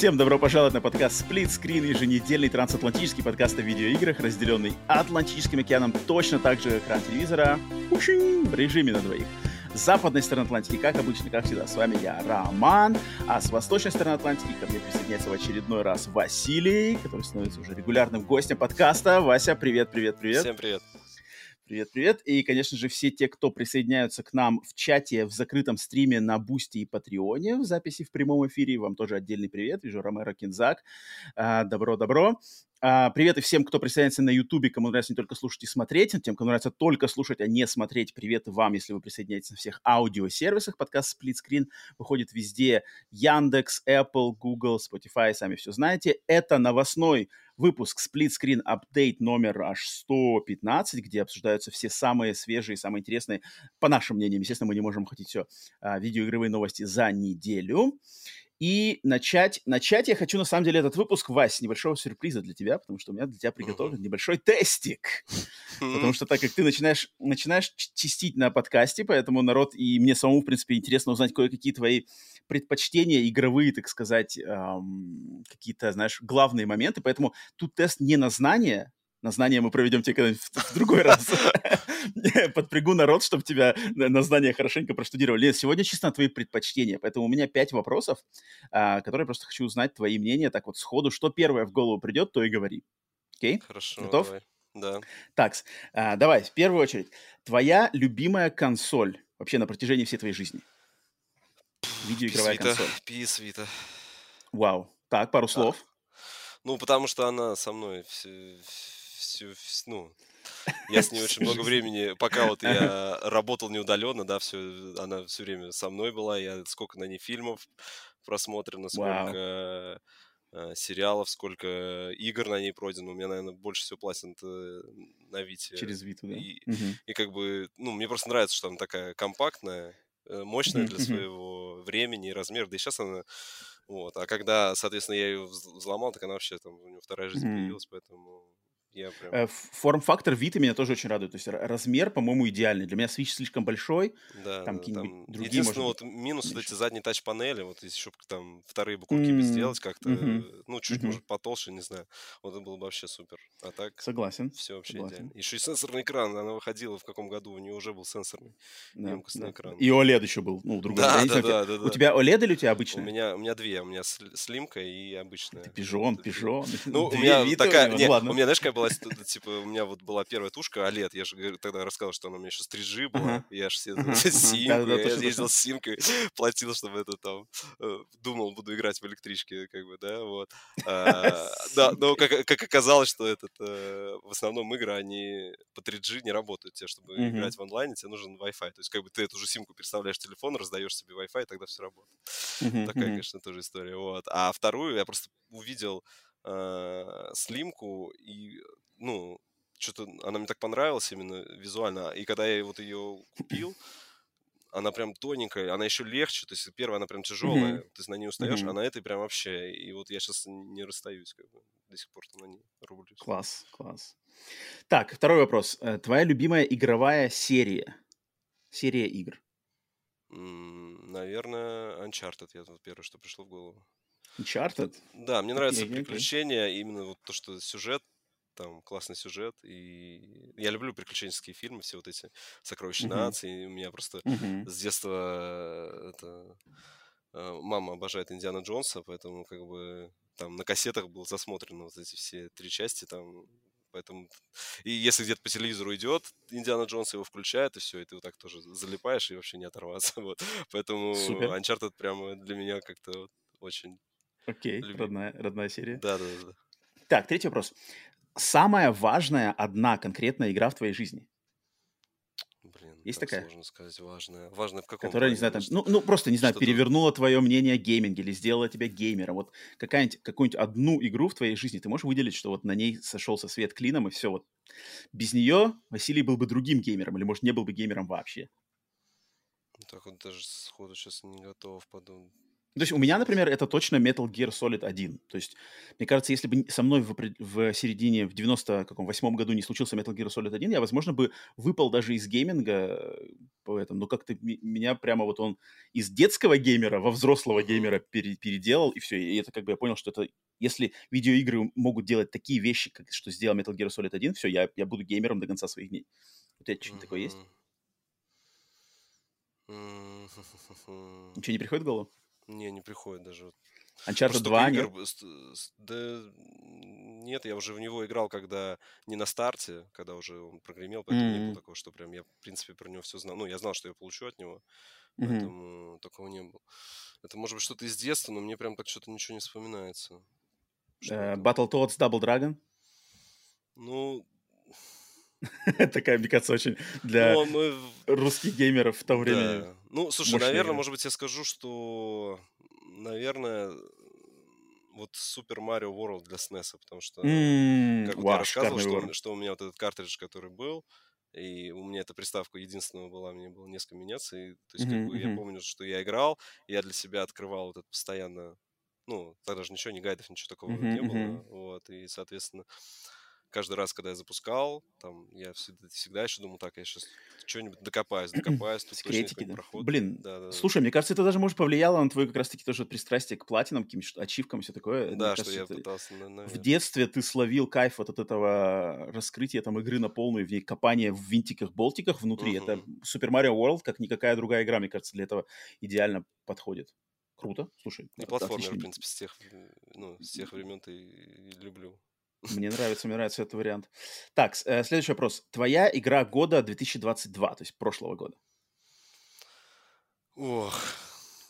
всем добро пожаловать на подкаст Split Screen, еженедельный трансатлантический подкаст о видеоиграх, разделенный Атлантическим океаном точно так же экран телевизора в режиме на двоих. С западной стороны Атлантики, как обычно, как всегда, с вами я, Роман, а с восточной стороны Атлантики ко мне присоединяется в очередной раз Василий, который становится уже регулярным гостем подкаста. Вася, привет, привет, привет. Всем привет. Привет, привет. И, конечно же, все те, кто присоединяются к нам в чате, в закрытом стриме на Boosty и Patreon е в записи в прямом эфире, вам тоже отдельный привет. Вижу Ромеро Кинзак. А, добро, добро. А, привет и всем, кто присоединяется на Ютубе, кому нравится не только слушать и смотреть, тем, кому нравится только слушать, а не смотреть. Привет вам, если вы присоединяетесь на всех аудиосервисах. Подкаст Split Screen выходит везде. Яндекс, Apple, Google, Spotify, сами все знаете. Это новостной выпуск Split Screen Update номер аж 115, где обсуждаются все самые свежие, самые интересные, по нашим мнениям, естественно, мы не можем хотеть все, а, видеоигровые новости за неделю. И начать, начать я хочу, на самом деле, этот выпуск, Вась, с небольшого сюрприза для тебя, потому что у меня для тебя приготовлен небольшой тестик. Потому что так как ты начинаешь, начинаешь чистить на подкасте, поэтому народ, и мне самому, в принципе, интересно узнать кое-какие твои предпочтения игровые, так сказать, эм, какие-то, знаешь, главные моменты. Поэтому тут тест не на знание, на знание мы проведем тебе когда-нибудь в, другой раз. Подпрягу народ, чтобы тебя на знание хорошенько проштудировали. Лен, сегодня чисто на твои предпочтения, поэтому у меня пять вопросов, а, которые просто хочу узнать твои мнения так вот сходу. Что первое в голову придет, то и говори. Окей? Хорошо. Готов? Давай. Да. Так, а, давай, в первую очередь. Твоя любимая консоль вообще на протяжении всей твоей жизни? Видеоигровая консоль. PS Vita. Вау. Так, пару слов. Ну, потому что она со мной все, всю, ну, я с ней очень много времени, пока вот я работал неудаленно, да, все, она все время со мной была, я сколько на ней фильмов просмотрено, сколько э, сериалов, сколько игр на ней пройдено. У меня, наверное, больше всего платят на Вите. Через Виту, да? И, угу. и как бы, ну, мне просто нравится, что она такая компактная, э, мощная для своего времени и размера. Да и сейчас она вот. А когда, соответственно, я ее взломал, так она вообще там, у нее вторая жизнь появилась, поэтому прям... Э, форм-фактор Vita меня тоже очень радует. То есть размер, по-моему, идеальный. Для меня Switch слишком большой. Да, там да, какие-нибудь там... другие, Единственное, вот минус вот эти задние тач-панели, вот если еще там вторые буквы mm-hmm. сделать как-то, mm-hmm. ну, чуть, mm-hmm. может, потолще, не знаю. Вот это было бы вообще супер. А так... Согласен. Все вообще Согласен. идеально. Еще и сенсорный экран. Она выходила в каком году? У нее уже был сенсорный да, емкостный да. экран. И OLED еще был. Ну, другой. Да, да, да, да, У тебя OLED или у тебя обычный? У меня, у меня две. У меня слимка и обычная. Ты пижон, пижон. Ну, у меня такая... Ну у меня, знаешь, какая была, типа, у меня вот была первая тушка OLED, я же тогда рассказывал, что она у меня еще с 3G была, я же симку, я ездил с симкой, платил, чтобы это там, э, думал, буду играть в электричке, как бы, да, вот. А, да, но как, оказалось, что этот, э, в основном игры, они по 3G не работают, тебе, чтобы играть в онлайне, тебе нужен Wi-Fi, то есть как бы ты эту же симку переставляешь в телефон, раздаешь себе Wi-Fi, и тогда все работает. Такая, конечно, тоже история, вот. А вторую я просто увидел э, слимку и ну, что-то она мне так понравилась именно визуально. И когда я вот ее купил, она прям тоненькая, она еще легче, то есть первая она прям тяжелая, mm-hmm. ты на ней устаешь, mm-hmm. а на этой прям вообще, и вот я сейчас не расстаюсь, как бы, до сих пор на ней рублюсь. Класс, класс. Так, второй вопрос. Э, твоя любимая игровая серия? Серия игр? Наверное, Uncharted, я тут первое, что пришло в голову. Uncharted? Да, мне нравятся okay, приключения, okay. именно вот то, что сюжет там классный сюжет, и я люблю приключенческие фильмы, все вот эти «Сокровища uh-huh. нации», у меня просто uh-huh. с детства это... Э, мама обожает Индиана Джонса, поэтому как бы там на кассетах был засмотрено вот эти все три части, там Поэтому и если где-то по телевизору идет Индиана Джонс, его включает, и все, и ты вот так тоже залипаешь и вообще не оторваться. Вот. Поэтому Супер. Uncharted прямо для меня как-то вот очень Окей, okay, родная, родная серия. Да, да, да. Так, третий вопрос самая важная одна конкретная игра в твоей жизни? Блин. Есть такая? Сложно сказать, важная. Важная в каком Которая, не знаю, там, ну, ну, просто, не знаю, перевернула твое мнение о гейминге или сделала тебя геймером. Вот какая-нибудь, какую-нибудь одну игру в твоей жизни ты можешь выделить, что вот на ней сошелся свет клином, и все, вот без нее Василий был бы другим геймером, или, может, не был бы геймером вообще. Так вот даже сходу сейчас не готов подумать. То есть у меня, например, это точно Metal Gear Solid 1. То есть, мне кажется, если бы со мной в, в середине, в 98 году не случился Metal Gear Solid 1, я, возможно, бы выпал даже из гейминга э, по этому. Но как-то меня прямо вот он из детского геймера во взрослого геймера пере, переделал, и все. И это как бы я понял, что это... Если видеоигры могут делать такие вещи, как что сделал Metal Gear Solid 1, все, я, я буду геймером до конца своих дней. У тебя что-нибудь такое есть? Ничего не приходит в голову? Не, не приходит даже. Uncharted 2 игр, Да нет, я уже в него играл, когда не на старте, когда уже он прогремел, поэтому mm-hmm. не было такого, что прям я, в принципе, про него все знал. Ну, я знал, что я получу от него, mm-hmm. поэтому такого не было. Это может быть что-то из детства, но мне прям так что-то ничего не вспоминается. Uh, Battletoads Double Dragon? Ну, Такая, мне кажется, очень для ну, мы... русских геймеров в то время. Да. Ну, слушай, наверное, игра. может быть, я скажу, что, наверное, вот Super Mario World для SNES, потому что, mm, как вот я рассказывал, что, что у меня вот этот картридж, который был, и у меня эта приставка единственного была, мне было несколько миняций. То есть, mm-hmm, как бы, я помню, что я играл, я для себя открывал вот это постоянно, ну, тогда же ничего, ни гайдов, ничего такого mm-hmm, не было. Вот, и, соответственно, каждый раз, когда я запускал, там, я всегда, всегда еще думал, так, я сейчас что-нибудь докопаюсь, докопаюсь, тут Секретики, да. проход. Блин, да, да, слушай, да. мне кажется, это даже, может, повлияло на твое как раз-таки тоже пристрастие к платинам, каким-то ачивкам, все такое. Да, мне что кажется, я пытался, наверное. В детстве ты словил кайф вот от этого раскрытия там игры на полную, в ней копания в винтиках-болтиках внутри. Uh-huh. Это Super Mario World, как никакая другая игра, мне кажется, для этого идеально подходит. Круто, слушай. И платформер, в принципе, с тех, ну, с тех времен-то и люблю. Мне нравится, мне нравится этот вариант. Так, э, следующий вопрос. Твоя игра года 2022, то есть прошлого года. Ох,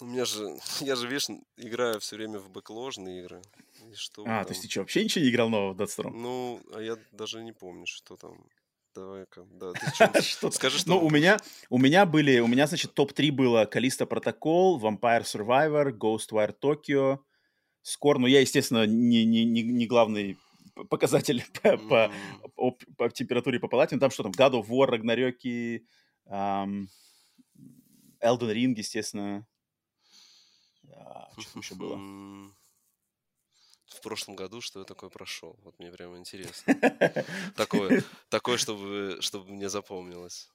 у меня же, я же, видишь, играю все время в бэкложные игры. И что а, там? то есть ты что, вообще ничего не играл нового в 22 Ну, а я даже не помню, что там. Давай-ка, да, ты что Скажи, что... Ну, у меня, у меня были, у меня, значит, топ-3 было Калиста Протокол, Vampire Survivor, Ghostwire Tokyo, Скор, но я, естественно, не, не, не, не главный показатель по, по, по, по температуре по палате. Ну, там что там, God of War, Рагнарёки, um, Elden Ring, естественно. А, что там еще было? В прошлом году что я такое прошел? Вот мне прямо интересно. Такое, такое чтобы, чтобы мне запомнилось.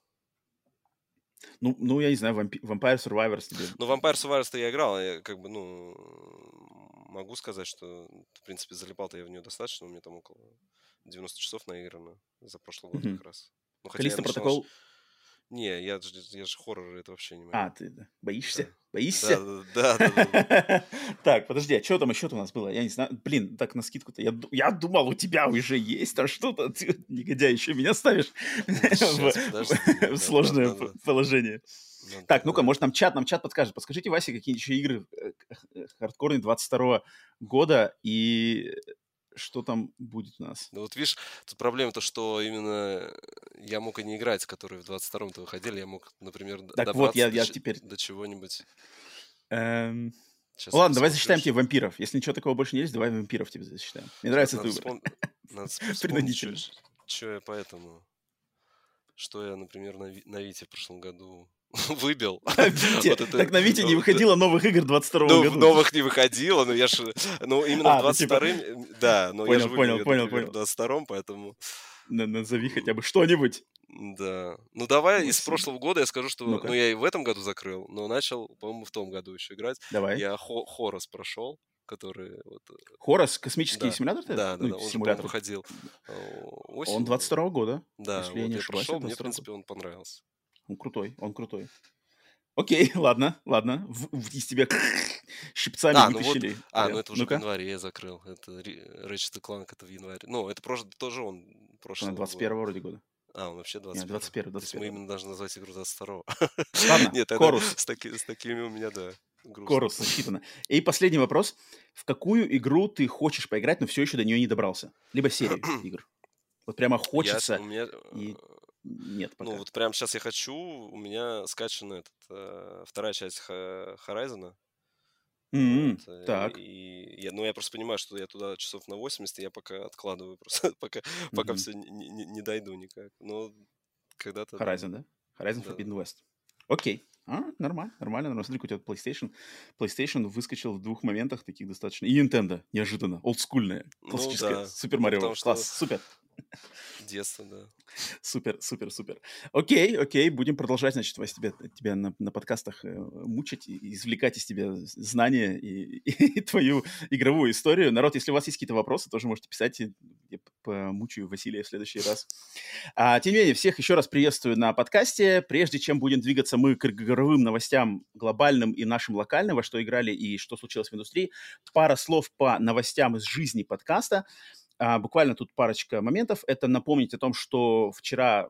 Ну, ну, я не знаю, Vampire Survivors тебе. Ну, Vampire Survivors я играл, я как бы, ну, могу сказать, что, в принципе, залипал-то я в нее достаточно, у меня там около 90 часов наиграно за прошлый год mm-hmm. как раз. Ну, хотя Калиста протокол... Не, я, я же хоррор, это вообще не могу. А, ты да. боишься? Да. Боишься? Да, да, да. Так, подожди, а что там еще у нас было? Я не знаю. Блин, так на скидку-то. Я, я думал, у тебя уже есть а что-то. Ты, негодяй, еще меня ставишь в сложное положение. Так, ну-ка, может, нам чат, нам чат подскажет. Подскажите, Вася, какие еще игры э, э, хардкорные 22 года и что там будет у нас. Ну вот видишь, тут проблема-то, что именно я мог и не играть, которые в 22-м-то выходили, я мог, например, так добраться вот, я, до, я теперь... до чего-нибудь. Эм... Сейчас Ладно, давай засчитаем тебе вампиров. Если ничего такого больше не есть, давай вампиров тебе засчитаем. Мне нравится этот выбор. Надо вспомнить, что я поэтому... Что я, например, на, на Вите в прошлом году выбил. Так на Вите не выходило новых игр 22 ну, года. Новых не выходило, но я же... Ну, именно в 22-м... Типа да, но я же понял, понял, понял. в 22-м, поэтому... Назови хотя бы что-нибудь. Да. Ну, давай из прошлого года я скажу, что... Ну, я и в этом году закрыл, но начал, по-моему, в том году еще играть. Давай. Я Хорос прошел который... Вот, э, Хорос, космический да. симулятор? Да, да, ну, да, он симулятор. выходил осенью. Он 22 года. Да, вот я ошибаюсь. Прошел, мне, в принципе, он понравился. Он крутой, он крутой. Окей, ладно, ладно. В, в, из тебя щипцами а, вытащили. Ну вот, а, ну это уже ну в январе я закрыл. Это Ratchet Clank это в январе. Ну, это просто тоже он прошлый. 21 года. вроде года. А, он вообще 21. Нет, 21, 21. То есть мы именно должны назвать игру 22 Ладно, Нет, Корус. С, таки, с такими у меня, да, грустно. Корус засчитано. И последний вопрос. В какую игру ты хочешь поиграть, но все еще до нее не добрался? Либо серию игр. Вот прямо хочется. Я, у меня, и нет пока. Ну, вот прямо сейчас я хочу, у меня скачана этот, э, вторая часть Horizon. Mm-hmm. Вот, так. И я, ну, я просто понимаю, что я туда часов на 80, и я пока откладываю просто, пока, mm-hmm. пока все не, не, не дойду никак. Но когда-то... Horizon, да? да? Horizon да. Forbidden West. Окей. А, нормально, нормально, нормально. Смотри, у тебя PlayStation. PlayStation выскочил в двух моментах таких достаточно. И Nintendo, неожиданно, олдскульная, классическая. Ну, да. Супер Марио. Ну, Класс, что... супер. Детство, да. Супер, супер, супер. Окей, окей, будем продолжать, значит, Вась, тебя, тебя на, на подкастах э, мучить, извлекать из тебя знания и, и, твою игровую историю. Народ, если у вас есть какие-то вопросы, тоже можете писать, я помучаю Василия в следующий раз. А, тем не менее, всех еще раз приветствую на подкасте. Прежде чем будем двигаться мы к игровым новостям глобальным и нашим локальным, во что играли и что случилось в индустрии, пара слов по новостям из жизни подкаста. А, буквально тут парочка моментов. Это напомнить о том, что вчера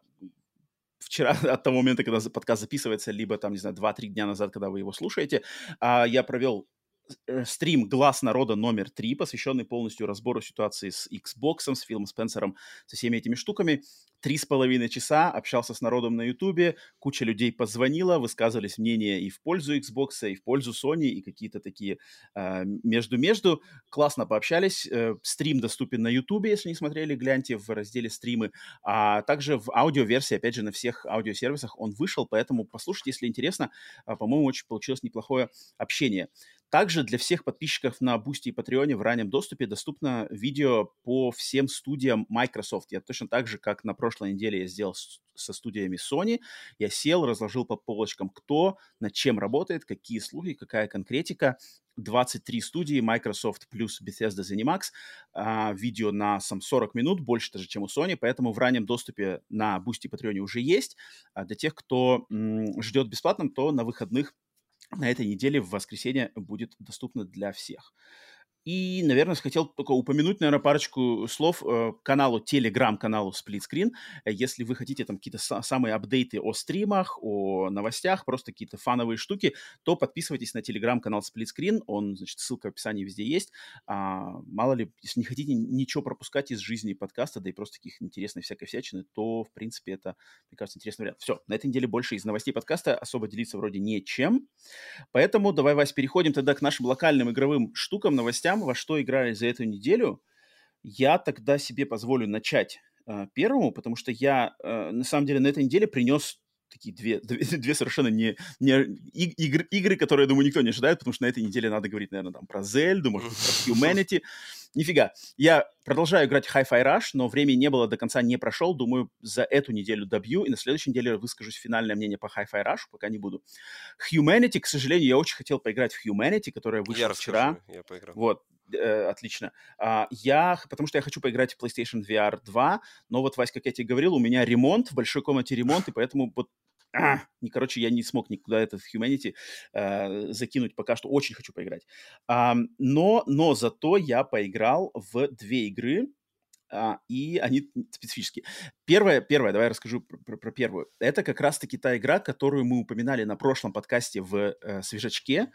вчера, от того момента, когда подкаст записывается, либо там, не знаю, 2-3 дня назад, когда вы его слушаете, а, я провел стрим «Глаз народа» номер три, посвященный полностью разбору ситуации с Xbox, с Филом Спенсером, со всеми этими штуками. Три с половиной часа общался с народом на Ютубе, куча людей позвонила, высказывались мнения и в пользу Xbox, и в пользу Sony, и какие-то такие э, между-между. Классно пообщались. Э, стрим доступен на Ютубе, если не смотрели, гляньте в разделе «Стримы». А также в аудиоверсии, опять же, на всех аудиосервисах он вышел, поэтому послушайте, если интересно. А, по-моему, очень получилось неплохое общение. Также для всех подписчиков на Boosty и Patreon в раннем доступе доступно видео по всем студиям Microsoft. Я точно так же, как на прошлой неделе я сделал со студиями Sony, я сел, разложил по полочкам, кто над чем работает, какие слухи, какая конкретика. 23 студии, Microsoft плюс Bethesda ZeniMax. А, видео на сам 40 минут, больше даже, чем у Sony, поэтому в раннем доступе на Boosty и Patreon уже есть. А для тех, кто ждет бесплатным, то на выходных на этой неделе в воскресенье будет доступно для всех. И, наверное, хотел только упомянуть, наверное, парочку слов э, каналу, телеграм-каналу Split Screen. Если вы хотите там какие-то самые апдейты о стримах, о новостях, просто какие-то фановые штуки, то подписывайтесь на телеграм-канал Split Screen. Он, значит, ссылка в описании везде есть. А, мало ли, если не хотите ничего пропускать из жизни подкаста, да и просто таких интересной всякой всячины, то, в принципе, это, мне кажется, интересный вариант. Все, на этой неделе больше из новостей подкаста особо делиться вроде нечем. Поэтому давай, Вась, переходим тогда к нашим локальным игровым штукам, новостям новостям, во что играли за эту неделю, я тогда себе позволю начать э, первому, потому что я, э, на самом деле, на этой неделе принес такие две, две, две совершенно не, не игры, игры, которые, я думаю, никто не ожидает, потому что на этой неделе надо говорить, наверное, там про Зельду, может быть, про Humanity. Нифига. Я продолжаю играть Hi-Fi Rush, но времени не было, до конца не прошел. Думаю, за эту неделю добью, и на следующей неделе выскажусь финальное мнение по Hi-Fi Rush, пока не буду. Humanity, к сожалению, я очень хотел поиграть в Humanity, которая вышла я вчера. Я поиграл. Вот, э, отлично. А, я, потому что я хочу поиграть в PlayStation VR 2, но вот, Вась, как я тебе говорил, у меня ремонт, в большой комнате ремонт, и поэтому вот а, не, короче, я не смог никуда этот Humanity э, закинуть, пока что очень хочу поиграть. А, но, но зато я поиграл в две игры, а, и они специфические. Первая, первая, давай я расскажу про, про, про первую. Это как раз-таки та игра, которую мы упоминали на прошлом подкасте в э, свежачке.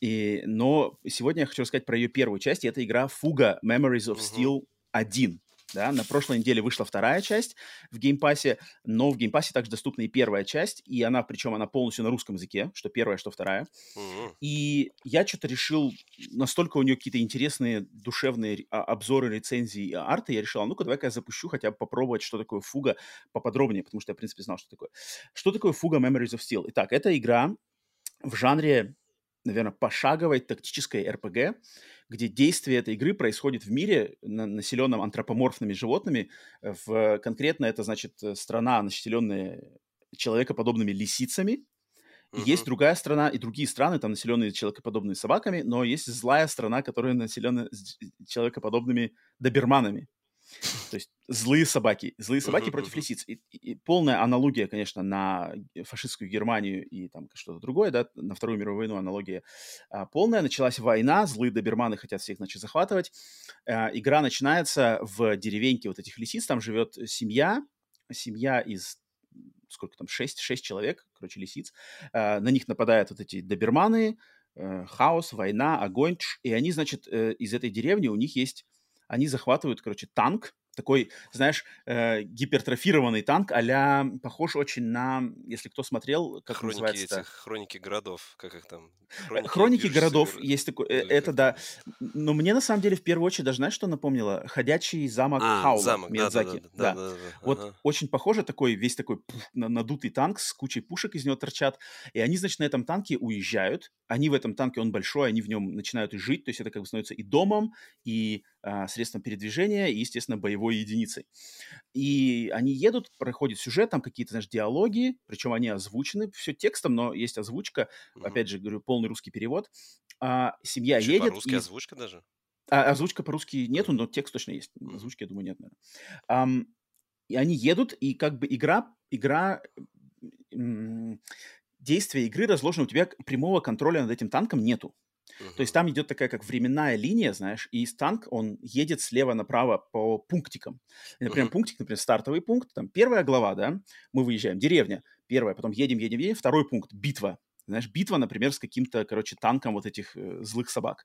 И, но сегодня я хочу рассказать про ее первую часть. И это игра Fuga Melodies of Steel 1. Да, на прошлой неделе вышла вторая часть в Game Pass е, но в Game Pass е также доступна и первая часть, и она, причем она полностью на русском языке, что первая, что вторая. Mm-hmm. И я что-то решил, настолько у нее какие-то интересные душевные а, обзоры, рецензии и арты, я решил, а ну-ка, давай-ка я запущу хотя бы попробовать, что такое Fuga поподробнее, потому что я, в принципе, знал, что такое. Что такое фуга Memories of Steel? Итак, это игра в жанре наверное, пошаговой тактической РПГ, где действие этой игры происходит в мире, на, населенном антропоморфными животными. В, конкретно это, значит, страна, населенная человекоподобными лисицами. Uh-huh. Есть другая страна и другие страны, там населенные человекоподобными собаками, но есть злая страна, которая населена человекоподобными доберманами. То есть злые собаки, злые собаки против лисиц. И, и, и полная аналогия, конечно, на фашистскую Германию и там что-то другое, да, на Вторую мировую войну аналогия а, полная. Началась война, злые доберманы хотят всех, значит, захватывать. А, игра начинается в деревеньке вот этих лисиц, там живет семья, семья из сколько там, шесть, шесть человек, короче, лисиц. А, на них нападают вот эти доберманы, э, хаос, война, огонь, и они, значит, э, из этой деревни у них есть они захватывают, короче, танк, такой, знаешь, э, гипертрофированный танк, а похож очень на, если кто смотрел, как хроники называется этих, хроники городов, как их там? Хроники, хроники городов город... есть такой, э, это да. Но мне на самом деле в первую очередь даже знаешь, что напомнило? Ходячий замок а, Хаула замок, Миядзаки. Да, да, да, да. да, да, да. Вот ага. очень похоже такой весь такой пуф, надутый танк с кучей пушек из него торчат, и они значит на этом танке уезжают. Они в этом танке он большой, они в нем начинают и жить, то есть это как бы становится и домом, и а, средством передвижения, и естественно боевой единицей. И они едут, проходит сюжет, там какие-то, знаешь, диалоги, причем они озвучены, все текстом, но есть озвучка, угу. опять же, говорю, полный русский перевод. А, семья Еще едет. По-русски и... озвучка даже? А, озвучка по-русски нету, но текст точно есть. Озвучки, я думаю, нет, наверное. Um, и они едут, и как бы игра, игра, действие игры разложено, у тебя прямого контроля над этим танком нету. Uh-huh. То есть там идет такая как временная линия, знаешь, и танк, он едет слева направо по пунктикам. И, например, uh-huh. пунктик, например, стартовый пункт, там первая глава, да, мы выезжаем, деревня, первая, потом едем, едем, едем, второй пункт, битва. Знаешь, битва, например, с каким-то, короче, танком вот этих э, злых собак.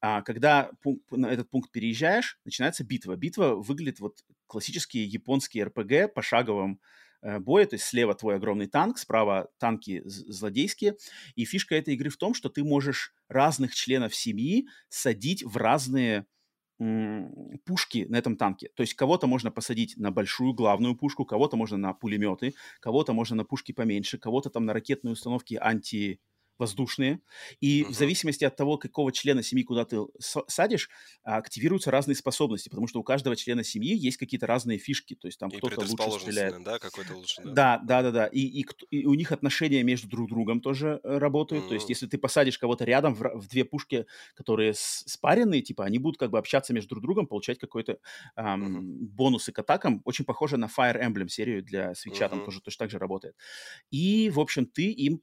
А когда пункт, на этот пункт переезжаешь, начинается битва. Битва выглядит вот классические японские РПГ пошаговым боя, то есть слева твой огромный танк, справа танки злодейские. И фишка этой игры в том, что ты можешь разных членов семьи садить в разные пушки на этом танке. То есть кого-то можно посадить на большую главную пушку, кого-то можно на пулеметы, кого-то можно на пушки поменьше, кого-то там на ракетные установки анти воздушные, и в зависимости от того, какого члена семьи куда ты садишь, активируются разные способности, потому что у каждого члена семьи есть какие-то разные фишки, то есть там кто-то лучше стреляет. да, какой-то лучше, да? Да, да, да, да, и, и, и у них отношения между друг другом тоже э, работают, то есть если ты посадишь кого-то рядом в, в две пушки, которые спаренные, типа, они будут как бы общаться между друг другом, получать какой-то эм, uh-huh. бонусы к атакам, очень похоже на Fire Emblem серию для свеча, uh-huh. там тоже точно так же работает. И, в общем, ты им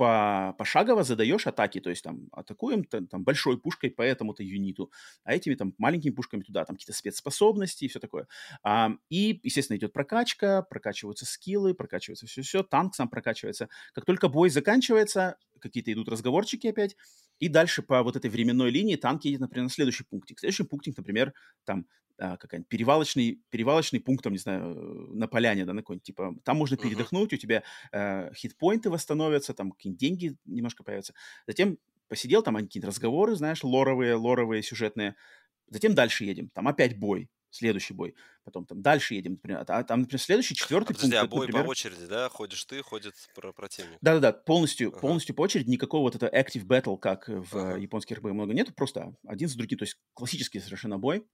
по, пошагово задаешь атаки, то есть там атакуем там, большой пушкой по этому-то юниту, а этими там маленькими пушками туда, там какие-то спецспособности и все такое. А, и, естественно, идет прокачка, прокачиваются скиллы, прокачивается все-все, танк сам прокачивается. Как только бой заканчивается, какие-то идут разговорчики опять, и дальше по вот этой временной линии танк едет, например, на следующий пунктик. Следующий пунктик, например, там а, какая-нибудь перевалочный, перевалочный пункт, там, не знаю, на поляне, да, на какой-нибудь, типа, там можно передохнуть, у тебя э, хитпоинты восстановятся, там какие-нибудь деньги немножко появятся. Затем посидел, там какие-то разговоры, знаешь, лоровые, лоровые, сюжетные. Затем дальше едем, там опять бой, следующий бой. Потом там дальше едем, например, а там, например, следующий, четвертый а, подожди, пункт. а бой например... по очереди, да? Ходишь ты, ходит про противник. Да-да-да, полностью, ага. полностью по очереди, никакого вот этого active battle, как в ага. японских РПГ много нету, просто один за другим, то есть классический совершенно бой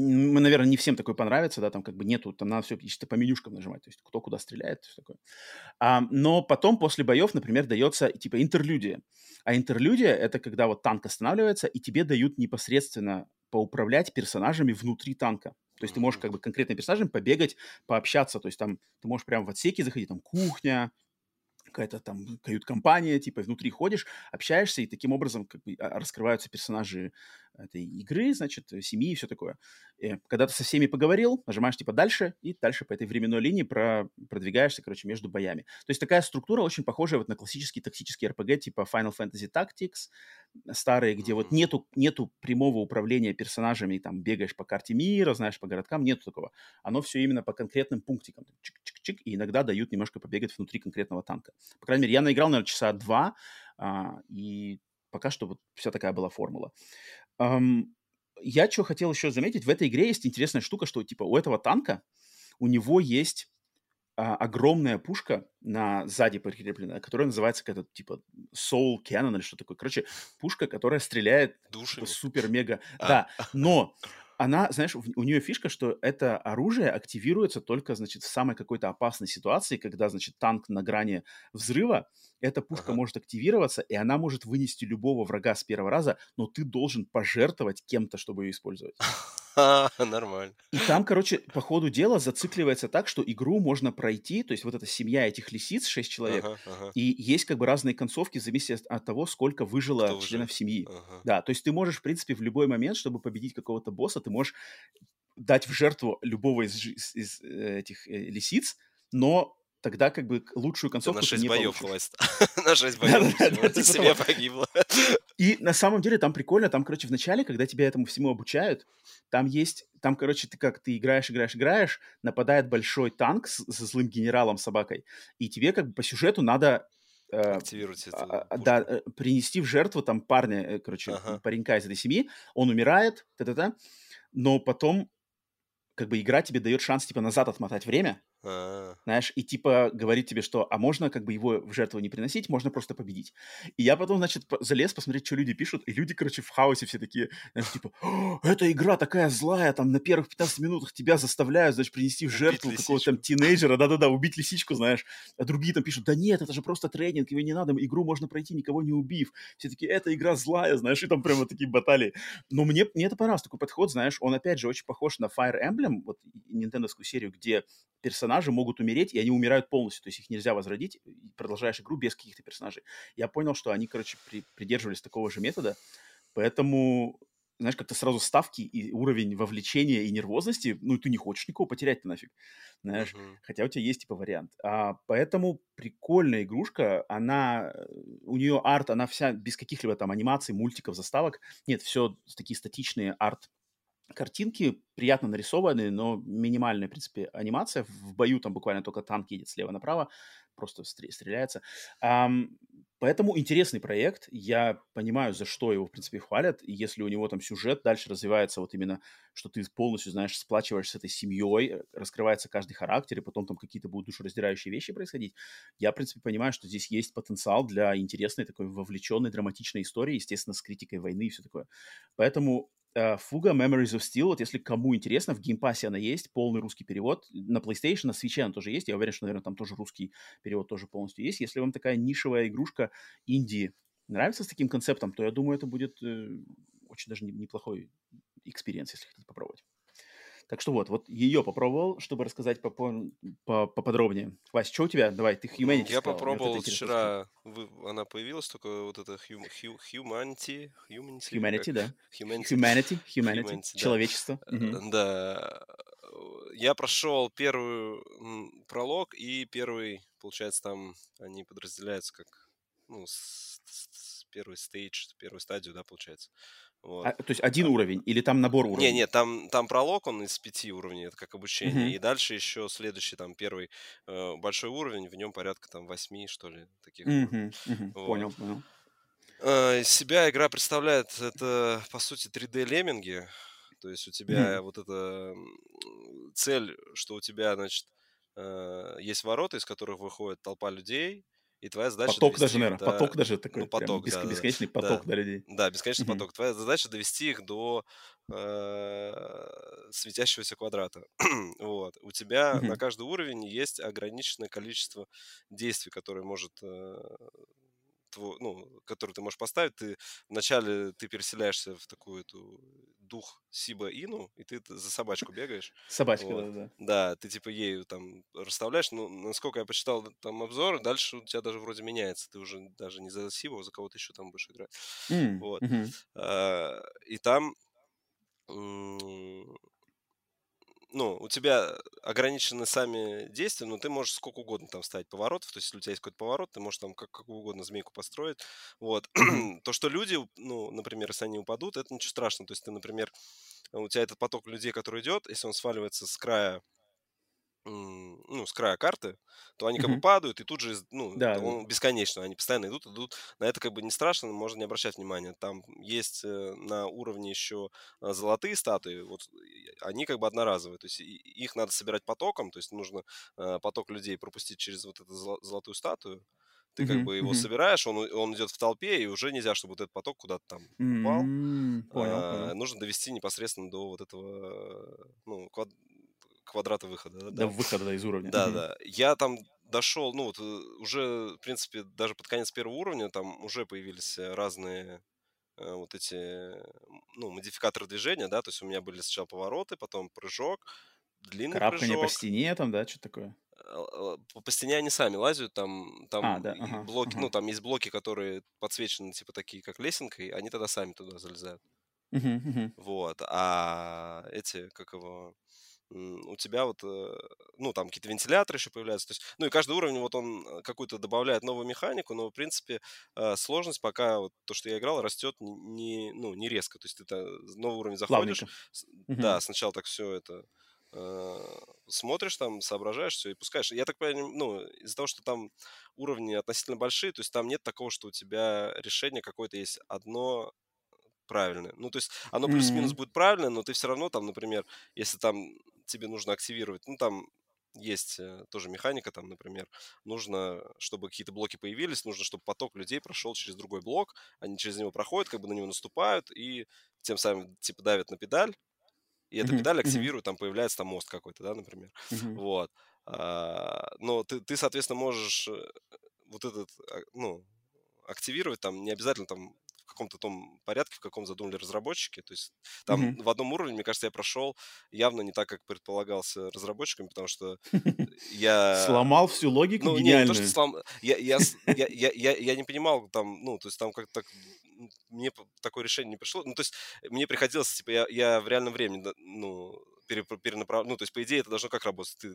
мы, наверное, не всем такой понравится, да, там как бы нету, там надо все чисто по менюшкам нажимать, то есть кто куда стреляет, все такое. А, но потом после боев, например, дается типа интерлюдия. А интерлюдия — это когда вот танк останавливается, и тебе дают непосредственно поуправлять персонажами внутри танка. То есть ты можешь как бы конкретно персонажем побегать, пообщаться, то есть там ты можешь прямо в отсеки заходить, там кухня, какая-то там кают-компания, типа, внутри ходишь, общаешься, и таким образом как бы а, раскрываются персонажи этой игры, значит, семьи и все такое. И когда ты со всеми поговорил, нажимаешь, типа, дальше, и дальше по этой временной линии про продвигаешься, короче, между боями. То есть такая структура очень похожая вот на классический тактический RPG типа Final Fantasy Tactics, старые, где вот нету, нету прямого управления персонажами, там, бегаешь по карте мира, знаешь, по городкам, нету такого. Оно все именно по конкретным пунктикам. Чик-чик-чик, и иногда дают немножко побегать внутри конкретного танка. По крайней мере, я наиграл, наверное, часа два, а, и пока что вот вся такая была формула. Um, я что хотел еще заметить, в этой игре есть интересная штука, что типа у этого танка, у него есть а, огромная пушка на сзади прикрепленная, которая называется как-то типа Soul Cannon или что такое. Короче, пушка, которая стреляет типа, супер-мега. А. Да, но она, знаешь, у нее фишка, что это оружие активируется только, значит, в самой какой-то опасной ситуации, когда, значит, танк на грани взрыва, эта пушка ага. может активироваться, и она может вынести любого врага с первого раза, но ты должен пожертвовать кем-то, чтобы ее использовать. Нормально. И там, короче, по ходу дела зацикливается так, что игру можно пройти, то есть вот эта семья этих лисиц, шесть человек, ага, ага. и есть как бы разные концовки в зависимости от того, сколько выжило Кто членов выжил? семьи. Ага. Да, то есть ты можешь, в принципе, в любой момент, чтобы победить какого-то босса, ты можешь дать в жертву любого из, из, из э, этих э, лисиц, но тогда как бы лучшую концовку на 6 не боев получишь. На 6 боев ты себе погибла. И на самом деле там прикольно, там, короче, в начале, когда тебя этому всему обучают, там есть, там, короче, ты как, ты играешь, играешь, играешь, нападает большой танк с, со злым генералом собакой, и тебе как бы по сюжету надо э, активировать это. А, а, да, э, принести в жертву там парня, э, короче, ага. паренька из этой семьи, он умирает, та-та-та, но потом как бы игра тебе дает шанс типа назад отмотать время, а. Знаешь, и типа говорит тебе, что а можно как бы его в жертву не приносить, можно просто победить. И я потом, значит, залез посмотреть, что люди пишут, и люди, короче, в хаосе все такие, знаешь, типа, эта игра такая злая, там на первых 15 минутах тебя заставляют, значит, принести в жертву какого-то там тинейджера, да-да-да, убить лисичку, знаешь. А другие там пишут, да нет, это же просто тренинг, его не надо, игру можно пройти, никого не убив. Все таки эта игра злая, знаешь, и там прямо такие баталии. Но мне, мне это понравился такой подход, знаешь, он опять же очень похож на Fire Emblem, вот нинтендовскую серию, где персонажи могут умереть, и они умирают полностью, то есть их нельзя возродить, и продолжаешь игру без каких-то персонажей. Я понял, что они, короче, при, придерживались такого же метода, поэтому, знаешь, как-то сразу ставки и уровень вовлечения и нервозности, ну, ты не хочешь никого потерять нафиг, знаешь, uh-huh. хотя у тебя есть, типа, вариант. А, поэтому прикольная игрушка, она, у нее арт, она вся без каких-либо там анимаций, мультиков, заставок, нет, все такие статичные арт картинки приятно нарисованные, но минимальная, в принципе, анимация. В бою там буквально только танк едет слева направо, просто стреляется. Um, поэтому интересный проект. Я понимаю, за что его, в принципе, хвалят. И если у него там сюжет дальше развивается вот именно, что ты полностью, знаешь, сплачиваешь с этой семьей, э, раскрывается каждый характер, и потом там какие-то будут душераздирающие вещи происходить, я, в принципе, понимаю, что здесь есть потенциал для интересной такой вовлеченной драматичной истории, естественно, с критикой войны и все такое. Поэтому Fuga Memories of Steel, вот если кому интересно, в геймпассе она есть, полный русский перевод. На PlayStation, на Switch она тоже есть. Я уверен, что, наверное, там тоже русский перевод тоже полностью есть. Если вам такая нишевая игрушка инди нравится с таким концептом, то я думаю, это будет э, очень даже неплохой experience, если хотите попробовать. Так что вот, вот ее попробовал, чтобы рассказать по, по, поподробнее. Вась, что у тебя? Давай, ты Humanity, я сказал. попробовал вот вчера, вы, она появилась, только вот это hum, hum, Humanity. Humanity, humanity да. Humanity. Humanity, humanity, humanity человечество. Да. Угу. да. Я прошел первый пролог и первый, получается, там они подразделяются как, ну, с, с, первый стейдж, первую стадию, да, получается. Вот. А, то есть один а, уровень или там набор уровней? Не, нет, там, там пролог, он из пяти уровней, это как обучение. Uh-huh. И дальше еще следующий, там первый э, большой уровень, в нем порядка там восьми, что ли, таких. Uh-huh. Uh-huh. Вот. Понял, понял. Э, себя игра представляет, это, по сути, 3D-лемминги. То есть у тебя uh-huh. вот эта цель, что у тебя, значит, э, есть ворота, из которых выходит толпа людей, и твоя задача Поток даже, наверное, до... поток даже такой, ну, поток, прям, да, бесконечный да, поток да, до людей. Да, бесконечный mm-hmm. поток. Твоя задача довести их до э, светящегося квадрата. вот. У тебя mm-hmm. на каждый уровень есть ограниченное количество действий, которые может э, твой, ну, который ты можешь поставить, ты вначале ты переселяешься в такую эту дух Сиба Ину, и ты за собачку бегаешь. Собачка, вот. да, да. Да, ты типа ею там расставляешь, ну, насколько я почитал там обзор, дальше у тебя даже вроде меняется, ты уже даже не за Сиба, а за кого-то еще там будешь играть. Mm, вот. Mm-hmm. А, и там ну, у тебя ограничены сами действия, но ты можешь сколько угодно там ставить поворотов. То есть, если у тебя есть какой-то поворот, ты можешь там как, как угодно змейку построить. Вот. То, что люди, ну, например, если они упадут, это ничего страшного. То есть, ты, например, у тебя этот поток людей, который идет, если он сваливается с края ну, с края карты, то они как бы падают, и тут же, ну, да, он да. бесконечно, они постоянно идут, идут. На это как бы не страшно, можно не обращать внимания. Там есть э, на уровне еще э, золотые статуи, вот они как бы одноразовые, то есть их надо собирать потоком, то есть нужно э, поток людей пропустить через вот эту золотую статую, ты как бы его собираешь, он, он идет в толпе, и уже нельзя, чтобы вот этот поток куда-то там упал. Понял, а, понял. Нужно довести непосредственно до вот этого, ну, квад квадрата выхода. Да, да выхода из уровня. Да, да. Я там дошел, ну вот э, уже, в принципе, даже под конец первого уровня там уже появились э, разные э, вот эти, ну, модификаторы движения, да, то есть у меня были сначала повороты, потом прыжок, длинный Карабкание прыжок. по стене там, да, что такое? По, по стене они сами лазят, там, там а, да, ага, блоки, ага. ну, там есть блоки, которые подсвечены, типа, такие, как лесенкой, они тогда сами туда залезают. Угу, угу. Вот, а эти, как его, у тебя вот, э, ну, там какие-то вентиляторы еще появляются. То есть, ну, и каждый уровень, вот он э, какую-то добавляет новую механику, но, в принципе, э, сложность пока, вот то, что я играл, растет не, ну, не резко. То есть, это новый уровень заходишь, Плавненько. да, сначала так все это смотришь там, соображаешь все и пускаешь. Я так понимаю, ну, из-за того, что там уровни относительно большие, то есть там нет такого, что у тебя решение какое-то есть одно правильное. Ну, то есть оно плюс-минус mm-hmm. будет правильное, но ты все равно там, например, если там тебе нужно активировать, ну, там есть э, тоже механика, там, например, нужно, чтобы какие-то блоки появились, нужно, чтобы поток людей прошел через другой блок, они через него проходят, как бы на него наступают и тем самым, типа, давят на педаль, и эта mm-hmm. педаль активирует, там появляется там мост какой-то, да, например. Mm-hmm. Вот. А, но ты, ты, соответственно, можешь э, вот этот, а, ну, активировать там, не обязательно там каком-то том порядке, в каком задумали разработчики. То есть там mm-hmm. в одном уровне, мне кажется, я прошел явно не так, как предполагался разработчиками, потому что я... Сломал всю логику ну, гениальную. Не, не то, что слом... я, я, я, я, я, я не понимал там, ну, то есть там как-то мне такое решение не пришло. Ну, то есть мне приходилось, типа, я, я в реальном времени, ну, перенаправлял, ну, то есть, по идее, это должно как работать? Ты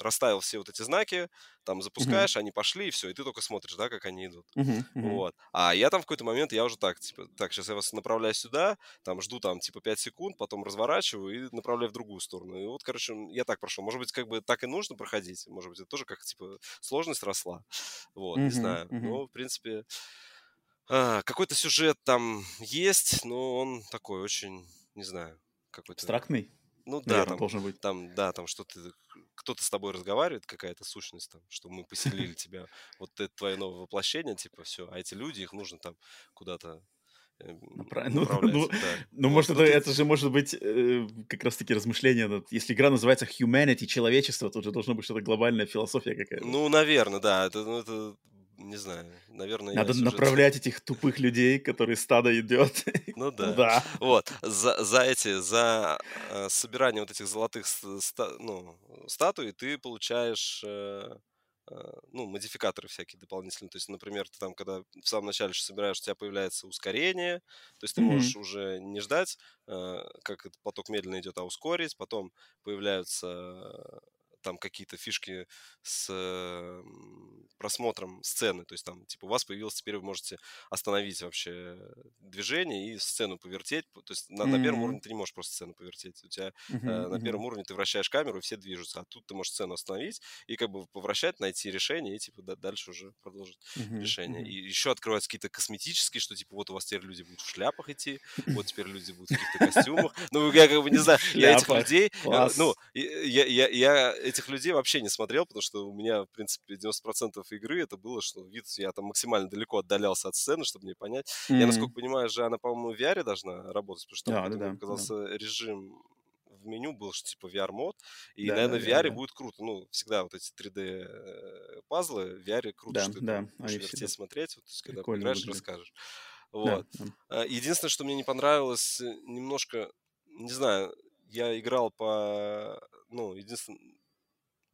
расставил все вот эти знаки, там запускаешь, uh-huh. они пошли, и все, и ты только смотришь, да, как они идут. Uh-huh. Uh-huh. Вот. А я там в какой-то момент, я уже так, типа, так, сейчас я вас направляю сюда, там жду там, типа, 5 секунд, потом разворачиваю и направляю в другую сторону. И вот, короче, я так прошел. Может быть, как бы так и нужно проходить, может быть, это тоже как, типа, сложность росла. Вот, uh-huh. не знаю. Uh-huh. Но, в принципе, а, какой-то сюжет там есть, но он такой очень, не знаю, какой-то... Абстрактный? Ну да, там, должен быть. там, да, там что-то, кто-то с тобой разговаривает, какая-то сущность там, что мы поселили тебя, вот это твое новое воплощение, типа, все, а эти люди, их нужно там куда-то э, ну, ну, ну, да. ну, может, это, это же может быть э, как раз-таки размышление. Если игра называется Humanity, человечество, тут же должно быть что-то глобальная философия какая-то. Ну, наверное, да. Это, ну, это не знаю, наверное... Надо направлять этих тупых людей, которые стадо идет. Ну да. да. Вот, за, за эти, за э, собирание вот этих золотых ста, ну, статуй ты получаешь... Э, э, ну, модификаторы всякие дополнительные. То есть, например, ты там, когда в самом начале собираешь, у тебя появляется ускорение, то есть ты mm-hmm. можешь уже не ждать, э, как этот поток медленно идет, а ускорить. Потом появляются там какие-то фишки с просмотром сцены. То есть там, типа, у вас появилось, теперь вы можете остановить вообще движение и сцену повертеть. То есть на, mm-hmm. на первом уровне ты не можешь просто сцену повертеть. У тебя mm-hmm. э, на первом уровне ты вращаешь камеру, и все движутся. А тут ты можешь сцену остановить и как бы повращать, найти решение и, типа, да, дальше уже продолжить mm-hmm. решение. Mm-hmm. И еще открываются какие-то косметические, что, типа, вот у вас теперь люди будут в шляпах идти, вот теперь люди будут в каких-то костюмах. Ну, я как бы не знаю, я этих людей... Э, ну, я этих людей вообще не смотрел, потому что у меня, в принципе, 90% игры это было, что вид, я там максимально далеко отдалялся от сцены, чтобы мне понять. Mm-hmm. Я, насколько понимаю, же она, по-моему, в VR должна работать, потому что там да, да, оказался да. режим в меню был, что типа VR-мод, и, да, наверное, да, в VR да, будет круто. Ну, всегда вот эти 3D-пазлы, э, в VR круто, да, что да, ты можешь вертеть, смотреть, вот, то есть, когда поиграешь, расскажешь. Вот. Да, да. Единственное, что мне не понравилось, э, немножко, не знаю, я играл по, ну, единственное,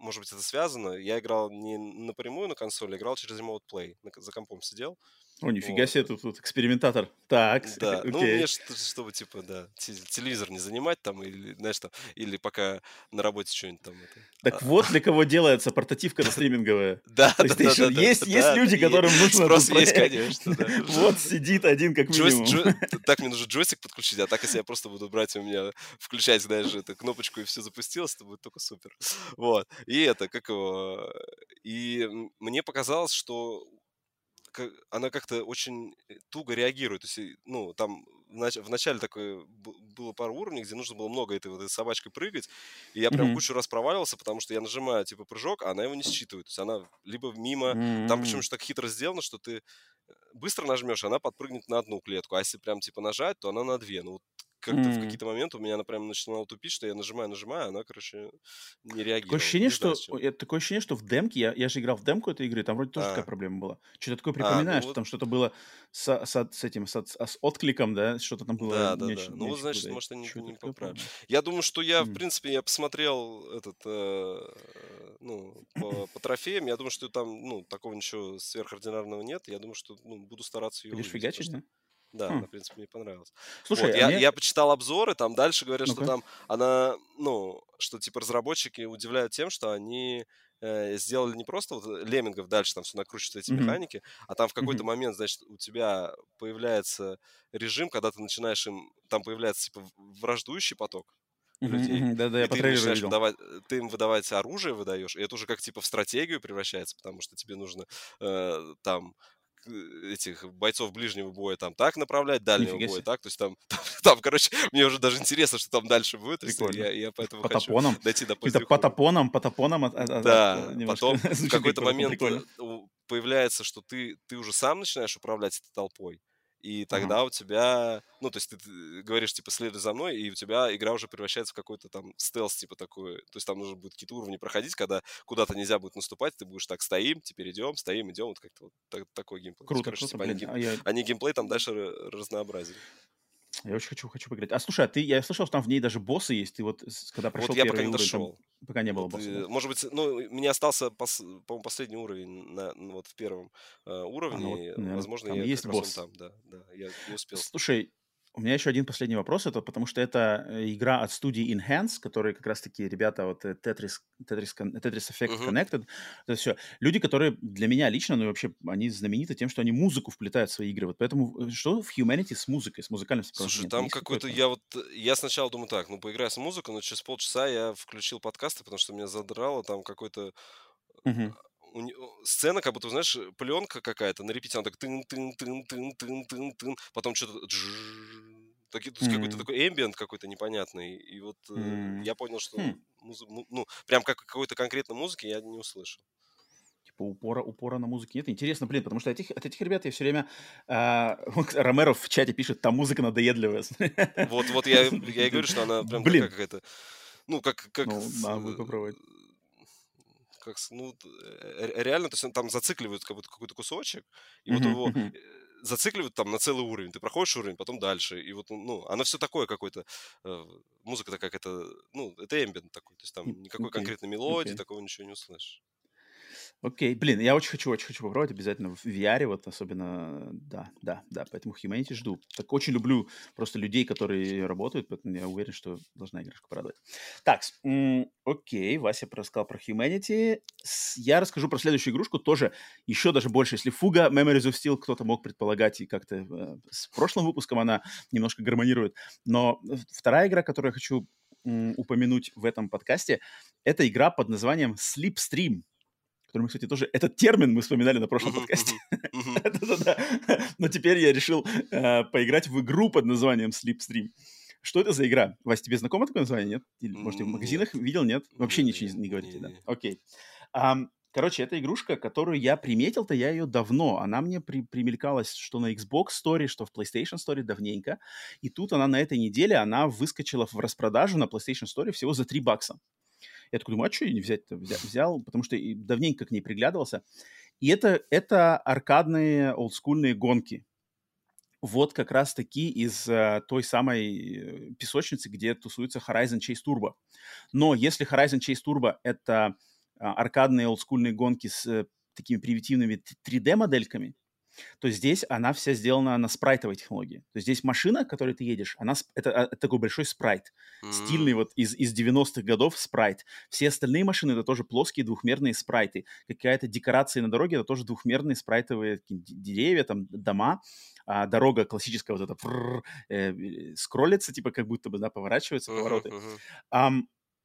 может быть, это связано. Я играл не напрямую на консоли, играл через Remote Play. За компом сидел. О, нифига вот. себе, тут, тут экспериментатор. Так, Да, окей. ну, мне, чтобы, типа, да, телевизор не занимать там, или, знаешь, там, или пока на работе что-нибудь там. Это. Так а, вот для кого делается портативка стриминговая. Да, да, да, Есть есть люди, которым нужно... Спрос есть, конечно, Вот сидит один как минимум. Так, мне нужно джойстик подключить, а так, если я просто буду брать у меня, включать, знаешь, эту кнопочку и все запустилось, то будет только супер. Вот. И это, как его... И мне показалось, что она как-то очень э, туго реагирует. То есть, ну, там в начале такое было пару уровней, где нужно было много этой вот этой собачкой прыгать, и я прям mm-hmm. кучу раз проваливался, потому что я нажимаю, типа, прыжок, а она его не считывает. То есть она либо мимо... Mm-hmm. Там еще так хитро сделано, что ты э, быстро нажмешь, она подпрыгнет на одну клетку, а если прям, типа, нажать, то она на две. Ну, вот как-то mm. в какие-то моменты у меня она прям начинала тупить, что я нажимаю, нажимаю, она, короче, не реагирует. Такое ощущение, что, знаю, такое ощущение, что в демке, я, я же играл в демку этой игры, там вроде тоже а. такая проблема была. Что-то такое припоминаю, а, ну что вот... там что-то было с, с, с этим, с, с откликом, да, что-то там было. Да, да, да. Ну, вот, значит, может, они не, не поправили. Я думаю, что я, mm. в принципе, я посмотрел этот, э, ну, по, по трофеям, я думаю, что там, ну, такого ничего сверхординарного нет. Я думаю, что, ну, буду стараться ее Будешь фигачить, да? Да, хм. она, в принципе, мне понравилась. Слушай, вот, а я, мне... я почитал обзоры, там дальше говорят, ну что там она, ну, что типа разработчики удивляют тем, что они э, сделали не просто вот леммингов дальше там все накручиваются эти mm-hmm. механики, а там в какой-то mm-hmm. момент, значит, у тебя появляется режим, когда ты начинаешь им, там появляется типа враждующий поток, людей. Да-да, я и ты начинаешь выдавать, ты им выдавать оружие выдаешь, и это уже как типа в стратегию превращается, потому что тебе нужно э, там этих бойцов ближнего боя там так направлять, дальнего Нифига боя себе. так, то есть там, там, там, короче, мне уже даже интересно, что там дальше будет, Прикольно. я, я поэтому по хочу топонам. дойти до Это по топонам, по топонам. От, от, да, от, потом в какой-то момент прикольно. появляется, что ты, ты уже сам начинаешь управлять этой толпой, и тогда ага. у тебя, ну, то есть ты, говоришь, типа, следуй за мной, и у тебя игра уже превращается в какой-то там стелс, типа, такой, то есть там нужно будет какие-то уровни проходить, когда куда-то нельзя будет наступать, ты будешь так, стоим, теперь идем, стоим, идем, вот как-то вот так, такой геймплей. Круто, короче, круто, типа, блин, они, а я... они геймплей там дальше разнообразили. Я очень хочу, хочу поиграть. А слушай, а ты, я слышал, что там в ней даже боссы есть. Ты вот, когда прошел вот я пока не уровень, дошел. Там, пока не было вот, босса. Да? Может быть, ну, у меня остался, пос, по-моему, последний уровень на, вот в первом э, уровне. А, ну, вот, наверное, Возможно, там я есть босс. там, да, да, я не успел. Слушай, у меня еще один последний вопрос, это потому что это э, игра от студии Enhance, которые как раз-таки ребята вот э, Tetris, Tetris, Tetris Effect uh-huh. Connected, это все. Люди, которые для меня лично, ну и вообще, они знамениты тем, что они музыку вплетают в свои игры. Вот поэтому э, что в Humanity с музыкой, с музыкальным Слушай, там какой-то, я вот, я сначала думаю так, ну поиграю с музыкой, но через полчаса я включил подкасты, потому что меня задрало там какой-то uh-huh сцена, как будто, знаешь, пленка какая-то на репите, она так тын тын тын тын тын тын тын потом что-то есть mm-hmm. какой-то такой эмбиент какой-то непонятный. И вот mm-hmm. я понял, что mm. муз... ну, прям как какой-то конкретной музыки я не услышал. Типа упора, упора на музыке нет. Интересно, блин, потому что этих, от этих ребят я все время... Э, Ромеро в чате пишет, там музыка надоедливая. Вот, вот я, я и говорю, что она прям блин. какая-то... Ну, как... как ну, надо попробовать как, ну, реально, то есть он там зацикливают как будто какой-то кусочек, и вот его э, зацикливают там на целый уровень. Ты проходишь уровень, потом дальше. И вот, ну, она все такое какое-то, э, музыка такая какая-то, ну, это эмбиент такой. То есть там никакой okay. конкретной мелодии, okay. такого ничего не услышишь. Окей, блин, я очень хочу, очень хочу попробовать обязательно в VR, вот особенно, да, да, да, поэтому Humanity жду. Так очень люблю просто людей, которые работают, поэтому я уверен, что должна игрушка порадовать. Так, окей, Вася рассказал про Humanity. Я расскажу про следующую игрушку, тоже еще даже больше, если Фуга Memories of Steel кто-то мог предполагать, и как-то э, с прошлым выпуском она немножко гармонирует, но вторая игра, которую я хочу упомянуть в этом подкасте, это игра под названием Slipstream который мы, кстати, тоже... Этот термин мы вспоминали на прошлом подкасте. Но теперь я решил э, поиграть в игру под названием Slipstream. Что это за игра? Вась, тебе знакомо такое название, нет? Или, может, в магазинах видел, нет? Вообще ничего не говорите, да? Окей. Короче, эта игрушка, которую я приметил-то, я ее давно. Она мне при, примелькалась что на Xbox Story, что в PlayStation Story давненько. И тут она на этой неделе, она выскочила в распродажу на PlayStation Story всего за 3 бакса. Я такой думаю, а что я не взять-то? Взял, потому что давненько к ней приглядывался. И это, это аркадные олдскульные гонки. Вот как раз таки из uh, той самой э, песочницы, где тусуется Horizon Chase Turbo. Но если Horizon Chase Turbo — это uh, аркадные олдскульные гонки с uh, такими примитивными 3D-модельками, то здесь она вся сделана на спрайтовой технологии. То есть здесь машина, которой ты едешь, она это, а, это такой большой спрайт, mm-hmm. стильный вот из, из 90-х годов спрайт. Все остальные машины это тоже плоские двухмерные спрайты. Какая-то декорация на дороге это тоже двухмерные спрайтовые деревья, там дома. А дорога классическая вот эта фррр, э, скроллится, типа как будто бы да, поворачивается, uh-huh, повороты. Um,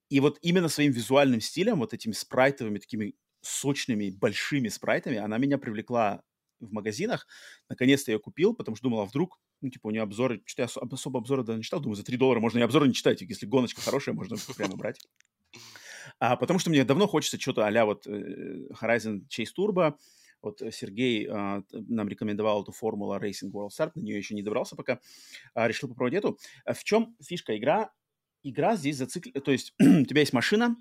и вот именно своим визуальным стилем, вот этими спрайтовыми такими сочными, большими спрайтами, она меня привлекла в магазинах. Наконец-то я купил, потому что думал, а вдруг, ну, типа, у нее обзоры, что я особо обзоры да, не читал, думаю, за 3 доллара можно и обзоры не читать, если гоночка хорошая, можно прямо брать. А, потому что мне давно хочется что-то а вот э, Horizon Chase Turbo, вот Сергей а, нам рекомендовал эту формулу Racing World Start, на нее еще не добрался пока, а, решил попробовать эту. А в чем фишка игра? Игра здесь зациклена, то есть у тебя есть машина,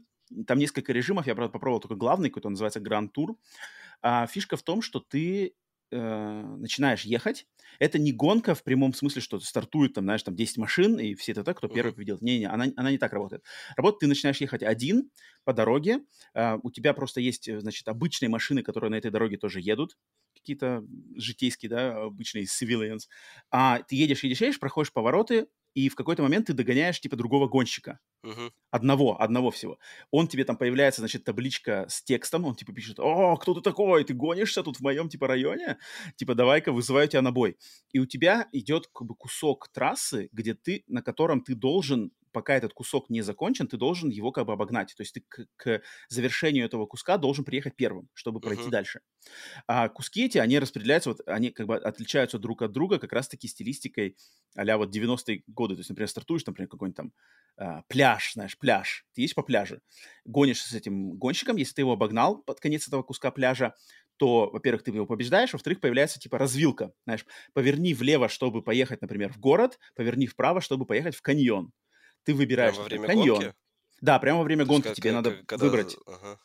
там несколько режимов, я, правда, попробовал только главный, какой-то он называется Grand Tour. А фишка в том, что ты э, начинаешь ехать, это не гонка в прямом смысле, что стартует там, знаешь, там 10 машин, и все это так, кто первый победил. Не-не, она, она не так работает. Работает, ты начинаешь ехать один по дороге, э, у тебя просто есть, э, значит, обычные машины, которые на этой дороге тоже едут, какие-то житейские, да, обычные civilians. А ты едешь, едешь, едешь, проходишь повороты, и в какой-то момент ты догоняешь, типа, другого гонщика. Мгм. Одного, одного всего. Он тебе там появляется, значит, табличка с текстом, он типа пишет, о, кто ты такой, ты гонишься тут в моем, типа, районе? Типа, давай-ка вызываю тебя на бой. И у тебя идет, как бы, кусок трассы, где ты, на котором ты должен пока этот кусок не закончен, ты должен его как бы обогнать. То есть ты к, к завершению этого куска должен приехать первым, чтобы пройти uh-huh. дальше. А куски эти, они распределяются, вот они как бы отличаются друг от друга как раз-таки стилистикой а вот 90-е годы. То есть, например, стартуешь, например, какой-нибудь там а, пляж, знаешь, пляж. Ты есть по пляже, гонишься с этим гонщиком, если ты его обогнал под конец этого куска пляжа, то, во-первых, ты его побеждаешь, во-вторых, появляется типа развилка, знаешь, поверни влево, чтобы поехать, например, в город, поверни вправо, чтобы поехать в каньон ты выбираешь прямо во время каньон. Гонки? Да, прямо во время То гонки как, тебе как, надо когда... выбрать. Ага.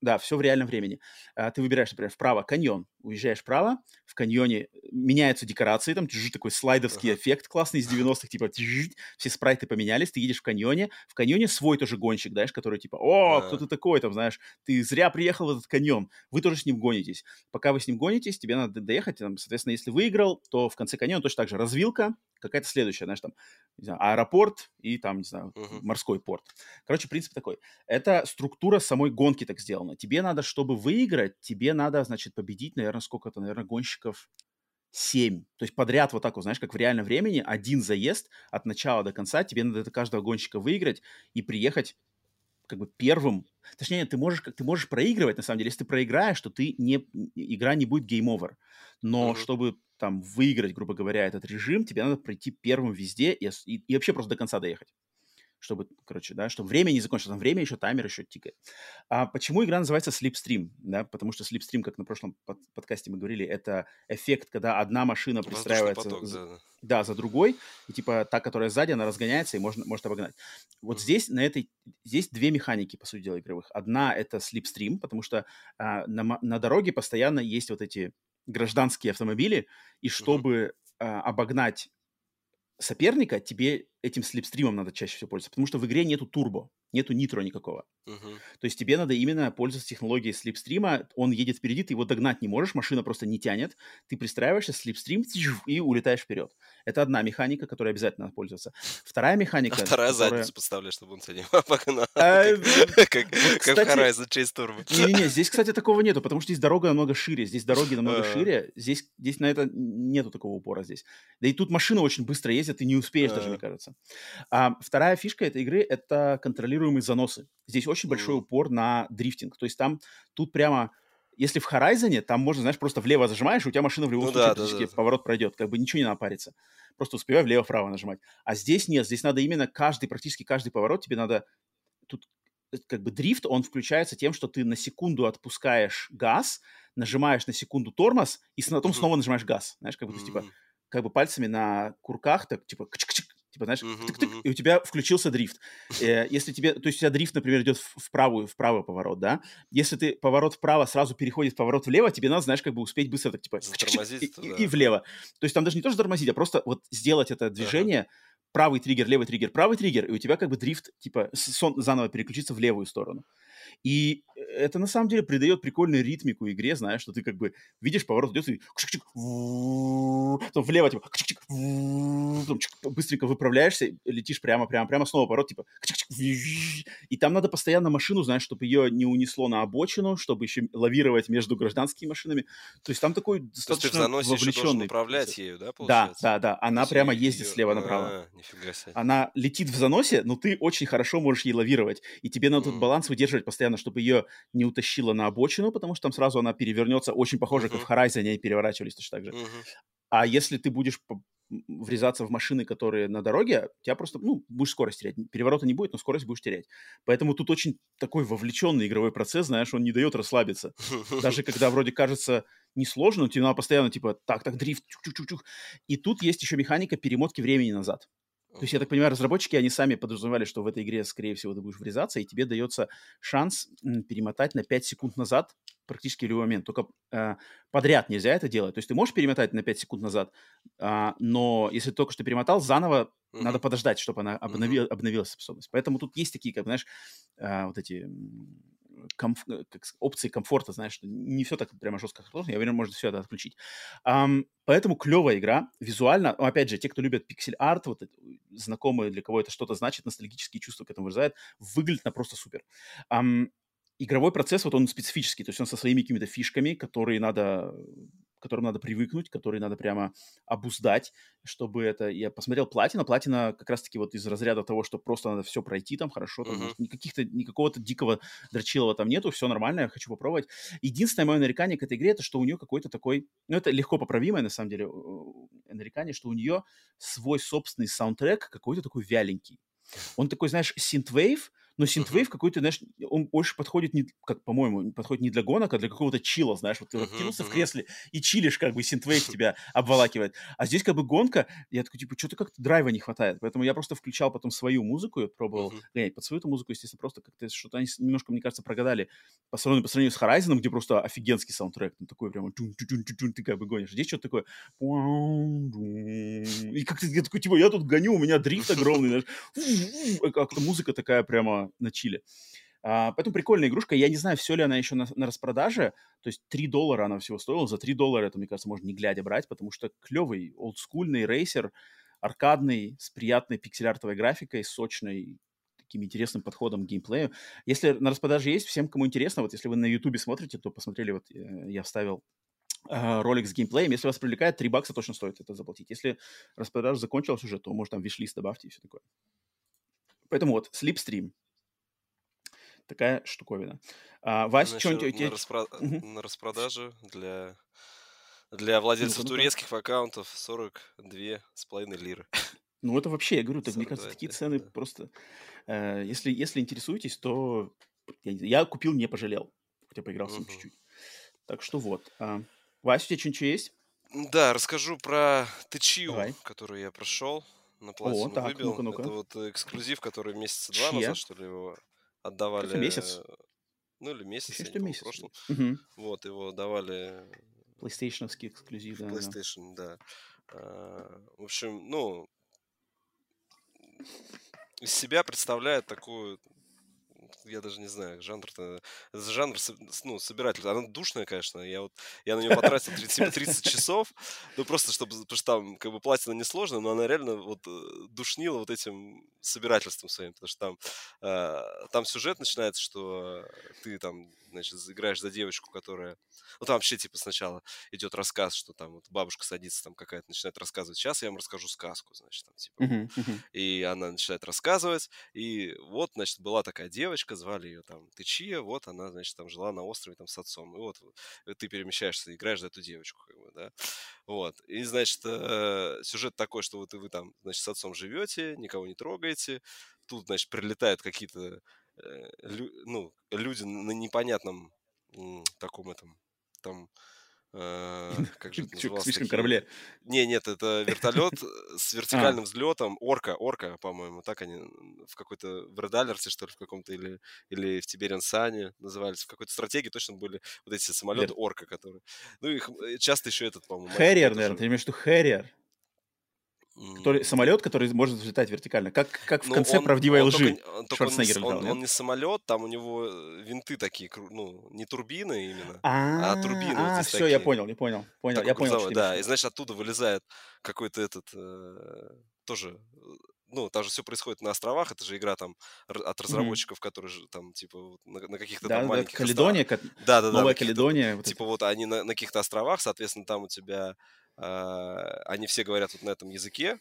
Да, все в реальном времени. А, ты выбираешь, например, вправо каньон, уезжаешь вправо, в каньоне меняются декорации, там тяжи, такой слайдовский uh-huh. эффект классный из 90-х, типа все спрайты поменялись, ты едешь в каньоне, в каньоне свой тоже гонщик, знаешь, который типа, о, uh-huh. кто ты такой, там, знаешь, ты зря приехал в этот каньон, вы тоже с ним гонитесь. Пока вы с ним гонитесь, тебе надо доехать, там, соответственно, если выиграл, то в конце каньона точно так же развилка, какая-то следующая, знаешь, там, не знаю, аэропорт и там, не знаю, uh-huh. морской порт. Короче, принцип такой. Это структура самой гонки так сделана. Тебе надо, чтобы выиграть, тебе надо, значит, победить, наверное, сколько-то, наверное, гонщиков 7. То есть подряд вот так вот, знаешь, как в реальном времени, один заезд от начала до конца, тебе надо это каждого гонщика выиграть и приехать как бы первым. Точнее, ты можешь, ты можешь проигрывать, на самом деле. Если ты проиграешь, то ты не, игра не будет гейм-овер. Но uh-huh. чтобы там выиграть, грубо говоря, этот режим, тебе надо пройти первым везде и, и, и вообще просто до конца доехать. Чтобы, короче, да, чтобы время не закончилось. Там время еще, таймер еще тикает. А почему игра называется Slipstream? Да, потому что Slipstream, как на прошлом под, подкасте мы говорили, это эффект, когда одна машина пристраивается поток, за, да, да. за другой, и типа та, которая сзади, она разгоняется и можно, может обогнать. Вот mm-hmm. здесь, на этой, здесь две механики, по сути дела, игровых. Одна — это Slipstream, потому что а, на, на дороге постоянно есть вот эти гражданские автомобили, и чтобы uh-huh. э, обогнать соперника, тебе этим слепстримом надо чаще всего пользоваться, потому что в игре нету турбо, нету нитро никакого. Uh-huh. То есть тебе надо именно пользоваться технологией слепстрима, он едет впереди, ты его догнать не можешь, машина просто не тянет, ты пристраиваешься, слепстрим и улетаешь вперед. Это одна механика, которой обязательно надо пользоваться. Вторая механика... А вторая которая... задницу подставляешь, чтобы он ним погнал. А, как в Horizon Chase Turbo. Не-не-не, здесь, кстати, такого нету, потому что здесь дорога намного шире, здесь дороги намного шире, здесь на это нету такого упора здесь. Да и тут машина очень быстро ездит, ты не успеешь даже, мне кажется. А вторая фишка этой игры — это контролируемые заносы. Здесь очень большой упор на дрифтинг. То есть там, тут прямо если в Horizon, там можно, знаешь, просто влево зажимаешь, и у тебя машина в любом ну, случае да, да, да. поворот пройдет. Как бы ничего не напарится. Просто успевай влево-вправо нажимать. А здесь нет, здесь надо именно каждый, практически каждый поворот тебе надо... Тут э, как бы дрифт, он включается тем, что ты на секунду отпускаешь газ, нажимаешь на секунду тормоз, и потом снова нажимаешь газ. Знаешь, как бы, mm-hmm. типа, как бы пальцами на курках, так, типа, Типа, знаешь, uh-huh, uh-huh. и у тебя включился дрифт. Э, если тебе, то есть у тебя дрифт, например, идет в, правую, в правый поворот, да? Если ты поворот вправо сразу переходит в поворот влево, тебе надо, знаешь, как бы успеть быстро так, типа, и, и, и влево. То есть там даже не то, что тормозить, а просто вот сделать это движение, uh-huh. правый триггер, левый триггер, правый триггер, и у тебя как бы дрифт, типа, сон заново переключиться в левую сторону. И это на самом деле придает прикольную ритмику игре, знаешь, что ты как бы видишь поворот идет и потом влево типа потом быстренько выправляешься, летишь прямо, прямо, прямо снова поворот типа и там надо постоянно машину, знаешь, чтобы ее не унесло на обочину, чтобы еще лавировать между гражданскими машинами. То есть там такой достаточно То есть вовлеченный. управлять ею, да, получается? Да, да, да. Она прямо ездит ее... слева направо. А, Она летит в заносе, но ты очень хорошо можешь ей лавировать, и тебе надо mm. тут баланс выдерживать постоянно, чтобы ее не утащило на обочину, потому что там сразу она перевернется, очень похоже, uh-huh. как в Horizon они переворачивались точно так же. Uh-huh. А если ты будешь врезаться в машины, которые на дороге, тебя просто, ну, будешь скорость терять. Переворота не будет, но скорость будешь терять. Поэтому тут очень такой вовлеченный игровой процесс, знаешь, он не дает расслабиться. Даже когда вроде кажется несложно, тебе надо постоянно, типа, так, так, дрифт, чук-чук-чук. И тут есть еще механика перемотки времени назад. То есть, я так понимаю, разработчики, они сами подразумевали, что в этой игре, скорее всего, ты будешь врезаться, и тебе дается шанс перемотать на 5 секунд назад практически в любой момент. Только э, подряд нельзя это делать. То есть ты можешь перемотать на 5 секунд назад, э, но если только что перемотал, заново uh-huh. надо подождать, чтобы она обновила, uh-huh. обновила способность. Поэтому тут есть такие, как знаешь, э, вот эти комф... Э, как, опции комфорта, знаешь, что не все так прямо жестко сложно, я уверен, можно все это отключить. Um, поэтому клевая игра, визуально, ну, опять же, те, кто любят пиксель-арт, вот знакомые, для кого это что-то значит, ностальгические чувства к этому выражают, выглядит на просто супер. Um, игровой процесс, вот он специфический, то есть он со своими какими-то фишками, которые надо к которым надо привыкнуть, которые надо прямо обуздать, чтобы это... Я посмотрел Платина. Платина как раз-таки вот из разряда того, что просто надо все пройти там хорошо, там uh-huh. никаких-то, никакого-то дикого дрочилова там нету, все нормально, я хочу попробовать. Единственное мое нарекание к этой игре, это что у нее какой-то такой... Ну, это легко поправимое, на самом деле, нарекание, что у нее свой собственный саундтрек какой-то такой вяленький. Он такой, знаешь, синтвейв, но синтвейв uh-huh. какой-то, знаешь, он больше подходит, не, как, по-моему, подходит не для гонок, а для какого-то чила, знаешь, вот ты uh-huh, откинулся uh-huh. в кресле и чилишь, как бы синтвейв тебя обволакивает. А здесь как бы гонка, я такой, типа, что-то как-то драйва не хватает. Поэтому я просто включал потом свою музыку, я пробовал uh-huh. гонять под свою музыку, естественно, просто как-то что-то они немножко, мне кажется, прогадали по сравнению, по сравнению с Horizon, где просто офигенский саундтрек, ну, такой прямо ты как бы гонишь. Здесь что-то такое и как-то я такой, типа, я тут гоню, у меня дрифт огромный, знаешь, как-то музыка такая прямо на чиле. А, поэтому прикольная игрушка. Я не знаю, все ли она еще на, на распродаже. То есть 3 доллара она всего стоила. За 3 доллара это, мне кажется, можно не глядя брать, потому что клевый, олдскульный рейсер, аркадный, с приятной пиксель-артовой графикой, сочной, таким интересным подходом к геймплею. Если на распродаже есть, всем, кому интересно, вот если вы на Ютубе смотрите, то посмотрели, вот э, я вставил э, ролик с геймплеем. Если вас привлекает, 3 бакса точно стоит это заплатить. Если распродажа закончилась уже, то, может, там виш-лист добавьте и все такое. Поэтому вот, Slipstream такая штуковина. А, Вась, что-нибудь... На, распро... угу. на распродаже для, для владельцев ну турецких аккаунтов 42 с половиной лиры. Ну, это вообще, я говорю, так, мне кажется, такие цены да. просто... Э, если, если интересуетесь, то я, я купил, не пожалел. Хотя поиграл с ним угу. чуть-чуть. Так что вот. А, Вася, у тебя что-нибудь есть? Да, расскажу про Тычию, которую я прошел на платину О, так, выбил. Ну-ка, ну-ка. Это вот эксклюзив, который месяца два Чья? назад, что ли, его отдавали... Это месяц? Ну, или месяц, Еще что месяц. прошлом. Угу. Вот, его давали... PlayStation эксклюзив, да. PlayStation, да. да. А, в общем, ну, из себя представляет такую я даже не знаю, жанр-то... Жанр, ну, собиратель. Она душная, конечно. Я вот, я на нее потратил 30, 30 часов, ну, просто чтобы, потому что там, как бы, платина несложная, но она реально вот э, душнила вот этим собирательством своим, потому что там, э, там сюжет начинается, что ты там, значит, играешь за девочку, которая... Ну, там вообще, типа, сначала идет рассказ, что там вот бабушка садится, там какая-то начинает рассказывать. Сейчас я вам расскажу сказку, значит, там, типа. Uh-huh, uh-huh. И она начинает рассказывать, и вот, значит, была такая девочка, звали ее там Тычия, вот она, значит, там жила на острове там с отцом. И вот ты перемещаешься, играешь за эту девочку, как бы, да. Вот. И, значит, э, сюжет такой, что вот вы там, значит, с отцом живете, никого не трогаете. Тут, значит, прилетают какие-то э, лю, ну, люди на непонятном таком этом, там, как же это называлось? Слишком корабле. Не, нет, это вертолет с а. вертикальным взлетом. Орка, орка, по-моему, так они в какой-то в Red Alert, что ли, в каком-то, или, или в Тибериан Сане назывались. В какой-то стратегии точно были вот эти самолеты орка, которые... Ну, их э, часто еще этот, по-моему... Хэрриер, наверное, ты имеешь в виду Хэрриер? Который, самолет, который может взлетать вертикально, как, как в ну, конце он, правдивой он лжи только, он, Шварценеггер он, он, он не самолет, там у него э, винты такие, ну, не турбины именно, а, а турбины а, вот здесь все, такие. я понял, не понял, понял, я понял, Да, и значит оттуда вылезает какой-то этот, э, тоже э, ну, там же все происходит на островах, это же игра там от разработчиков, mm-hmm. которые же там, типа, на, на каких-то да, там да, маленьких Каледония, островах. Да, да, да. Новая Каледония. Вот типа это. вот они на, на каких-то островах, соответственно, там у тебя, они все говорят вот на этом языке,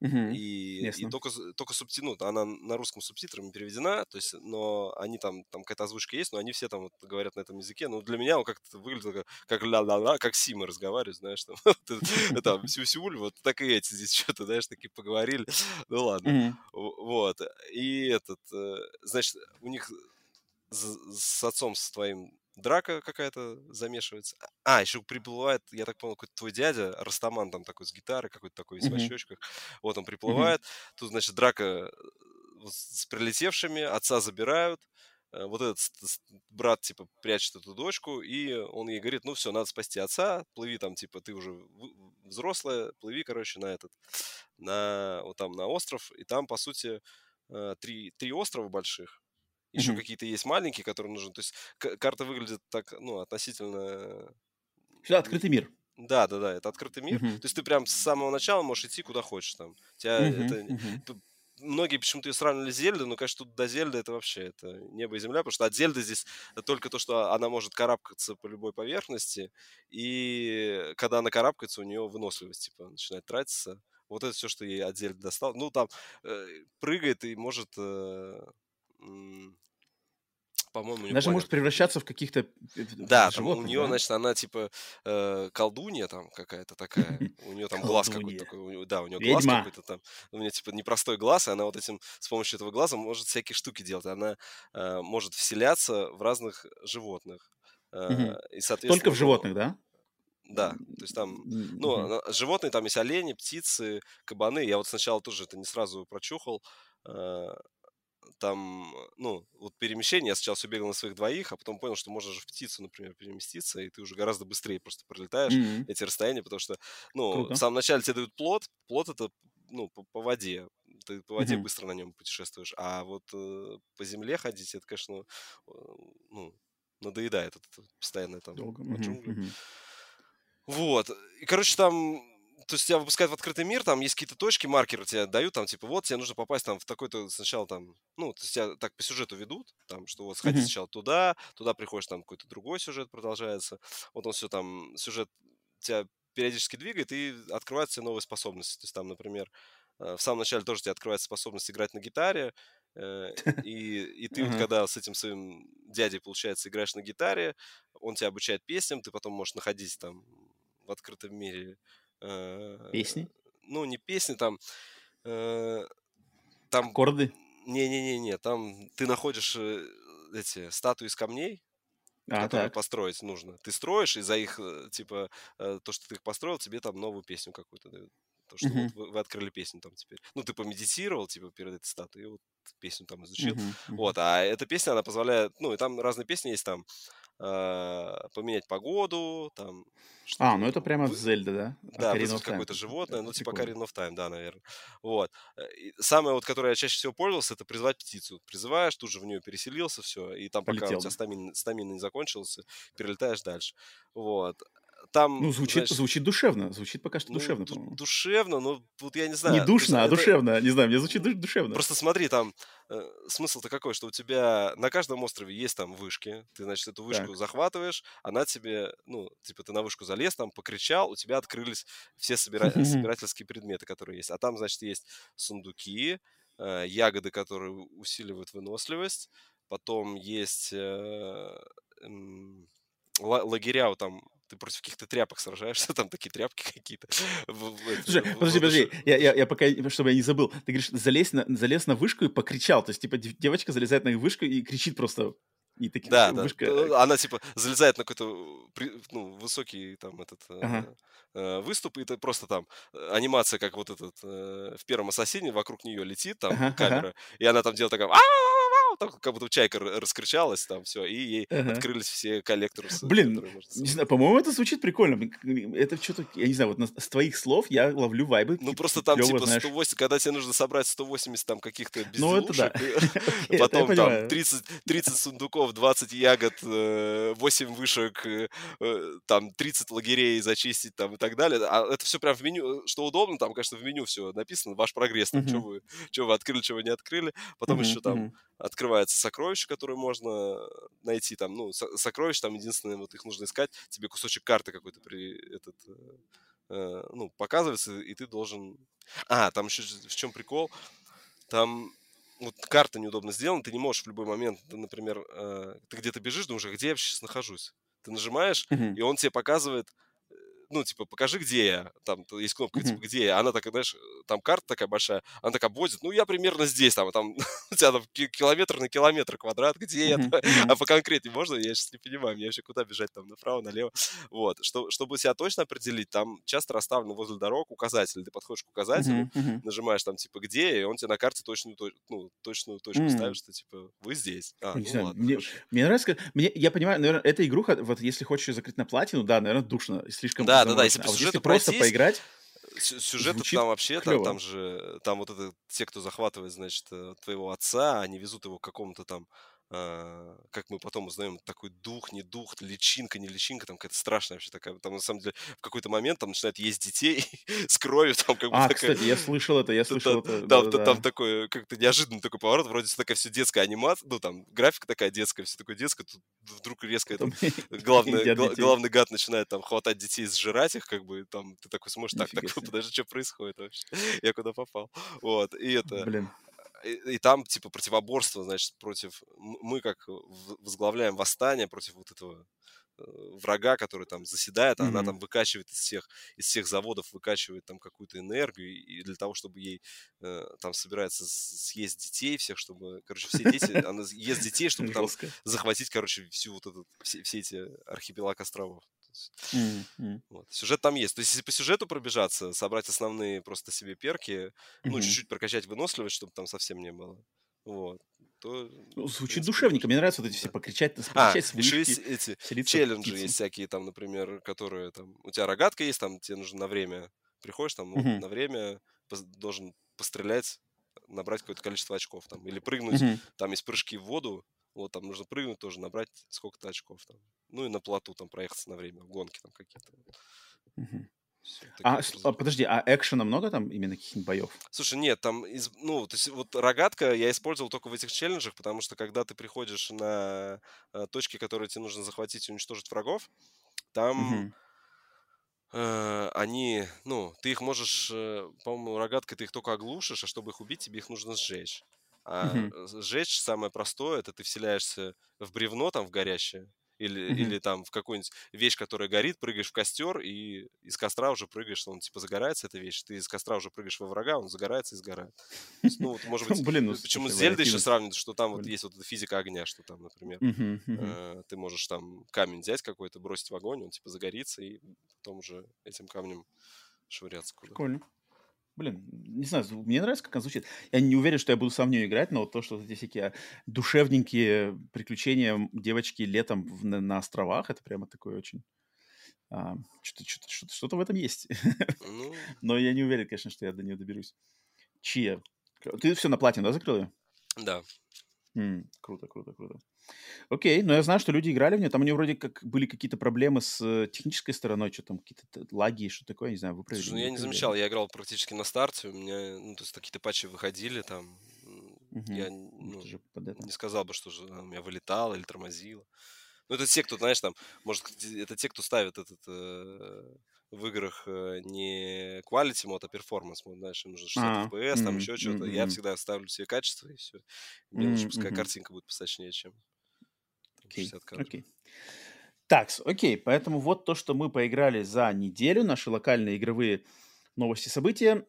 Угу. И, и только, только субтину, она на русском субтитрами переведена, то есть, но они там, там какая-то озвучка есть, но они все там вот говорят на этом языке. Но для меня он как-то выглядит как, ля-ля-ля, как Сима разговаривает, знаешь, там, там сю-сюль, вот так и эти здесь что-то, знаешь, такие поговорили. Ну ладно. Вот. И этот, э, значит, у них с отцом с твоим драка какая-то замешивается. А, еще приплывает, я так понял, какой-то твой дядя, Растаман там такой с гитарой, какой-то такой весь mm-hmm. в очочках. Вот он приплывает. Mm-hmm. Тут, значит, драка э, с прилетевшими, отца забирают. Э, вот этот брат, типа, прячет эту дочку, и он ей говорит, ну все, надо спасти отца, плыви там, типа, ты уже взрослая, плыви, короче, на этот, на, вот там, на остров, и там, по сути, э, три, три острова больших, Еще mm-hmm. какие-то есть маленькие, которые нужны. То есть карта выглядит так, ну, относительно... Все, открытый мир. Да, да, да, это открытый мир. Uh-huh. То есть ты прям с самого начала можешь идти куда хочешь там. Тебя uh-huh, это, uh-huh. Многие почему-то ее сравнивали с Зельдой, но, конечно, тут до Зельды это вообще это небо и земля, потому что от Зельды здесь только то, что она может карабкаться по любой поверхности, и когда она карабкается, у нее выносливость типа начинает тратиться. Вот это все, что ей от Зельды достал. Ну, там э, прыгает и может э, по-моему, Даже понял. может превращаться в каких-то Да, там у нее, да? значит, она типа э, колдунья там какая-то такая. У нее там глаз какой-то такой. Да, у нее глаз какой-то там. У нее типа непростой глаз, и она вот этим, с помощью этого глаза может всякие штуки делать. Она э, может вселяться в разных животных. Э, и, соответственно, Только в животных, да? Да, то есть там, ну, животные, там есть олени, птицы, кабаны. Я вот сначала тоже это не сразу прочухал там, ну, вот перемещение, я сначала бегал на своих двоих, а потом понял, что можно же в птицу, например, переместиться, и ты уже гораздо быстрее просто пролетаешь mm-hmm. эти расстояния, потому что, ну, Круто. в самом начале тебе дают плод, плод это, ну, по, по воде, ты по воде mm-hmm. быстро на нем путешествуешь, а вот э, по земле ходить, это, конечно, э, ну, надоедает это постоянно там Долго. Mm-hmm. Вот. И, короче, там то есть тебя выпускают в открытый мир, там есть какие-то точки, маркеры тебе дают, там, типа, вот, тебе нужно попасть там в такой-то сначала там, ну, то есть тебя так по сюжету ведут, там, что вот сходи mm-hmm. сначала туда, туда приходишь, там какой-то другой сюжет продолжается, вот он все там, сюжет тебя периодически двигает и открываются новые способности. То есть там, например, э, в самом начале тоже тебе открывается способность играть на гитаре, э, и, и ты вот когда с этим своим дядей, получается, играешь на гитаре, он тебя обучает песням, ты потом можешь находить там в открытом мире Э, песни? Ну, не песни, там... Э, там... Аккорды? Не-не-не, там ты находишь э, эти статуи из камней, а, которые так. построить нужно. Ты строишь, и за их, типа, то, что ты их построил, тебе там новую песню какую-то дают. То, что uh-huh. вот вы, вы открыли песню там теперь. Ну, ты помедитировал, типа, перед этой статуей, вот песню там изучил. Uh-huh. Uh-huh. Вот, а эта песня, она позволяет, ну, и там разные песни есть, там, э, поменять погоду, там... А, ну это прямо в Зельда, да? Да, вызвать какое-то животное, ну типа Ocarina of Time, да, наверное. Вот. Э, и самое вот, которое я чаще всего пользовался, это призвать птицу. Призываешь, тут же в нее переселился, все, и там Полетел. пока у тебя стамин, стамин не закончился, перелетаешь дальше. Вот там... Ну, звучит, знаешь, звучит душевно. Звучит пока что ну, душевно, по-моему. Душевно, но вот я не знаю. Не душно, есть, а это... душевно. Не знаю, мне звучит душевно. Просто смотри, там э, смысл-то какой, что у тебя на каждом острове есть там вышки. Ты, значит, эту вышку так. захватываешь, она тебе, ну, типа ты на вышку залез, там покричал, у тебя открылись все собира... собирательские предметы, которые есть. А там, значит, есть сундуки, э, ягоды, которые усиливают выносливость. Потом есть... Э, лагеря, там ты против каких-то тряпок сражаешься, там такие тряпки какие-то. Слушай, подожди, подожди, я, я, я пока, чтобы я не забыл, ты говоришь, залез на, залез на вышку и покричал, то есть, типа, девочка залезает на вышку и кричит просто и такие, да, да. Вышка... Э, она типа залезает на какой-то ну, высокий там этот э, ага. э, выступ, и это просто там э, анимация, как вот этот э, в первом ассасине, вокруг нее летит там ага, камера, ага. и она там делает такая там как будто чайка раскричалась, там все, и ей ага. открылись все коллекторы. Блин, которые, не знаю, по-моему, это звучит прикольно. Это что-то, я не знаю, вот с твоих слов я ловлю вайбы. Ну, просто там клёво, типа знаешь... 180, когда тебе нужно собрать 180 там каких-то ну, потом там 30, 30 сундуков, 20 ягод, 8 э, вышек, э, э, там 30 лагерей зачистить там и так далее. А это все прям в меню, что удобно, там, конечно, в меню все написано, ваш прогресс, там, что вы, что вы открыли, вы не открыли. Потом еще там открывается сокровище, которое можно найти там, ну, сокровища там единственное, вот их нужно искать, тебе кусочек карты какой-то при этот, э, э, ну, показывается, и ты должен... А, там еще в чем прикол? Там вот карта неудобно сделана, ты не можешь в любой момент, ты, например, э, ты где-то бежишь, думаешь, а где я сейчас нахожусь? Ты нажимаешь, mm-hmm. и он тебе показывает ну, типа, покажи, где я. Там есть кнопка, типа, где я. Она такая, знаешь, там карта такая большая, она такая обводит, ну, я примерно здесь, там, там у тебя там километр на километр квадрат, где я? А по конкретнее можно? Я сейчас не понимаю, мне вообще куда бежать, там, направо, налево. Вот, что, чтобы себя точно определить, там часто расставлены возле дорог указатели. Ты подходишь к указателю, нажимаешь там, типа, где, и он тебе на карте точную, ну, точную точку ставит, что, типа, вы здесь. А, ну, знаю, ладно, мне, мне нравится, мне, я понимаю, наверное, эта игруха, вот если хочешь ее закрыть на платину, да, наверное, душно, слишком да, да, да, если по а сюжету вот просто поиграть, сюжет там вообще, там, там же, там вот это, те, кто захватывает, значит, э, твоего отца, они везут его к какому-то там как мы потом узнаем, такой дух, не дух, личинка, не личинка, там какая-то страшная вообще такая. Там, на самом деле, в какой-то момент там начинают есть детей с кровью, там как бы А, такая... кстати, я слышал это, я слышал Там, это. там, Да-да-да. там такой, как-то неожиданный такой поворот, вроде всё такая все детская анимация, ну, там, графика такая детская, все такое детское, тут вдруг резко этот Потом главный, гла- главный гад начинает там хватать детей и сжирать их, как бы, там, ты такой смотришь, так, так, себе. подожди, что происходит вообще? Я куда попал? Вот, и это... Блин. И, и там, типа, противоборство, значит, против... Мы как в- возглавляем восстание против вот этого э, врага, который там заседает, а она Мгм. там выкачивает из всех, из всех заводов, выкачивает там какую-то энергию, и, для того, чтобы ей э, там собирается съесть детей всех, чтобы, короче, все дети, она ест детей, чтобы там захватить, короче, всю вот этот, все, все эти архипелаг островов. М, вот. Сюжет там есть. То есть, если по сюжету пробежаться, собрать основные просто себе перки, ну, мгм. чуть-чуть прокачать выносливость, чтобы там совсем не было, вот, то, Ну, Звучит принципе, душевненько. Мне нравятся вот эти все покричать, А, покричать с еще вышки, есть эти челленджи птицу. есть всякие там, например, которые там... У тебя рогатка есть, там тебе нужно на время... Приходишь там, Мгм, на время должен пострелять, набрать какое-то количество очков там. Или прыгнуть, мгм. там есть прыжки в воду, вот там нужно прыгнуть тоже, набрать сколько-то очков там. Ну и на плоту там проехаться на время, гонки там какие-то. Такие А, а, подожди, а экшена много там именно каких-нибудь боев? Слушай, нет, там, из- ну, то есть вот рогатка я использовал только в этих челленджах, потому что когда ты приходишь на э, точки, которые тебе нужно захватить и уничтожить врагов, там э, они, ну, ты их можешь, э, по-моему, рогаткой ты их только оглушишь, а чтобы их убить, тебе их нужно сжечь. А э, сжечь самое простое, это ты вселяешься в бревно там, в горящее, или, Мгм. или там в какую-нибудь вещь, которая горит, прыгаешь в костер, и из костра уже прыгаешь, он типа загорается, эта вещь, ты из костра уже прыгаешь во врага, он загорается и сгорает. Есть, ну, вот, может быть, Блин, ну, э, почему с Зельдой еще сравнивают, что там вот есть вот эта физика огня, что там, например, мгм. э, ты можешь там камень взять какой-то, бросить в огонь, он типа загорится, и потом уже этим камнем швыряться куда. Прикольно. Блин, не знаю, мне нравится, как она звучит. Я не уверен, что я буду сам в нее играть, но вот то, что вот эти всякие душевненькие приключения девочки летом в- на, на островах, это прямо такое очень... а, что-то, что-то, что-то, что-то в этом есть. Ну, Но я не уверен, конечно, что я до нее доберусь. Чья? Ты все на платину, да, закрыл ее? да. М, круто, круто, круто. Окей, но я знаю, что люди играли в нее. Там у нее вроде как были какие-то проблемы с технической стороной, что там какие-то лаги, что такое, я не знаю, выправили, Слушай, ну я не замечал, я играл практически на старте, у меня, ну, то есть какие-то патчи выходили там, Мгм. я, Ну, ну, не сказал бы, что же у меня вылетало или тормозило. Ну, это те, кто, знаешь, там, может, это те, кто ставит этот э, в играх э, не quality мод, а performance мод, знаешь, им нужно 60 А, FPS, там м, еще что-то. Я м, всегда ставлю себе качество, и все. Мне лучше, м, пускай картинка будет посочнее, чем там Окей, 60 кадров. окей. Так, окей, поэтому вот то, что мы поиграли за неделю, наши локальные игровые новости, события.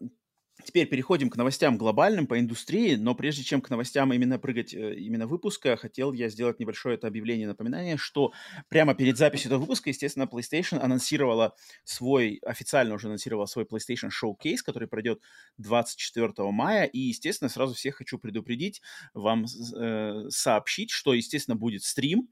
Теперь переходим к новостям глобальным по индустрии, но прежде чем к новостям именно прыгать, э, именно выпуска, хотел я сделать небольшое это объявление, напоминание, что прямо перед записью этого выпуска, естественно, PlayStation анонсировала свой, официально уже анонсировала свой PlayStation Showcase, который пройдет 24 мая, и, естественно, сразу всех хочу предупредить, вам э, сообщить, что, естественно, будет стрим,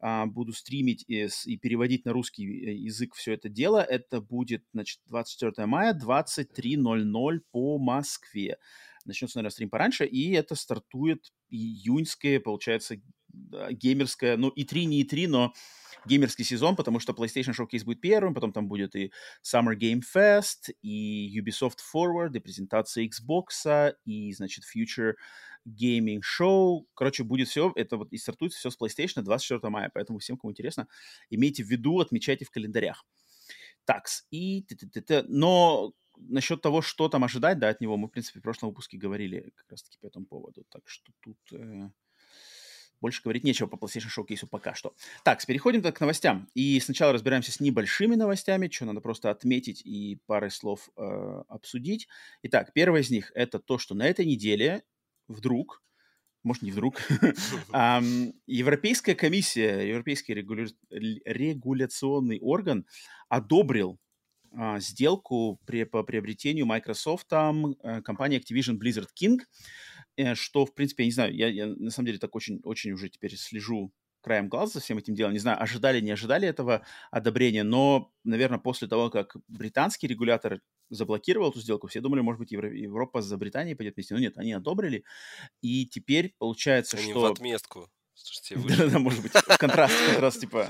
буду стримить и, и переводить на русский э, язык все это дело. Это будет, значит, 24 мая, 23.00 по Москве. Начнется, наверное, стрим пораньше, и это стартует июньское, получается, геймерское, ну, и 3 не и 3, но геймерский сезон, потому что PlayStation Showcase будет первым, потом там будет и Summer Game Fest, и Ubisoft Forward, и презентация Xbox, и, значит, Future Show. Короче, будет все, это вот и стартует все с PlayStation 24 мая, поэтому всем, кому интересно, имейте в виду, отмечайте в календарях. Такс, и. Но насчет того, что там ожидать, да, от него, мы, в принципе, в прошлом выпуске говорили как раз-таки по этому поводу, так что тут... э, больше говорить нечего по PlayStation Showcase пока что. Так, переходим так к новостям. И сначала разбираемся с небольшими новостями, что надо просто отметить и парой слов э, обсудить. Итак, первое из них это то, что на этой неделе вдруг, может не вдруг, Европейская комиссия, Европейский регуля- регуляционный орган одобрил а, сделку при, по приобретению Microsoft э, компании Activision Blizzard King, э, что, в принципе, я не знаю, я, я на самом деле так очень, очень уже теперь слежу краем глаза за всем этим делом. Не знаю, ожидали, не ожидали этого одобрения, но, наверное, после того, как британский регулятор заблокировал эту сделку, все думали, может быть, Евро- Европа за Британией пойдет вместе. Но нет, они одобрили. И теперь получается, Они в что... отместку Да-да, может быть, контраст, контраст, типа,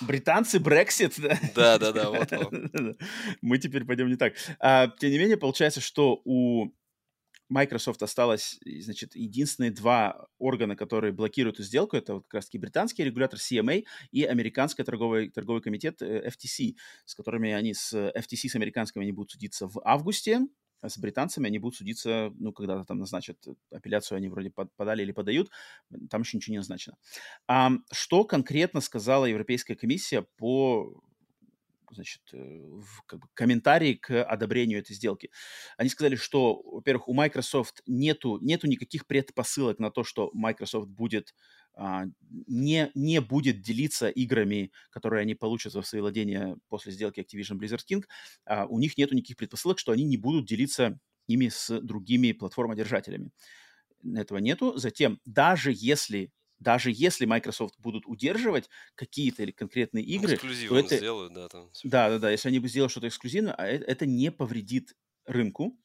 британцы, Брексит, да? Да-да-да, вот Мы теперь пойдем не так. А, тем не менее, получается, что у Microsoft осталось, значит, единственные два органа, которые блокируют эту сделку, это вот как раз-таки британский регулятор CMA и американский торговый, торговый комитет э, FTC, с которыми они с FTC, с американскими, они будут судиться в августе, а с британцами они будут судиться, ну, когда там назначат апелляцию, они вроде подали или подают, там еще ничего не назначено. А, что конкретно сказала Европейская комиссия по значит, э, в как бы, комментарии к одобрению этой сделки. Они сказали, что, во-первых, у Microsoft нету, нету никаких предпосылок на то, что Microsoft будет а, не, не будет делиться играми, которые они получат в свои владения после сделки Activision Blizzard King. А, у них нету никаких предпосылок, что они не будут делиться ими с другими платформодержателями. Этого нету. Затем, даже если даже если Microsoft будут удерживать какие-то или конкретные ну, игры, то это... сделают, да, там. Да, да, да, если они бы сделали что-то эксклюзивное, а это, это не повредит рынку.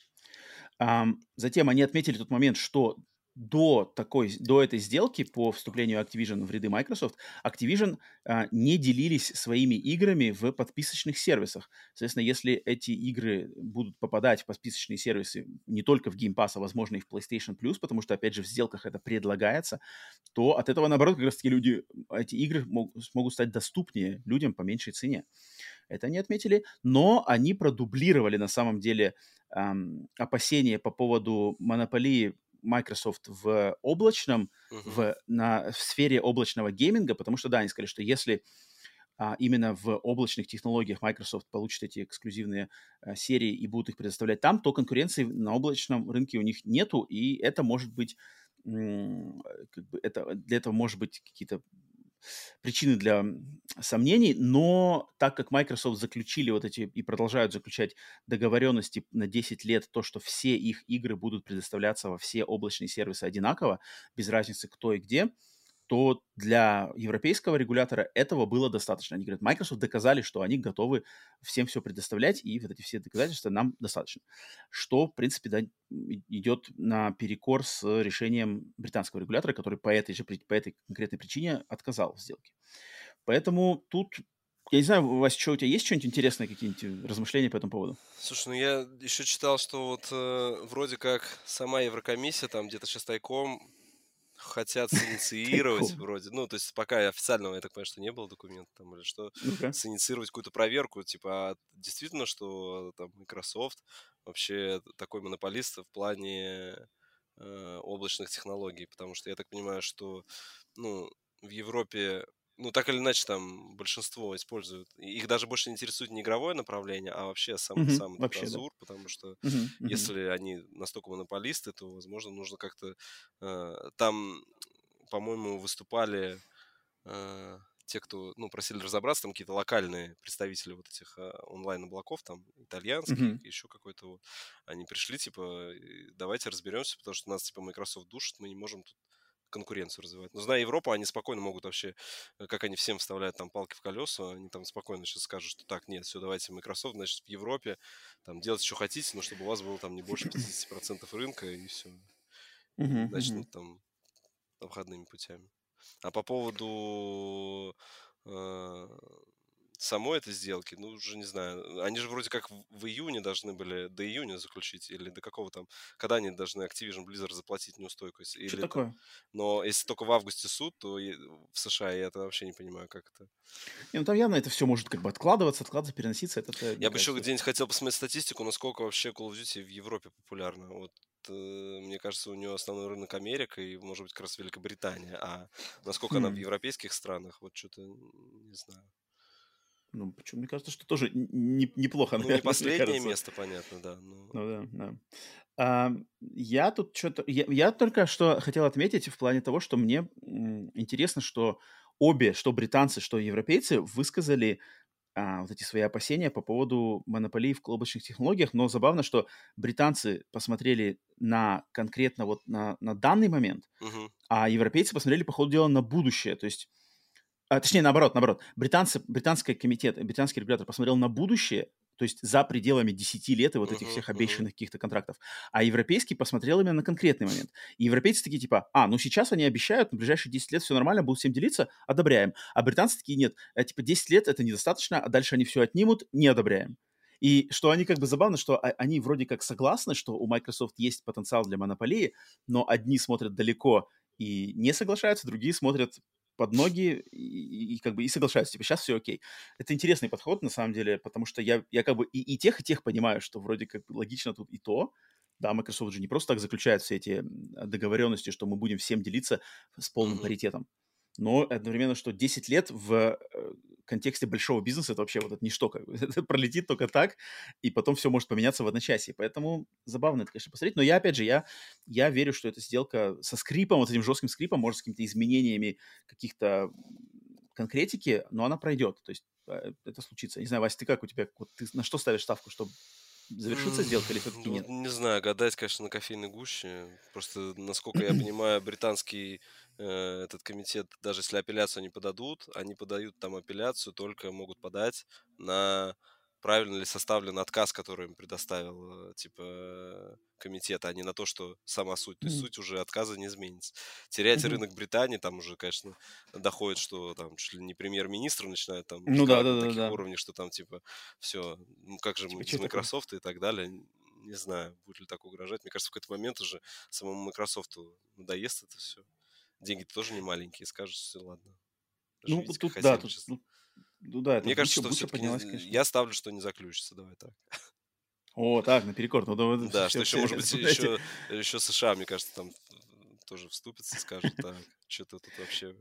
Um, затем они отметили тот момент, что до такой, до этой сделки по вступлению Activision в ряды Microsoft, Activision а, не делились своими играми в подписочных сервисах. Соответственно, если эти игры будут попадать в подписочные сервисы не только в Game Pass, а возможно и в PlayStation Plus, потому что, опять же, в сделках это предлагается, то от этого, наоборот, как раз-таки люди, эти игры мог, смогут стать доступнее людям по меньшей цене. Это они отметили, но они продублировали на самом деле эм, опасения по поводу монополии Microsoft в облачном, uh-huh. в, на, в сфере облачного гейминга, потому что, да, они сказали, что если а, именно в облачных технологиях Microsoft получит эти эксклюзивные а, серии и будут их предоставлять там, то конкуренции на облачном рынке у них нету, и это может быть, м- как бы это, для этого может быть какие-то причины для сомнений, но так как Microsoft заключили вот эти и продолжают заключать договоренности на 10 лет, то, что все их игры будут предоставляться во все облачные сервисы одинаково, без разницы кто и где, то для европейского регулятора этого было достаточно. Они говорят, Microsoft доказали, что они готовы всем все предоставлять, и вот эти все доказательства нам достаточно. Что, в принципе, да, идет на перекор с решением британского регулятора, который по этой же по этой конкретной причине отказал в сделке. Поэтому тут я не знаю, Вася, что у тебя есть что-нибудь интересное, какие-нибудь размышления по этому поводу? Слушай, ну я еще читал, что вот э, вроде как сама Еврокомиссия там где-то сейчас тайком хотят синициировать вроде, ну, то есть пока официального, я так понимаю, что не было документа там или что, okay. синициировать какую-то проверку, типа, а действительно, что там Microsoft вообще такой монополист в плане э, облачных технологий, потому что я так понимаю, что, ну, в Европе ну, так или иначе, там большинство используют. Их даже больше не интересует не игровое направление, а вообще сам, mm-hmm. сам вообще, Азур, да. потому что. Mm-hmm. если они настолько монополисты, то, возможно, нужно как-то... Э, там, по-моему, выступали э, те, кто, ну, просили разобраться, там какие-то локальные представители вот этих э, онлайн-облаков, там, итальянских, mm-hmm. еще какой-то вот. Они пришли, типа, давайте разберемся, потому что нас, типа, Microsoft душит, мы не можем тут конкуренцию развивать. Но зная Европу, они спокойно могут вообще, э, как они всем вставляют там палки в колеса, они там спокойно сейчас скажут, что так, нет, все, давайте Microsoft, значит, в Европе там делать, что хотите, но чтобы у вас было там не больше 50% рынка, и все. Uh-huh, Начнут там обходными путями. А по поводу э, самой этой сделки, ну, уже не знаю. Они же вроде как в июне должны были до июня заключить, или до какого там, когда они должны Activision Blizzard заплатить неустойку. Или Что такое? Там, но если только в августе суд, то в США я это вообще не понимаю, как это. Не, ну там явно это все может как бы откладываться, откладываться, переноситься. Это, это, я бы еще где-нибудь хотел посмотреть статистику, насколько вообще Call of Duty в Европе популярна. Вот э, мне кажется, у нее основной рынок Америка и, может быть, как раз Великобритания. А насколько хм. она в хм. европейских странах, вот что-то не знаю. Ну, почему? Мне кажется, что тоже не, неплохо. Ну, не последнее место, понятно, да. Но... Ну да, да. А, я тут что-то... Я, я только что хотел отметить в плане того, что мне интересно, что обе, что британцы, что европейцы, высказали а, вот эти свои опасения по поводу монополии в облачных технологиях, но забавно, что британцы посмотрели на конкретно вот на, на данный момент, uh-huh. а европейцы посмотрели, по ходу дела, на будущее. То есть а, точнее, наоборот, наоборот. Британцы, британский комитет, британский регулятор посмотрел на будущее, то есть за пределами 10 лет и вот этих всех обещанных каких-то контрактов. А европейский посмотрел именно на конкретный момент. И европейцы такие типа, а, ну сейчас они обещают, на ближайшие 10 лет все нормально, будут всем делиться, одобряем. А британцы такие, нет, а, типа 10 лет это недостаточно, а дальше они все отнимут, не одобряем. И что они как бы забавно, что они вроде как согласны, что у Microsoft есть потенциал для монополии, но одни смотрят далеко и не соглашаются, другие смотрят под ноги и, и, как бы и соглашаются, типа, сейчас все окей. Это интересный подход, на самом деле, потому что я, я как бы и, и тех, и тех понимаю, что вроде как логично тут и то, да, Microsoft же не просто так заключает все эти договоренности, что мы будем всем делиться с полным mm-hmm. паритетом но одновременно, что 10 лет в э, контексте большого бизнеса это вообще вот это ничто, как бы. это пролетит только так, и потом все может поменяться в одночасье. Поэтому забавно это, конечно, посмотреть. Но я, опять же, я, я верю, что эта сделка со скрипом, вот этим жестким скрипом, может, с какими-то изменениями каких-то конкретики, но она пройдет. То есть э, это случится. Не знаю, Вася, ты как у тебя, вот ты на что ставишь ставку, чтобы завершится сделка или все-таки нет? Не знаю, гадать, конечно, на кофейной гуще. Просто, насколько я понимаю, британский этот комитет, даже если апелляцию не подадут, они подают там апелляцию, только могут подать на правильно ли составлен отказ, который им предоставил, э, типа, комитет, а не на то, что сама суть. То есть суть уже отказа не изменится. Терять mm-hmm. рынок Британии, там уже, конечно, доходит, что там чуть ли не премьер-министр начинает там ну, да, да, на таких да, уровнях, что там, типа, все, ну как же типа, мы без Microsoft такое? и так далее. Не знаю, будет ли так угрожать. Мне кажется, в какой-то момент уже самому Microsoft надоест это все. Деньги тоже не маленькие, скажешь, все, ладно. Ну, тут, да, тут, тут, ну да, Мне кажется, что все-таки не... я ставлю, что не заключится, давай так. О, так, наперекор. Ну, да, да что еще, может быть, еще, еще США, мне кажется, там тоже вступится, скажет, так, что-то тут вообще...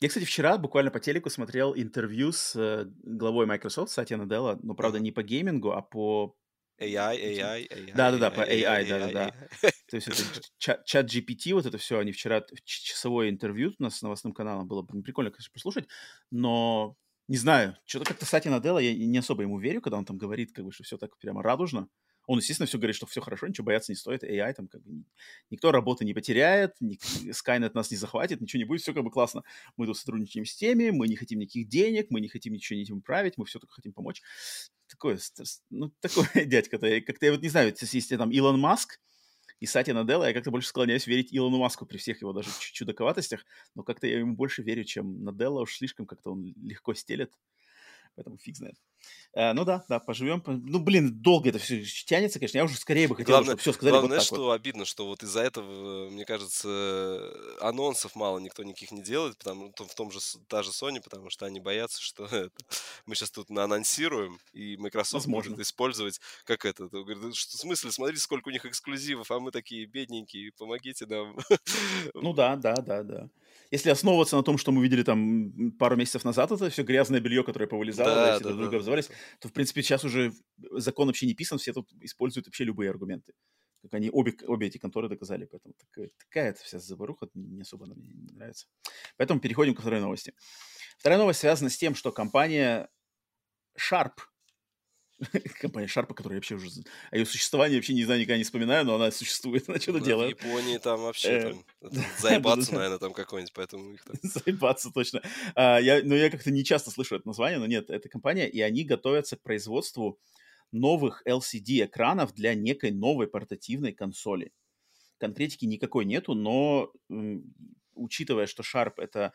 Я, кстати, вчера буквально по телеку смотрел интервью с э, главой Microsoft, Сатья Наделла, но, правда, не по геймингу, а по AI, AI, AI. Да-да-да, по AI, да-да-да. То есть это чат GPT, вот это все, они вчера, часовое интервью у нас с новостным каналом было прикольно, конечно, послушать, но не знаю, что-то как-то Сати Наделла, я не особо ему верю, когда он там говорит, как бы, что все так прямо радужно. Он, естественно, все говорит, что все хорошо, ничего бояться не стоит, AI там как бы никто работы не потеряет, Skynet нас не захватит, ничего не будет, все как бы классно. Мы тут сотрудничаем с теми, мы не хотим никаких денег, мы не хотим ничего не этим править, мы все только хотим помочь. Такой, ну, такой дядька-то, как-то я вот не знаю, если там Илон Маск, и Сати Наделла, я как-то больше склоняюсь верить Илону Маску при всех его даже чудаковатостях, но как-то я ему больше верю, чем Наделла, уж слишком как-то он легко стелет, поэтому фиг знает. Э, ну да, да, поживем. Ну, блин, долго это все тянется, конечно. Я уже скорее бы хотел, главное, чтобы все сказали главное, вот что вот. обидно, что вот из-за этого, мне кажется, анонсов мало никто никаких не делает, потому в том же, та же Sony, потому что они боятся, что это, мы сейчас тут анонсируем, и Microsoft Возможно. может использовать, как это, говорит, что, в смысле, смотрите, сколько у них эксклюзивов, а мы такие бедненькие, помогите нам. Ну да, да, да, да если основываться на том, что мы видели там пару месяцев назад, это все грязное белье, которое повылезало, да, все да, друг друга да, обзывались, да. то, в принципе, сейчас уже закон вообще не писан, все тут используют вообще любые аргументы. Как они обе, обе эти конторы доказали. Поэтому такая, такая вся заваруха не особо нам не нравится. Поэтому переходим ко второй новости. Вторая новость связана с тем, что компания Sharp компания Sharp, которая вообще уже о ее существовании вообще не знаю, никогда не вспоминаю, но она существует, она что-то делает. В Японии там вообще э, там, заебаться, наверное, там какой-нибудь, поэтому их там... Заебаться, точно. А, я, но я как-то не часто слышу это название, но нет, это компания, и они готовятся к производству новых LCD-экранов для некой новой портативной консоли. Конкретики никакой нету, но учитывая, что Sharp — это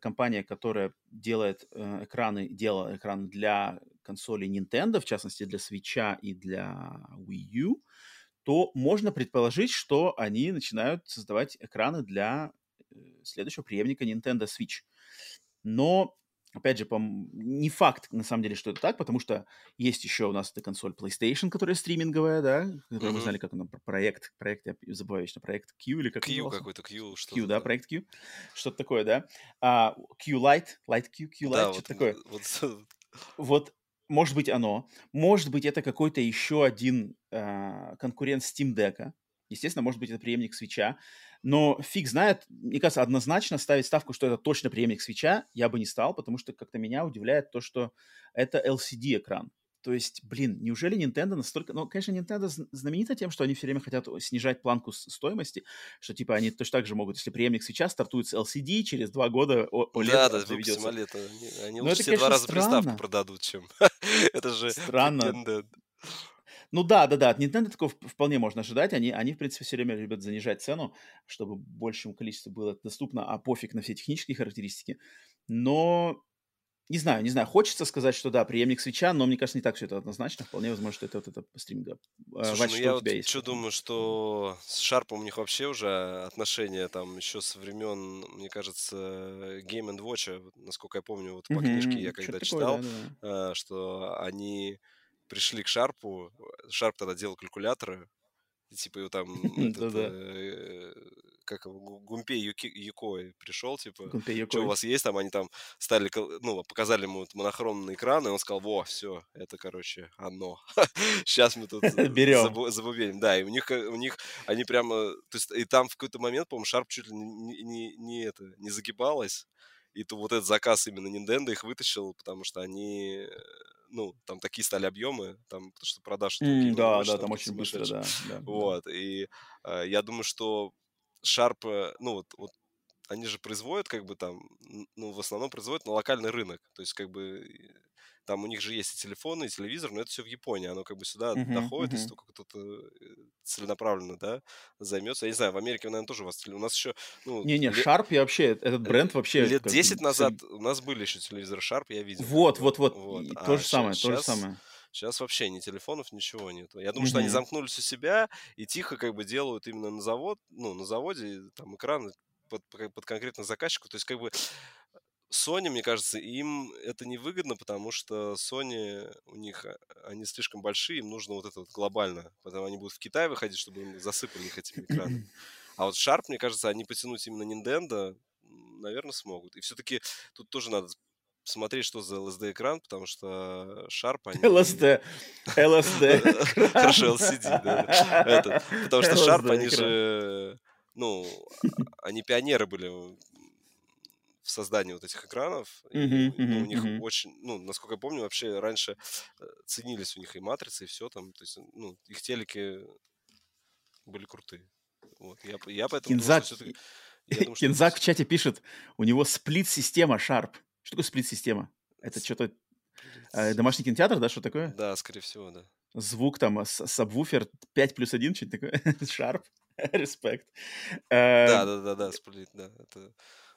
компания, которая делает э, экраны, делала экраны для консолей Nintendo, в частности для Switch и для Wii U, то можно предположить, что они начинают создавать экраны для э, следующего преемника Nintendo Switch. Но Опять же, не факт, на самом деле, что это так, потому что есть еще у нас эта консоль PlayStation, которая стриминговая, да, которую mm-hmm. мы знали, как она, проект, проект, я забываю вечно, проект Q или как Q какой-то, Q, что Q, да, проект Q, что-то такое, да. А, Q Lite, Lite Q, Q Lite, да, что-то вот, такое. Вот, вот, может быть, оно. Может быть, это какой-то еще один э, конкурент Steam Deck. Естественно, может быть, это преемник свеча. Но фиг знает, мне кажется, однозначно ставить ставку, что это точно преемник свеча, я бы не стал, потому что как-то меня удивляет то, что это LCD-экран. То есть, блин, неужели Nintendo настолько... Ну, конечно, Nintendo знаменита тем, что они все время хотят снижать планку стоимости, что, типа, они точно так же могут, если преемник сейчас стартует с LCD, через два года OLED Да, да, выпустим OLED. Они, они лучше это, все два раза странно. приставку продадут, чем... это же Странно. Nintendo. Ну да, да, да, от Nintendo такого вполне можно ожидать. Они, они, в принципе, все время любят занижать цену, чтобы большему количеству было доступно, а пофиг на все технические характеристики. Но не знаю, не знаю. Хочется сказать, что да, преемник свеча, но мне кажется, не так все это однозначно. Вполне возможно, что это вот это стриминга. Слушай, Вась, ну я вот есть? что думаю, что с Шарпом у них вообще уже отношения там еще со времен, мне кажется, Game and Watch, насколько я помню, вот по mm-hmm. книжке я когда читал, такое, да, да. что они пришли к Шарпу, Шарп тогда делал калькуляторы, типа там этот, э, как его, Гумпей Юки, Юкой пришел, типа, что у вас есть там, они там стали, ну, показали ему монохромный экран, и он сказал, во, все, это, короче, оно. Сейчас мы тут Берем. забубеним. Да, и у них, у них, они прямо, то есть, и там в какой-то момент, по-моему, Шарп чуть ли не, не, не, это, не загибалась, и то вот этот заказ именно Nintendo их вытащил, потому что они ну, там такие стали объемы, там, потому что продаж... Mm, да, да, там очень быстро, да. да вот, и э, я думаю, что Sharp, э, ну вот, вот они же производят как бы там, ну в основном производят на локальный рынок, то есть как бы там у них же есть и телефоны, и телевизор, но это все в Японии, оно как бы сюда uh-huh, доходит, uh-huh. если только кто-то э, целенаправленно, да, займется. Я не знаю, в Америке, наверное, тоже у вас у нас еще... Ну, Не-не, лет... Sharp я вообще, этот бренд вообще... Лет 10 назад у нас были еще телевизоры Sharp, я видел. Вот, вот, вот, вот. А то же самое, сейчас... то же самое. Сейчас вообще ни телефонов, ничего нет. Я думаю, mm-hmm. что они замкнулись у себя и тихо как бы делают именно на завод, ну, на заводе, там, экраны под, под конкретно заказчику. То есть, как бы Sony, мне кажется, им это невыгодно, потому что Sony, у них, а, они слишком большие, им нужно вот это вот глобально. Потом они будут в Китай выходить, чтобы им засыпали их этими экранами. А вот Sharp, мне кажется, они потянуть именно Nintendo, наверное, смогут. И все-таки тут тоже надо смотреть, что за LSD-экран, потому что Sharp они... LSD. LSD. Хорошо, LCD, да. Потому что Sharp, они же... Ну, они пионеры были в создании вот этих экранов. И, ну, у них очень, ну, насколько я помню, вообще раньше э, ценились у них и матрицы, и все там. То есть, ну, их телеки были крутые. Вот, я, я поэтому Кинзак, думаю, что думаю, что Кинзак в чате пишет, у него сплит-система Sharp. Что такое сплит-система? Это что-то э, домашний кинотеатр, да, что такое? Да, скорее всего, да. Звук там, сабвуфер 5 плюс 1, что-то такое. Sharp. Респект. Да, да, да, да, сплит, да. Это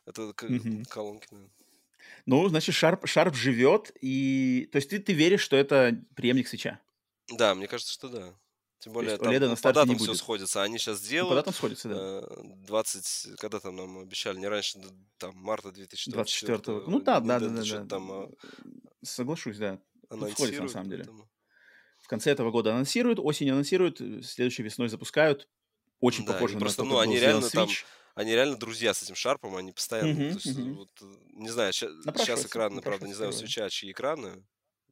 это колонки, наверное. Ну, значит, Шарп, Шарп живет, и... То есть ты, ты веришь, что это преемник свеча? Да, мне кажется, что да. Тем более, там, ну, на по датам все сходится. Они сейчас делают... Ну, по датам сходится, да. 20... Э, когда там нам обещали? Не раньше, там, марта 2024. 24 Ну да, да, да, да. да. Там, а, Соглашусь, да. Тут сходится, на самом деле. Поэтому... В конце этого года анонсируют, осенью анонсируют, следующей весной запускают. Очень да, похоже на просто, то, ну, они реально Switch. там они реально друзья с этим Шарпом, они постоянно, uh-huh, то есть, uh-huh. вот, э, не знаю, ща, сейчас экраны, правда, не знаю, свеча, чьи экраны,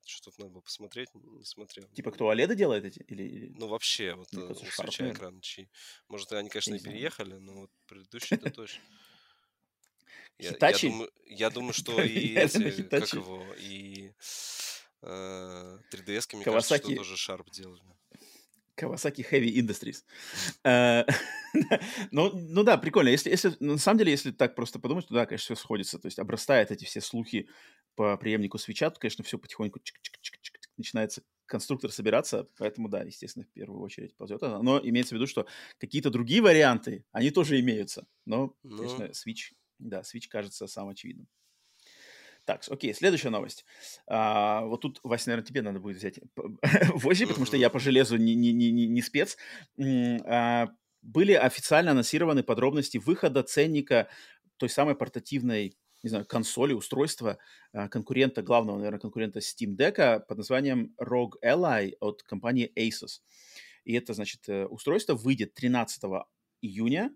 что тут надо было посмотреть, не смотрел. Типа кто, OLED делает эти? Или. Ну, вообще, вот ну, у свеча экраны чьи. Может, они, конечно, и переехали, но вот предыдущие это точно. Я, я, думаю, я думаю, что и эти, как его, и э, 3DS, мне кажется, что тоже Sharp делали. Kawasaki Heavy Industries. Э, ну, ну да, прикольно. Если, если, на самом деле, если так просто подумать, то да, конечно, все сходится. То есть обрастает эти все слухи по преемнику свеча, то, конечно, все потихоньку начинается конструктор собираться, поэтому, да, естественно, в первую очередь ползет. Но имеется в виду, что какие-то другие варианты, они тоже имеются. Но, ну... конечно, Switch, да, Switch кажется самым очевидным. Так, окей, следующая новость. А, вот тут, Вася, наверное, тебе надо будет взять вожжи, потому что я по железу не, не, не, не спец. А, были официально анонсированы подробности выхода ценника той самой портативной не знаю, консоли, устройства а, конкурента, главного, наверное, конкурента Steam Deck под названием ROG Ally от компании Asus. И это, значит, э, устройство выйдет 13 июня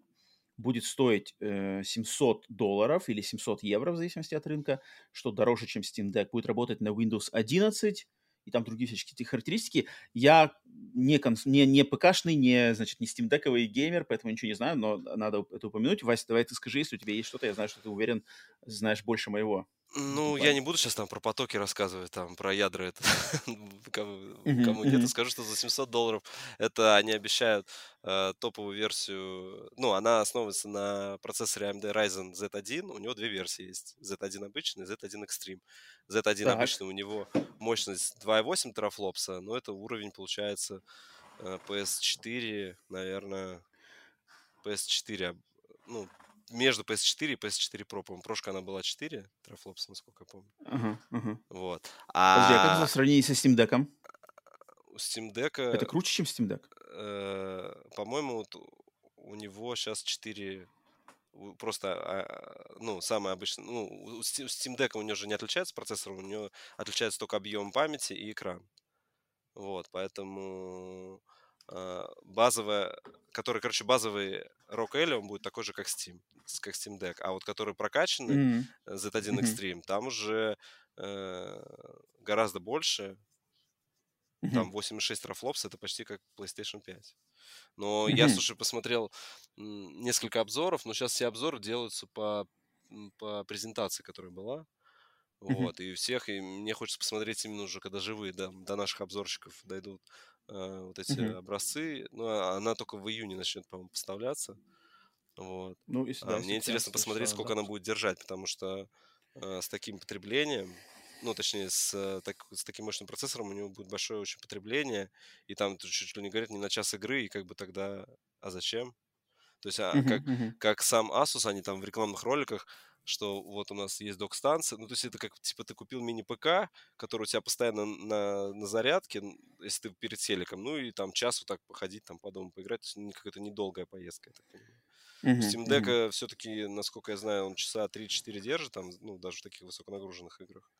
будет стоить э, 700 долларов или 700 евро в зависимости от рынка, что дороже, чем Steam Deck. Будет работать на Windows 11 и там другие всяческие характеристики. Я не, конс... не, не ПКшный, не, значит, не Steam Deck'овый геймер, поэтому ничего не знаю, но надо это упомянуть. Вася, давай ты скажи, если у тебя есть что-то, я знаю, что ты уверен, знаешь больше моего. Ну, я не буду сейчас там про потоки рассказывать, там, про ядра, это кому, кому нет, скажу, что за 700 долларов это они обещают э, топовую версию, ну, она основывается на процессоре AMD Ryzen Z1, у него две версии есть, Z1 обычный, Z1 Extreme. Z1 так. обычный, у него мощность 2,8 терафлопса, но это уровень, получается, э, PS4, наверное, PS4, ну, между PS4 и PS4 Pro. По-моему, прошка она была 4 трафлопса, насколько я помню. Ага, ага. Вот. А... Подожди, а как в сравнении со Steam Deck? У Steam Deck... Это круче, чем Steam Deck? Э, по-моему, вот у него сейчас 4 просто, а, ну, самое обычное, ну, у Steam Deck у него же не отличается процессор, у него отличается только объем памяти и экран. Вот, поэтому базовая, который, короче, базовый Rock Ellie, он будет такой же, как Steam, как Steam Deck. А вот который прокачанный, mm-hmm. Z1 Extreme, mm-hmm. там уже э, гораздо больше. Mm-hmm. Там 8,6 трафлопс, это почти как PlayStation 5. Но mm-hmm. я, слушай, посмотрел несколько обзоров, но сейчас все обзоры делаются по, по презентации, которая была. Вот, mm-hmm. и всех, и мне хочется посмотреть именно уже, когда живые, да, до наших обзорщиков дойдут э, вот эти mm-hmm. образцы. Ну, а она только в июне начнет, по-моему, поставляться. Вот. Ну, если, да, а, мне интересно посмотреть, сколько да. она будет держать, потому что э, с таким потреблением, ну, точнее, с, э, так, с таким мощным процессором у него будет большое очень потребление, и там чуть ли не говорят не на час игры, и как бы тогда, а зачем? То есть, а, uh-huh, как, uh-huh. как сам Asus, они там в рекламных роликах что вот у нас есть док-станция. Ну, то есть это как, типа, ты купил мини-ПК, который у тебя постоянно на, на зарядке, если ты перед селиком, ну, и там час вот так походить, там по дому поиграть. То есть какая-то недолгая поездка, я так понимаю. Steam Deck все-таки, насколько я знаю, он часа 3-4 держит, там, ну, даже в таких высоконагруженных играх.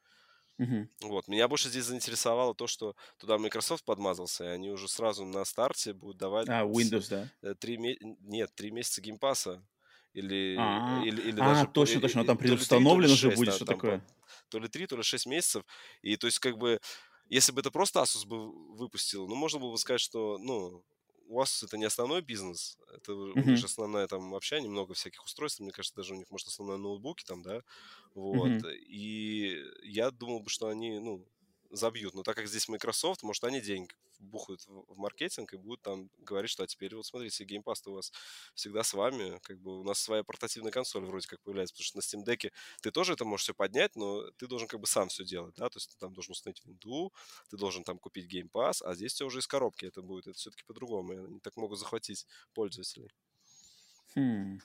Uh-huh. Вот. Меня больше здесь заинтересовало то, что туда Microsoft подмазался, и они уже сразу на старте будут давать... А, Windows, да? 3 э, Нет, 3 месяца геймпаса или, А, или, или а, даже точно, точно, там предустановлен уже будет, что такое. То ли 3, то ли 6 месяцев. И то есть как бы, если бы это просто Asus бы выпустил, ну, можно было бы сказать, что, ну, у вас это не основной бизнес, это у них же основная там вообще немного всяких устройств, мне кажется, даже у них, может, основной ноутбуки там, да, вот, и я думал бы, что они, ну, забьют. Но так как здесь Microsoft, может, они деньги бухают в маркетинг и будут там говорить, что а теперь вот смотрите, Game Pass у вас всегда с вами, как бы у нас своя портативная консоль вроде как появляется, потому что на Steam Deck ты тоже это можешь все поднять, но ты должен как бы сам все делать, да, то есть ты там должен установить винду, ты должен там купить Game Pass, а здесь все уже из коробки это будет, это все-таки по-другому, они так могут захватить пользователей. Хм,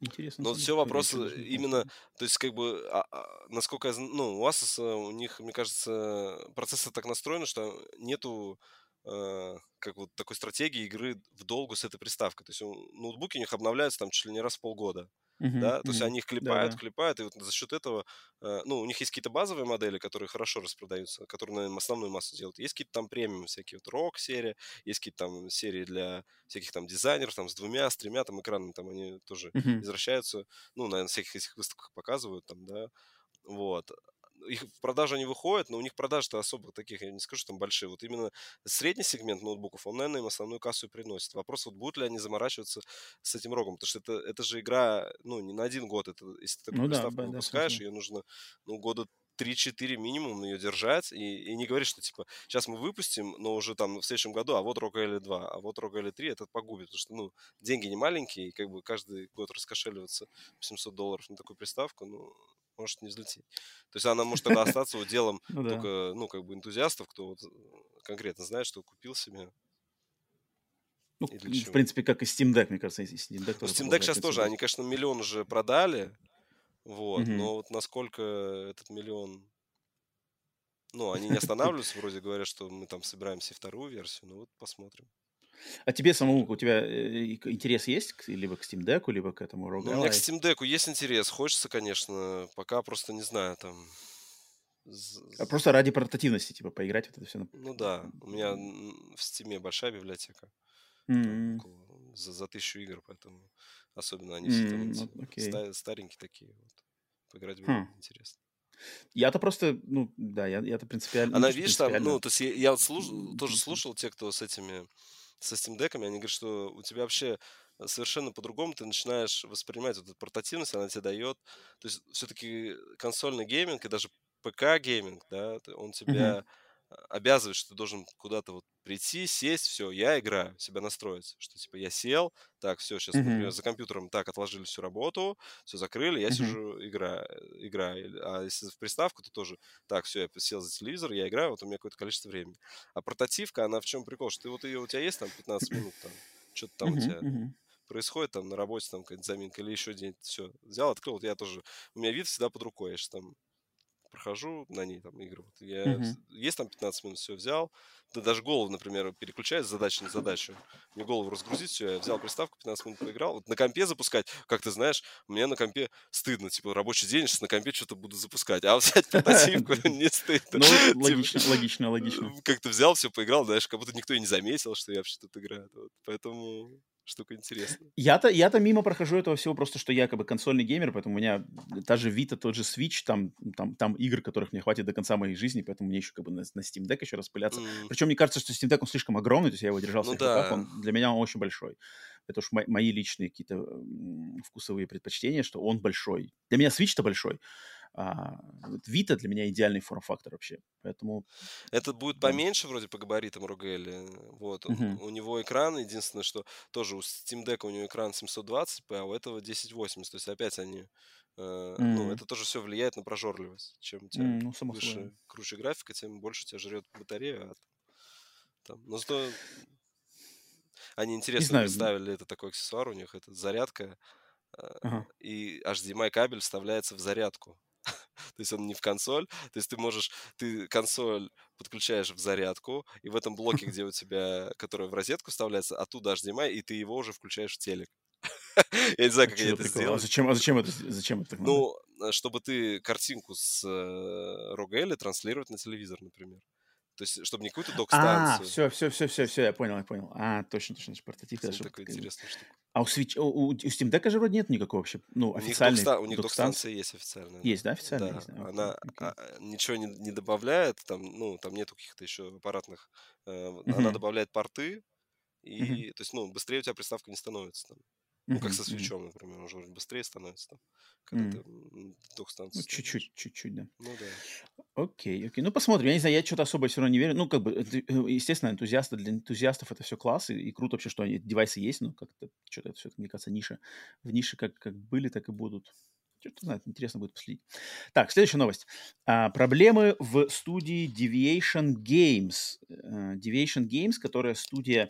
интересно. Но все вопросы именно, то есть как бы, а, а, насколько я знаю, ну, у Asus, у них, мне кажется, процессор так настроен, что нету э, как вот такой стратегии игры в долгу с этой приставкой. То есть ноутбуки у них обновляются там чуть ли не раз в полгода. Uh-huh, да, uh-huh. то есть они их клепают, да, да. клепают, и вот за счет этого, э, ну, у них есть какие-то базовые модели, которые хорошо распродаются, которые, наверное, основную массу делают. Есть какие-то там премиум всякие, вот рок серия, есть какие-то там серии для всяких там дизайнеров, там с двумя, с тремя там экранами, там они тоже uh-huh. возвращаются, ну, наверное, на всяких этих выставках показывают там, да, вот их в продажу не выходят, но у них продажи-то особо таких, я не скажу, что там большие. Вот именно средний сегмент ноутбуков, он, наверное, им основную кассу и приносит. Вопрос, вот будут ли они заморачиваться с этим рогом, потому что это, это же игра, ну, не на один год. Это, если ты такую ну, приставку да, выпускаешь, да, ее нужно, ну, года 3-4 минимум ее держать и, и не говорить, что типа сейчас мы выпустим, но уже там в следующем году, а вот Rogue Ally 2, а вот Rogue Ally 3 это погубит, потому что ну деньги не маленькие, и как бы каждый год раскошеливаться 700 долларов на такую приставку, ну может не взлететь. То есть она может тогда остаться делом ну только, ну, как бы энтузиастов, кто вот конкретно знает, что купил себе. Ну, в принципе, как и Steam Deck, мне кажется, и Steam Deck. Ну, Steam Deck сейчас тоже, они, конечно, миллион уже продали, вот, но вот насколько этот миллион ну, они не останавливаются, вроде говорят, что мы там собираемся вторую версию, ну вот посмотрим. А тебе самому, у тебя э, интерес есть либо к Steam Deck, либо к этому Rogue Ну, у меня к Steam Deck есть интерес. Хочется, конечно, пока просто не знаю, там... А просто ради портативности, типа, поиграть вот это все. Ну да, у меня в Steam большая библиотека. Mm-hmm. Около, за, за тысячу игр, поэтому особенно они mm-hmm. все там okay. старенькие такие. Вот. Поиграть будет hmm. интересно. Я-то просто, ну, да, я, я-то принципиально... Она, видишь, там, ну, то есть я, я слуш... тоже слушал те, кто с этими со Steam Deck, они говорят, что у тебя вообще совершенно по-другому ты начинаешь воспринимать вот эту портативность, она тебе дает. То есть все-таки консольный гейминг и даже ПК-гейминг, да, он тебя... Uh-huh обязывает, что ты должен куда-то вот прийти, сесть, все, я играю, себя настроить, что типа я сел, так, все, сейчас, mm-hmm. например, за компьютером так отложили всю работу, все закрыли, я mm-hmm. сижу, играю, играю. А если в приставку, то тоже, так, все, я сел за телевизор, я играю, вот у меня какое-то количество времени. А портативка, она в чем прикол, что ты вот ее, у тебя есть там 15 минут, там, что-то там mm-hmm. у тебя mm-hmm происходит там на работе там какая-нибудь заминка или еще где-нибудь, все, взял, открыл, вот я тоже, у меня вид всегда под рукой, я же там прохожу на ней там игры. Вот я, uh-huh. Есть там 15 минут, все взял. Да даже голову, например, переключает с задачи на задачу. Мне голову разгрузить, все, я взял приставку, 15 минут поиграл. Вот на компе запускать, как ты знаешь, мне на компе стыдно. Типа, рабочий день, сейчас на компе что-то буду запускать. А взять портативку не стыдно. Ну, типа, логично, логично, логично. Как ты взял, все поиграл, знаешь, как будто никто и не заметил, что я вообще тут играю. Поэтому штука интересная. Я-то, я-то мимо прохожу этого всего просто, что я как бы консольный геймер, поэтому у меня та же Vita, тот же Switch, там, там, там игр, которых мне хватит до конца моей жизни, поэтому мне еще как бы на, на Steam Deck еще распыляться. Mm. Причем мне кажется, что Steam Deck он слишком огромный, то есть я его держал в ну, да. руках, он, для меня он очень большой. Это уж мои личные какие-то вкусовые предпочтения, что он большой. Для меня Switch-то большой, а, вот Vita для меня идеальный форм-фактор вообще, поэтому... Этот будет поменьше вроде по габаритам ROGL, вот. Uh-huh. У него экран, единственное, что тоже у Steam Deck у него экран 720p, а у этого 1080, то есть опять они... Э, mm. Ну, это тоже все влияет на прожорливость. Чем у тебя mm, ну, само выше, собой. круче графика, тем больше тебя жрет батарея. А там, но зато они интересно представили это такой аксессуар у них, это зарядка, uh-huh. и HDMI кабель вставляется в зарядку. то есть он не в консоль, то есть ты можешь, ты консоль подключаешь в зарядку, и в этом блоке, где у тебя, который в розетку вставляется, оттуда HDMI, и ты его уже включаешь в телек. Я не знаю, как я это сделал. А зачем, а зачем это, зачем это Ну, э, чтобы ты картинку с э, ROG транслировать на телевизор, например. То есть, чтобы не какую-то а, док-станцию. А, все, все, все, все, все, я понял, я понял. А, точно, точно, портатив. Это такая интересная штука. А у, Switch, у, у Steam Deck же вроде нет никакого вообще, ну, официальной У них док-станция есть официальная. Есть, да, официальная? Да, есть, да? она okay. А, ничего не, не добавляет, там, ну, там нету каких-то еще аппаратных. Э, uh-huh. Она добавляет порты, и, uh-huh. то есть, ну, быстрее у тебя приставка не становится там. Ну, как со свечом, например, уже быстрее становится там, когда ты двух станций. Ну, чуть-чуть, чуть-чуть, да. Ну, да. Окей, окей. Ну, посмотрим. Я не знаю, я что-то особо все равно не верю. Ну, как бы, это, э, естественно, энтузиасты, для энтузиастов это все класс, и, и круто вообще, что они, девайсы есть, но как-то что-то это все, мне кажется, ниша. В нише как, как были, так и будут. Что-то знает, интересно будет последить. Так, следующая новость. А, проблемы в студии Deviation Games. Uh, Deviation Games, которая студия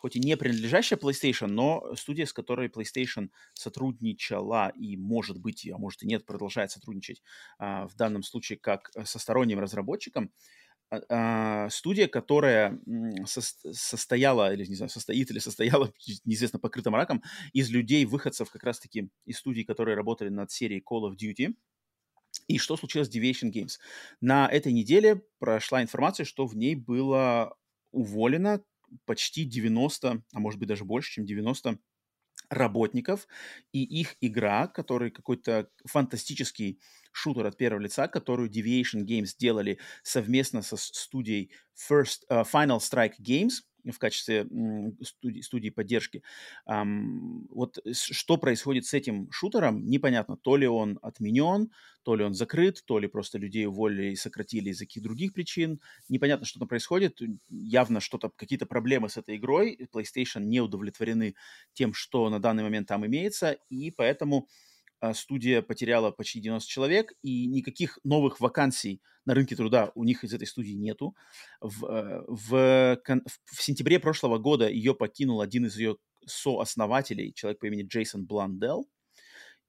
хоть и не принадлежащая PlayStation, но студия, с которой PlayStation сотрудничала и, может быть, а может и нет, продолжает сотрудничать а, в данном случае как со сторонним разработчиком, а, а, студия, которая со, состояла, или не знаю, состоит или состояла, неизвестно, покрытым раком, из людей, выходцев как раз-таки из студий, которые работали над серией Call of Duty. И что случилось с Deviation Games? На этой неделе прошла информация, что в ней было уволено почти 90, а может быть даже больше, чем 90 работников, и их игра, который какой-то фантастический шутер от первого лица, которую Deviation Games сделали совместно со студией First, uh, Final Strike Games – в качестве студии, студии поддержки. Вот что происходит с этим шутером, непонятно. То ли он отменен, то ли он закрыт, то ли просто людей уволили и сократили из-за каких других причин. Непонятно, что там происходит. Явно что-то, какие-то проблемы с этой игрой. PlayStation не удовлетворены тем, что на данный момент там имеется, и поэтому студия потеряла почти 90 человек, и никаких новых вакансий на рынке труда у них из этой студии нету. В, э, в, в сентябре прошлого года ее покинул один из ее сооснователей, человек по имени Джейсон Бландел.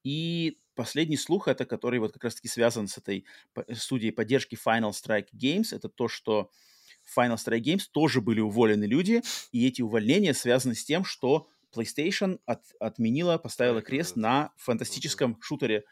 И последний слух, это который вот как раз-таки связан с этой студией поддержки Final Strike Games, это то, что Final Strike Games тоже были уволены люди, и эти увольнения связаны с тем, что PlayStation от, отменила, поставила крест на фантастическом шутере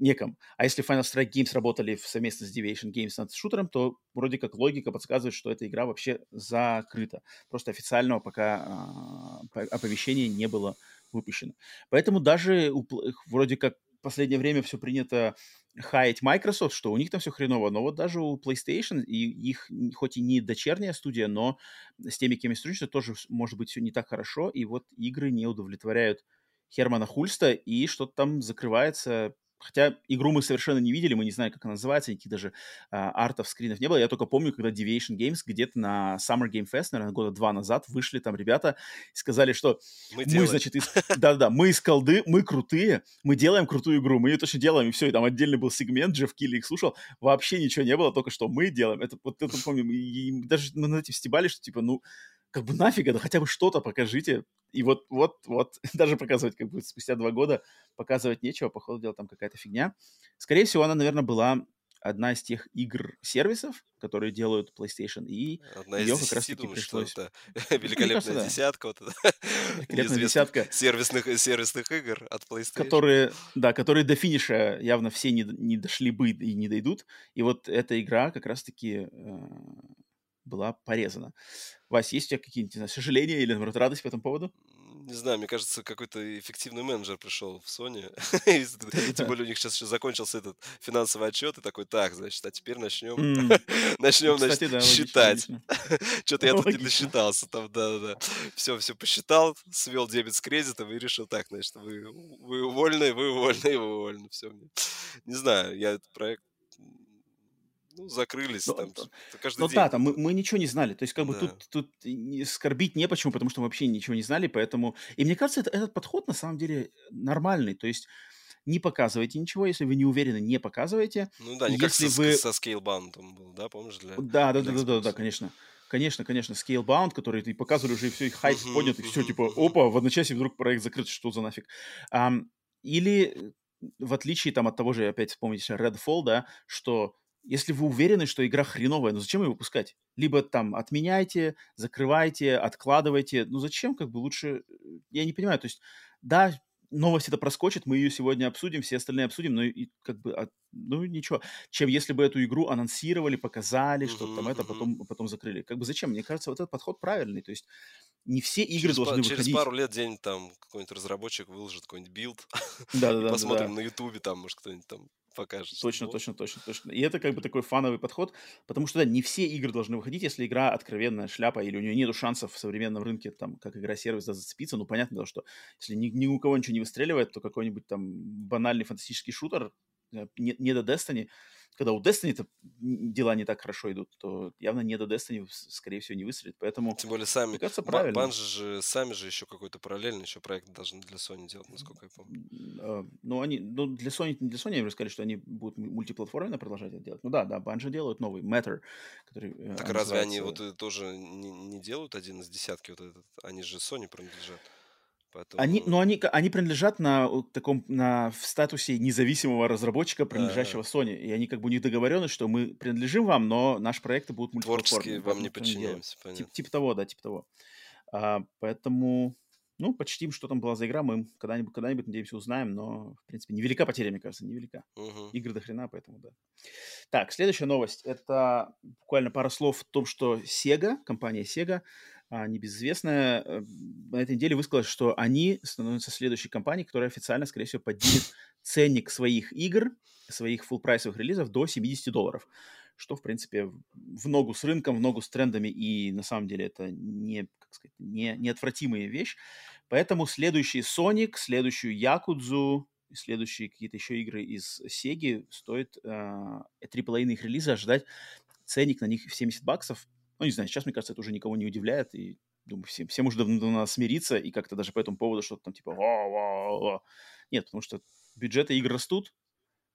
неком. А если Final Strike Games работали совместно с Deviation Games над шутером, то вроде как логика подсказывает, что эта игра вообще закрыта. Просто официального пока э, оповещения не было выпущено. Поэтому даже у, вроде как последнее время все принято хаять Microsoft, что у них там все хреново, но вот даже у PlayStation, и их хоть и не дочерняя студия, но с теми, кем я сотрудничаю, тоже может быть все не так хорошо, и вот игры не удовлетворяют Хермана Хульста, и что-то там закрывается Хотя игру мы совершенно не видели, мы не знаем, как она называется, никаких даже а, артов, скринов не было. Я только помню, когда Deviation Games где-то на Summer Game Fest, наверное, года два назад вышли там ребята и сказали, что мы, мы значит, из... да-да, мы из колды, мы крутые, мы делаем крутую игру, мы ее точно делаем, и все, и там отдельный был сегмент, Джефф Килли их слушал, вообще ничего не было, только что мы делаем. Это вот это помню, и даже мы над этим стебали, что типа, ну, как бы нафига, да хотя бы что-то покажите. И вот, вот, вот, даже показывать как бы спустя два года показывать нечего, по ходу дела там какая-то фигня. Скорее всего, она, наверное, была одна из тех игр-сервисов, которые делают PlayStation, и одна ее как раз таки пришлось... Это великолепная кажется, десятка, вот это великолепная десятка сервисных, сервисных игр от PlayStation. Которые, да, которые до финиша явно все не, не дошли бы и не дойдут, и вот эта игра как раз-таки э, была порезана. Вась, есть у тебя какие-нибудь знаю, сожаления или, наоборот, радость по этому поводу? Не знаю, мне кажется, какой-то эффективный менеджер пришел в Sony. Тем более у них сейчас еще закончился этот финансовый отчет, и такой, так, значит, а теперь начнем, начнем, значит, считать. Что-то я тут не досчитался там, да-да-да. Все, все посчитал, свел дебет с кредитом и решил, так, значит, вы, увольны, вы увольны, вы увольны. Все. Не знаю, я этот проект ну, закрылись ну, там каждый ну, день. да, там мы, мы ничего не знали. То есть, как бы да. тут, тут скорбить не почему, потому что мы вообще ничего не знали, поэтому... И мне кажется, это, этот подход на самом деле нормальный. То есть не показывайте ничего, если вы не уверены, не показывайте. Ну да, не если как вы... со, со Scalebound был, да, помнишь? Для, да, да, для да, да, да, да, конечно. Конечно, конечно, Scalebound, который ты показывали уже, и все, и хайп uh-huh, поднят, и все, типа, опа, в одночасье вдруг проект закрыт, что за нафиг. Um, или в отличие там от того же, опять вспомните, Redfall, да, что если вы уверены, что игра хреновая, ну зачем ее выпускать? Либо там отменяйте, закрывайте, откладывайте. Ну зачем, как бы лучше... Я не понимаю, то есть, да, новость это проскочит, мы ее сегодня обсудим, все остальные обсудим, но и как бы, ну ничего, чем если бы эту игру анонсировали, показали, что там это, потом, потом закрыли. Как бы зачем? Мне кажется, вот этот подход правильный, то есть не все игры через должны выходить. Через пару лет день там какой-нибудь разработчик выложит какой-нибудь билд, да, да, и посмотрим да. на ютубе, там, может, кто-нибудь там покажет. Точно, точно, точно, точно. И это как бы такой фановый подход, потому что, да, не все игры должны выходить, если игра откровенная шляпа, или у нее нет шансов в современном рынке, там, как игра-сервис, да, зацепиться, ну, понятно, что если ни, ни у кого ничего не выстреливает, то какой-нибудь там банальный фантастический шутер, не, не до Destiny, когда у Destiny дела не так хорошо идут, то явно не до Destiny, скорее всего, не выстрелит. Поэтому, Тем более сами, кажется, правильно. Банжи же, сами же еще какой-то параллельный еще проект должны для Sony делать, насколько я помню. А, ну, они, ну, для Sony, для Sony они сказали, что они будут мультиплатформенно продолжать это делать. Ну да, да, Банжи делают новый, Matter, который э, Так разве называется... они вот тоже не, не делают один из десятки вот этот? Они же Sony принадлежат. Поэтому... Они, ну, они, они принадлежат на таком, на, в статусе независимого разработчика, принадлежащего да. Sony. И они как бы у них договоренность, что мы принадлежим вам, но наши проекты будут мультиплатформенными. вам не подчиняемся, понятно. Тип, типа того, да, типа того. А, поэтому, ну, почтим, что там была за игра, мы когда-нибудь, когда-нибудь, надеемся, узнаем, но, в принципе, невелика потеря, мне кажется, невелика. Угу. Игры до хрена, поэтому, да. Так, следующая новость. Это буквально пара слов о том, что Sega, компания Sega, небезызвестная, э, на этой неделе высказалась, что они становятся следующей компанией, которая официально, скорее всего, поднимет ценник своих игр, своих фулл-прайсовых релизов до 70 долларов. Что, в принципе, в ногу с рынком, в ногу с трендами, и на самом деле это не, как сказать, не, неотвратимая вещь. Поэтому следующий Sonic, следующую Якудзу, следующие какие-то еще игры из Sega стоит э, AAA их релиза ожидать ценник на них в 70 баксов. Ну, не знаю, сейчас, мне кажется, это уже никого не удивляет, и думаю, всем, всем уже давно надо смириться, и как-то даже по этому поводу что-то там типа ва-ва-ва. Нет, потому что бюджеты игр растут,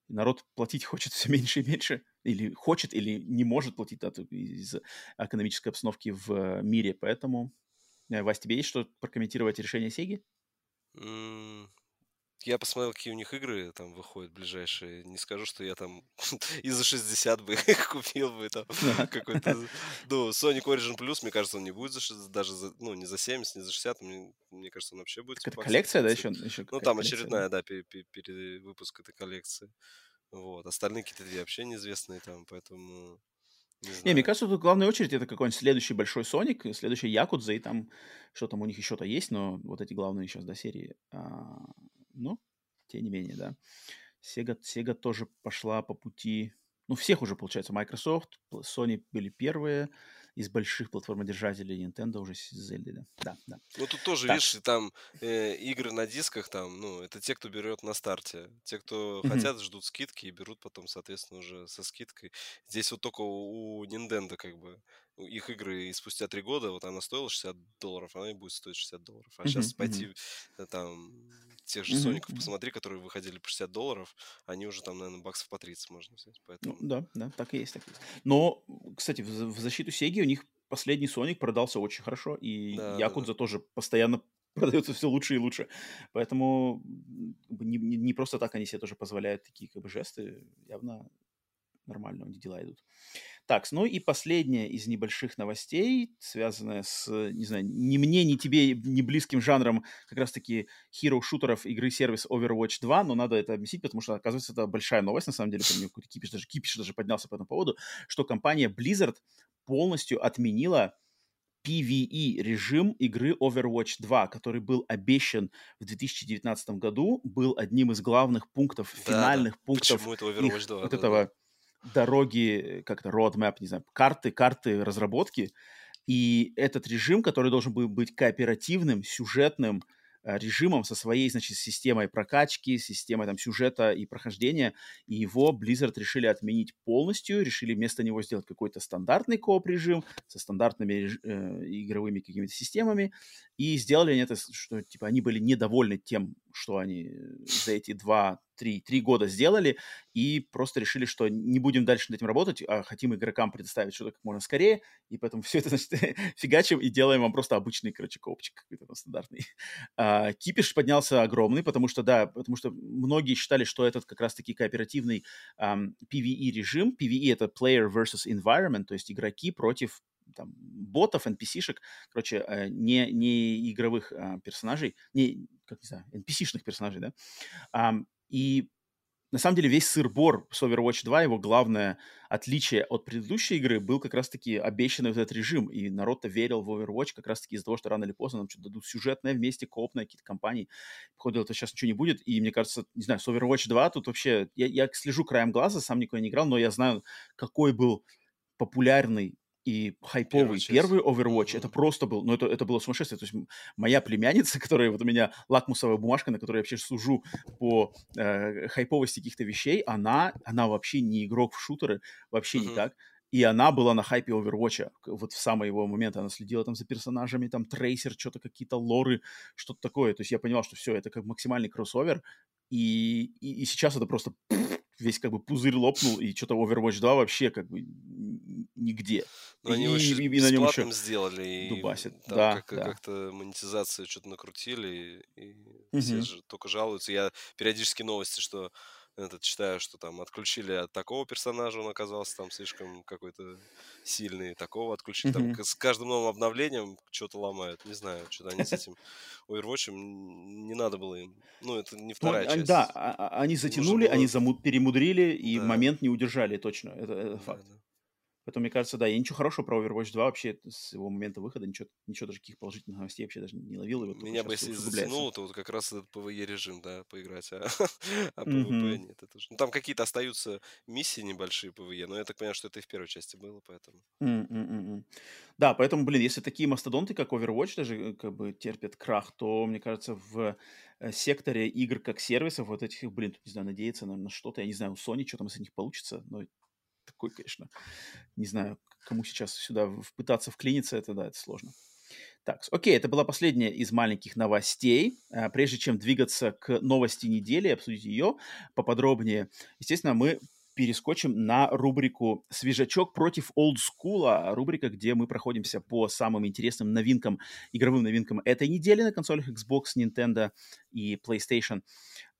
народ платить хочет все меньше и меньше, или хочет, или не может платить да, из экономической обстановки в мире, поэтому... Э, Вась, тебе есть что прокомментировать решение Сеги? Я посмотрел, какие у них игры там выходят ближайшие. Не скажу, что я там и за 60 бы купил бы там какой-то... Ну, Sonic Origin Plus, мне кажется, он не будет за, даже за, ну, не за 70, не за 60. Мне, мне кажется, он вообще будет... Это коллекция, да, еще? еще ну, там очередная, да, перевыпуск этой коллекции. Вот. Остальные какие-то две вообще неизвестные там, поэтому... Не, не, мне кажется, тут главная очередь это какой-нибудь следующий большой Соник, следующий Якудза, и там что там у них еще-то есть, но вот эти главные сейчас до серии. А, ну, тем не менее, да. Sega, Sega тоже пошла по пути... Ну, всех уже, получается, Microsoft, Sony были первые, из больших платформодержателей Nintendo уже Zelda, да. Да, да. Ну, тут тоже, так. видишь, там э, игры на дисках, там, ну, это те, кто берет на старте. Те, кто mm-hmm. хотят, ждут скидки и берут потом, соответственно, уже со скидкой. Здесь вот только у Nintendo, как бы, их игры и спустя три года, вот она стоила 60 долларов, она и будет стоить 60 долларов. А mm-hmm. сейчас пойти mm-hmm. там тех же mm-hmm. Соников посмотри, которые выходили по 60 долларов, они уже там, наверное, баксов по 30 можно взять. Ну поэтому... Ну, да, да, так и есть, так и есть. Но, кстати, в, в защиту Сеги у них последний Соник продался очень хорошо, и да, Якудза да, да. тоже постоянно продается все лучше и лучше. Поэтому не, не, не просто так они себе тоже позволяют такие как бы жесты. Явно нормально у них дела идут. Так, ну и последняя из небольших новостей, связанная с, не знаю, ни мне, ни тебе, ни близким жанром как раз-таки хиро-шутеров игры-сервис Overwatch 2, но надо это объяснить, потому что, оказывается, это большая новость, на самом деле, помню, какой-то кипиш даже, кипиш даже поднялся по этому поводу, что компания Blizzard полностью отменила PvE режим игры Overwatch 2, который был обещан в 2019 году, был одним из главных пунктов, да, финальных да. пунктов Почему это Overwatch их, 2, вот да, этого да дороги, как-то roadmap, не знаю, карты, карты разработки. И этот режим, который должен был быть кооперативным, сюжетным, Э, режимом, со своей, значит, системой прокачки, системой там сюжета и прохождения, и его Blizzard решили отменить полностью, решили вместо него сделать какой-то стандартный кооп-режим со стандартными э, игровыми какими-то системами, и сделали они это, что, типа, они были недовольны тем, что они за эти два три, три года сделали, и просто решили, что не будем дальше над этим работать, а хотим игрокам предоставить что-то как можно скорее, и поэтому все это, значит, фигачим и делаем вам просто обычный, короче, коопчик какой-то там стандартный. А, кипиш поднялся огромный, потому что, да, потому что многие считали, что этот как раз-таки кооперативный um, PvE-режим, PvE — это Player versus Environment, то есть игроки против там, ботов, NPC-шек, короче, э, не, не игровых а, персонажей, не, как не знаю, NPC-шных персонажей, да, и на самом деле весь сыр-бор с Overwatch 2, его главное отличие от предыдущей игры был как раз-таки обещанный вот этот режим, и народ-то верил в Overwatch как раз-таки из-за того, что рано или поздно нам что-то дадут сюжетное вместе, коопное, какие-то компании. Походу, это сейчас ничего не будет, и мне кажется, не знаю, с Overwatch 2 тут вообще, я, я слежу краем глаза, сам никогда не играл, но я знаю, какой был популярный и хайповый первый, первый Overwatch, mm-hmm. это просто был, ну, это, это было сумасшествие. То есть моя племянница, которая вот у меня лакмусовая бумажка, на которой я вообще служу по э, хайповости каких-то вещей, она, она вообще не игрок в шутеры, вообще mm-hmm. никак. И она была на хайпе Overwatch. Вот в самый его момент она следила там за персонажами, там трейсер, что-то какие-то лоры, что-то такое. То есть я понимал, что все, это как максимальный кроссовер. И, и, и сейчас это просто весь как бы пузырь лопнул, и что-то Overwatch 2 вообще как бы нигде. Но и, они его и, и на нем еще сделали. Дубасит. И там да, как- да. как-то монетизацию что-то накрутили, и, и все же только жалуются. Я периодически новости, что этот, читаю, что там отключили от такого персонажа, он оказался там слишком какой-то сильный, такого отключили. Там с каждым новым обновлением что-то ломают. Не знаю, что-то они с этим Overwatch не надо было им. Ну, это не ну, вторая ну, часть. Да, а, а, они затянули, было... они заму- перемудрили, и да. момент не удержали, точно. Это, это факт. Да, да. Поэтому, мне кажется, да, я ничего хорошего про Overwatch 2 вообще с его момента выхода, ничего, ничего даже каких положительных новостей вообще даже не ловил. И Меня бы если затянуло, то вот как раз этот PvE режим, да, поиграть, а, а PvP mm-hmm. нет. Это же... ну, там какие-то остаются миссии небольшие PvE, но я так понимаю, что это и в первой части было, поэтому... Да, поэтому, блин, если такие мастодонты, как Overwatch, даже э, как бы терпят крах, то, мне кажется, в э, секторе игр как сервисов, вот этих, блин, не знаю, надеяться на, на что-то, я не знаю, у Sony что там из них получится, но такой, конечно, не знаю, кому сейчас сюда пытаться вклиниться, это да, это сложно. Так, окей, это была последняя из маленьких новостей. А, прежде чем двигаться к новости недели, обсудить ее поподробнее, естественно, мы перескочим на рубрику «Свежачок против олдскула», рубрика, где мы проходимся по самым интересным новинкам, игровым новинкам этой недели на консолях Xbox, Nintendo и PlayStation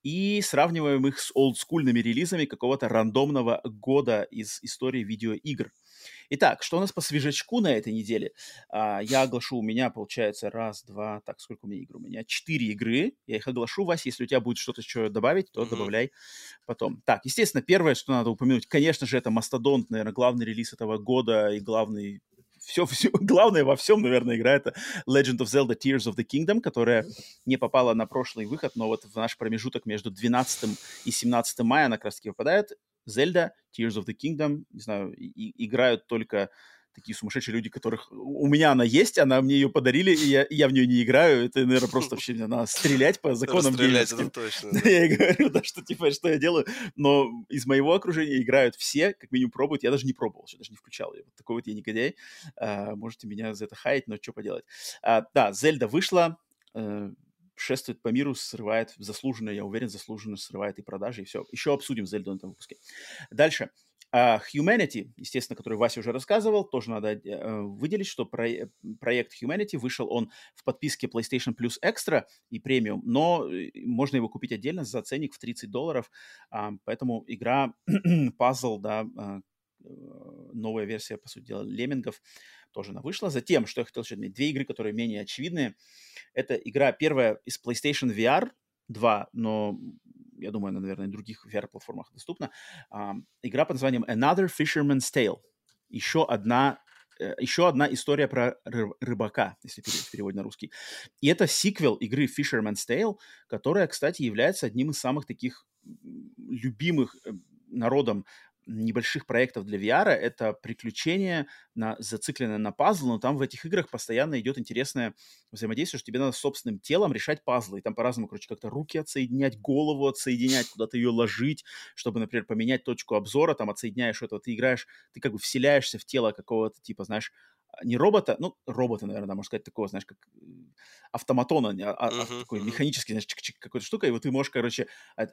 и сравниваем их с олдскульными релизами какого-то рандомного года из истории видеоигр. Итак, что у нас по свежачку на этой неделе? А, я оглашу, у меня получается раз, два, так, сколько у меня игр? У меня четыре игры. Я их оглашу, Вася, если у тебя будет что-то еще добавить, то mm-hmm. добавляй потом. Так, естественно, первое, что надо упомянуть, конечно же, это Мастодонт, наверное, главный релиз этого года и главный все, все, главное во всем, наверное, игра это Legend of Zelda Tears of the Kingdom, которая не попала на прошлый выход, но вот в наш промежуток между 12 и 17 мая она как раз таки выпадает. Zelda Tears of the Kingdom, не знаю, и, играют только такие сумасшедшие люди, которых... У меня она есть, она мне ее подарили, и я, я в нее не играю. Это, наверное, просто вообще надо стрелять по законам Стрелять, это точно. Да. Я и говорю, да, что типа, что я делаю. Но из моего окружения играют все, как минимум пробуют. Я даже не пробовал, я даже не включал ее. Вот такой вот я негодяй. А, можете меня за это хаять, но что поделать. А, да, Зельда вышла, э, шествует по миру, срывает заслуженно, я уверен, заслуженно срывает и продажи, и все. Еще обсудим Зельду на этом выпуске. Дальше. Uh, Humanity, естественно, который Вася уже рассказывал, тоже надо uh, выделить, что про, проект Humanity вышел он в подписке PlayStation Plus Extra и Premium, но э, можно его купить отдельно за ценник в 30 долларов, uh, поэтому игра пазл, да, новая версия, по сути дела, Леммингов тоже она вышла. Затем, что я хотел еще отметить, две игры, которые менее очевидные. Это игра первая из PlayStation VR 2, но я думаю, она, наверное, на других VR-платформах доступна. А, игра под названием Another Fisherman's Tale. Еще одна э, еще одна история про рыбака, если переводить на русский. И это сиквел игры Fisherman's Tale, которая, кстати, является одним из самых таких любимых э, народом небольших проектов для VR. Это приключение, на, зацикленное на пазл, но там в этих играх постоянно идет интересное взаимодействие, что тебе надо собственным телом решать пазлы. И там по-разному, короче, как-то руки отсоединять, голову отсоединять, куда-то ее ложить, чтобы, например, поменять точку обзора, там отсоединяешь это, ты играешь, ты как бы вселяешься в тело какого-то, типа, знаешь, не робота, ну, робота, наверное, можно сказать, такого, знаешь, как э, автоматона, а, uh-huh, такой uh-huh. механический, знаешь, какой-то штука, и вот ты можешь, короче,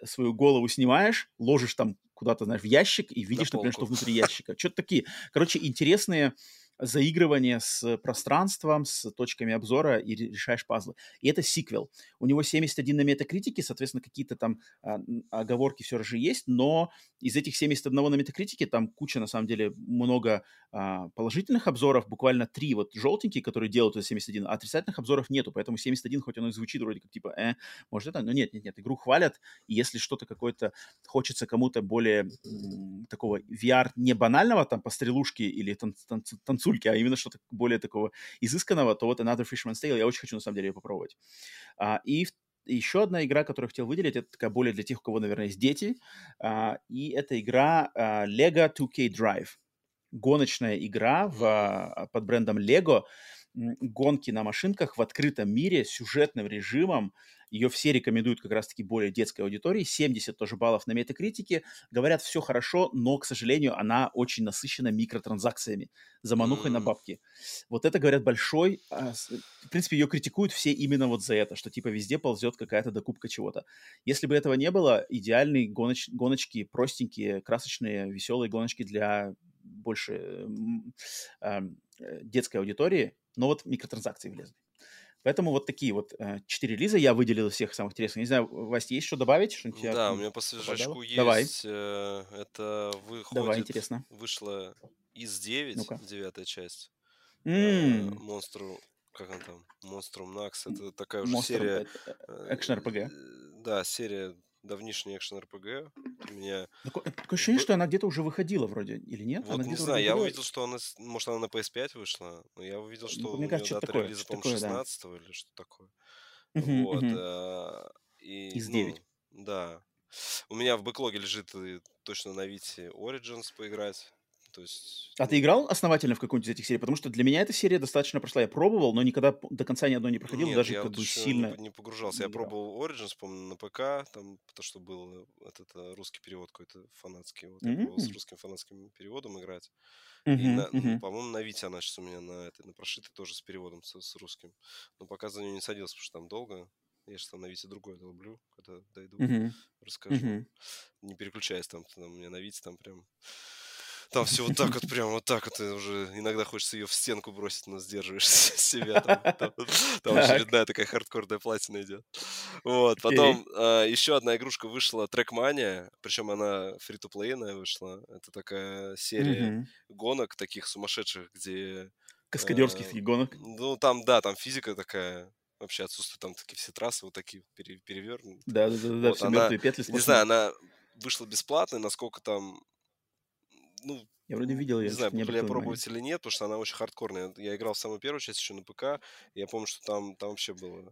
свою голову снимаешь, ложишь там куда-то, знаешь, в ящик и видишь, например, что внутри ящика. Что-то такие, короче, интересные заигрывание с пространством, с точками обзора и решаешь пазлы. И это сиквел. У него 71 на метакритике, соответственно, какие-то там а, оговорки все же есть, но из этих 71 на метакритике там куча, на самом деле, много а, положительных обзоров, буквально три вот желтенькие, которые делают это 71, а отрицательных обзоров нету, поэтому 71, хоть оно и звучит вроде как типа, э, может это, но нет, нет, нет, игру хвалят, и если что-то какое-то хочется кому-то более м, такого VR не банального, там, по стрелушке или тан- тан- танцу танцульки, а именно что-то более такого изысканного, то вот Another Fisherman's Tale я очень хочу, на самом деле, ее попробовать. А, и еще одна игра, которую хотел выделить, это такая более для тех, у кого, наверное, есть дети, а, и это игра а, Lego 2K Drive. Гоночная игра в, а, под брендом Lego, гонки на машинках в открытом мире с сюжетным режимом, ее все рекомендуют как раз-таки более детской аудитории. 70 тоже баллов на метакритике. Говорят, все хорошо, но, к сожалению, она очень насыщена микротранзакциями, заманухой mm-hmm. на бабки. Вот это, говорят, большой... А, в принципе, ее критикуют все именно вот за это, что типа везде ползет какая-то докупка чего-то. Если бы этого не было, идеальные гоноч... гоночки, простенькие, красочные, веселые гоночки для больше э, детской аудитории, но вот микротранзакции влезли. Поэтому вот такие вот э, четыре релиза я выделил из всех самых интересных. Не знаю, Вася, есть что добавить? Что да, у меня по свежачку есть. Давай. Э, это выходит... Давай, интересно. Вышла из 9, ну девятая часть. Mm. Э, Монстру... Как он там? Монструм Накс. Это такая уже Monstrum, серия... Экшен-РПГ. Да, серия давнишний экшен РПГ. У меня... Такое, такое ощущение, что она где-то уже выходила вроде, или нет? Вот она не знаю, я увидел, что она, может, она на PS5 вышла, но я увидел, что ну, у нее дата такое, релиза, по-моему, 16 да. или что такое. Uh-huh, вот. Uh-huh. И, Из 9. Ну, да. У меня в бэклоге лежит э, точно на Вите Origins поиграть. То есть... А ты играл основательно в какую-нибудь из этих серий? Потому что для меня эта серия достаточно прошла. Я пробовал, но никогда до конца ни одной не проходил, Нет, даже я как вот бы сильно... Не, погружался. Не я пробовал Origins, помню, на ПК, там, то, что был этот э, русский перевод какой-то фанатский. Вот, mm-hmm. я пробовал с русским фанатским переводом играть. Mm-hmm. И, на, mm-hmm. по-моему, на Вите она сейчас у меня на, этой, на прошитой тоже с переводом, с, с русским. Но пока за нее не садился, потому что там долго. Я что на Вите другое долблю, когда дойду, mm-hmm. расскажу. Mm-hmm. Не переключаясь там, там, у меня на Вите там прям там все вот так вот, прям вот так вот, уже иногда хочется ее в стенку бросить, но сдерживаешь себя. Там, там, очередная такая хардкорная платина идет. Вот, потом а, еще одна игрушка вышла, Trackmania, причем она фри-то-плейная вышла. Это такая серия гонок таких сумасшедших, где... Каскадерских э, гонок? Ну, там, да, там физика такая вообще отсутствует, там такие все трассы вот такие перевернуты. Да, да, да, да, вот, все она, мертвые петли. Не знаю, она вышла бесплатно, насколько там ну, я вроде видел ее. Не знаю, буду ли я пробовать или нет, потому что она очень хардкорная. Я играл в самую первую часть еще на ПК. Я помню, что там, там вообще было...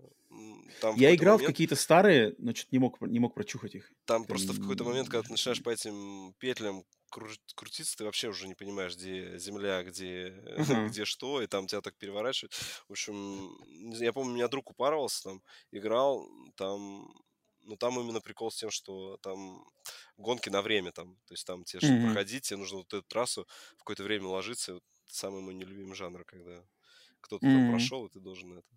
Там я играл момент... в какие-то старые, но что-то не мог, не мог прочухать их. Там Прям... просто в какой-то момент, когда ты начинаешь по этим петлям крутиться, ты вообще уже не понимаешь, где земля, где, uh-huh. где что, и там тебя так переворачивают. В общем, я помню, меня друг упарывался там, играл, там но там именно прикол с тем, что там гонки на время там, то есть там тебе, чтобы mm-hmm. проходить, тебе нужно вот эту трассу в какое-то время ложиться. Вот самый мой нелюбимый жанр, когда кто-то mm-hmm. там прошел, и ты должен это.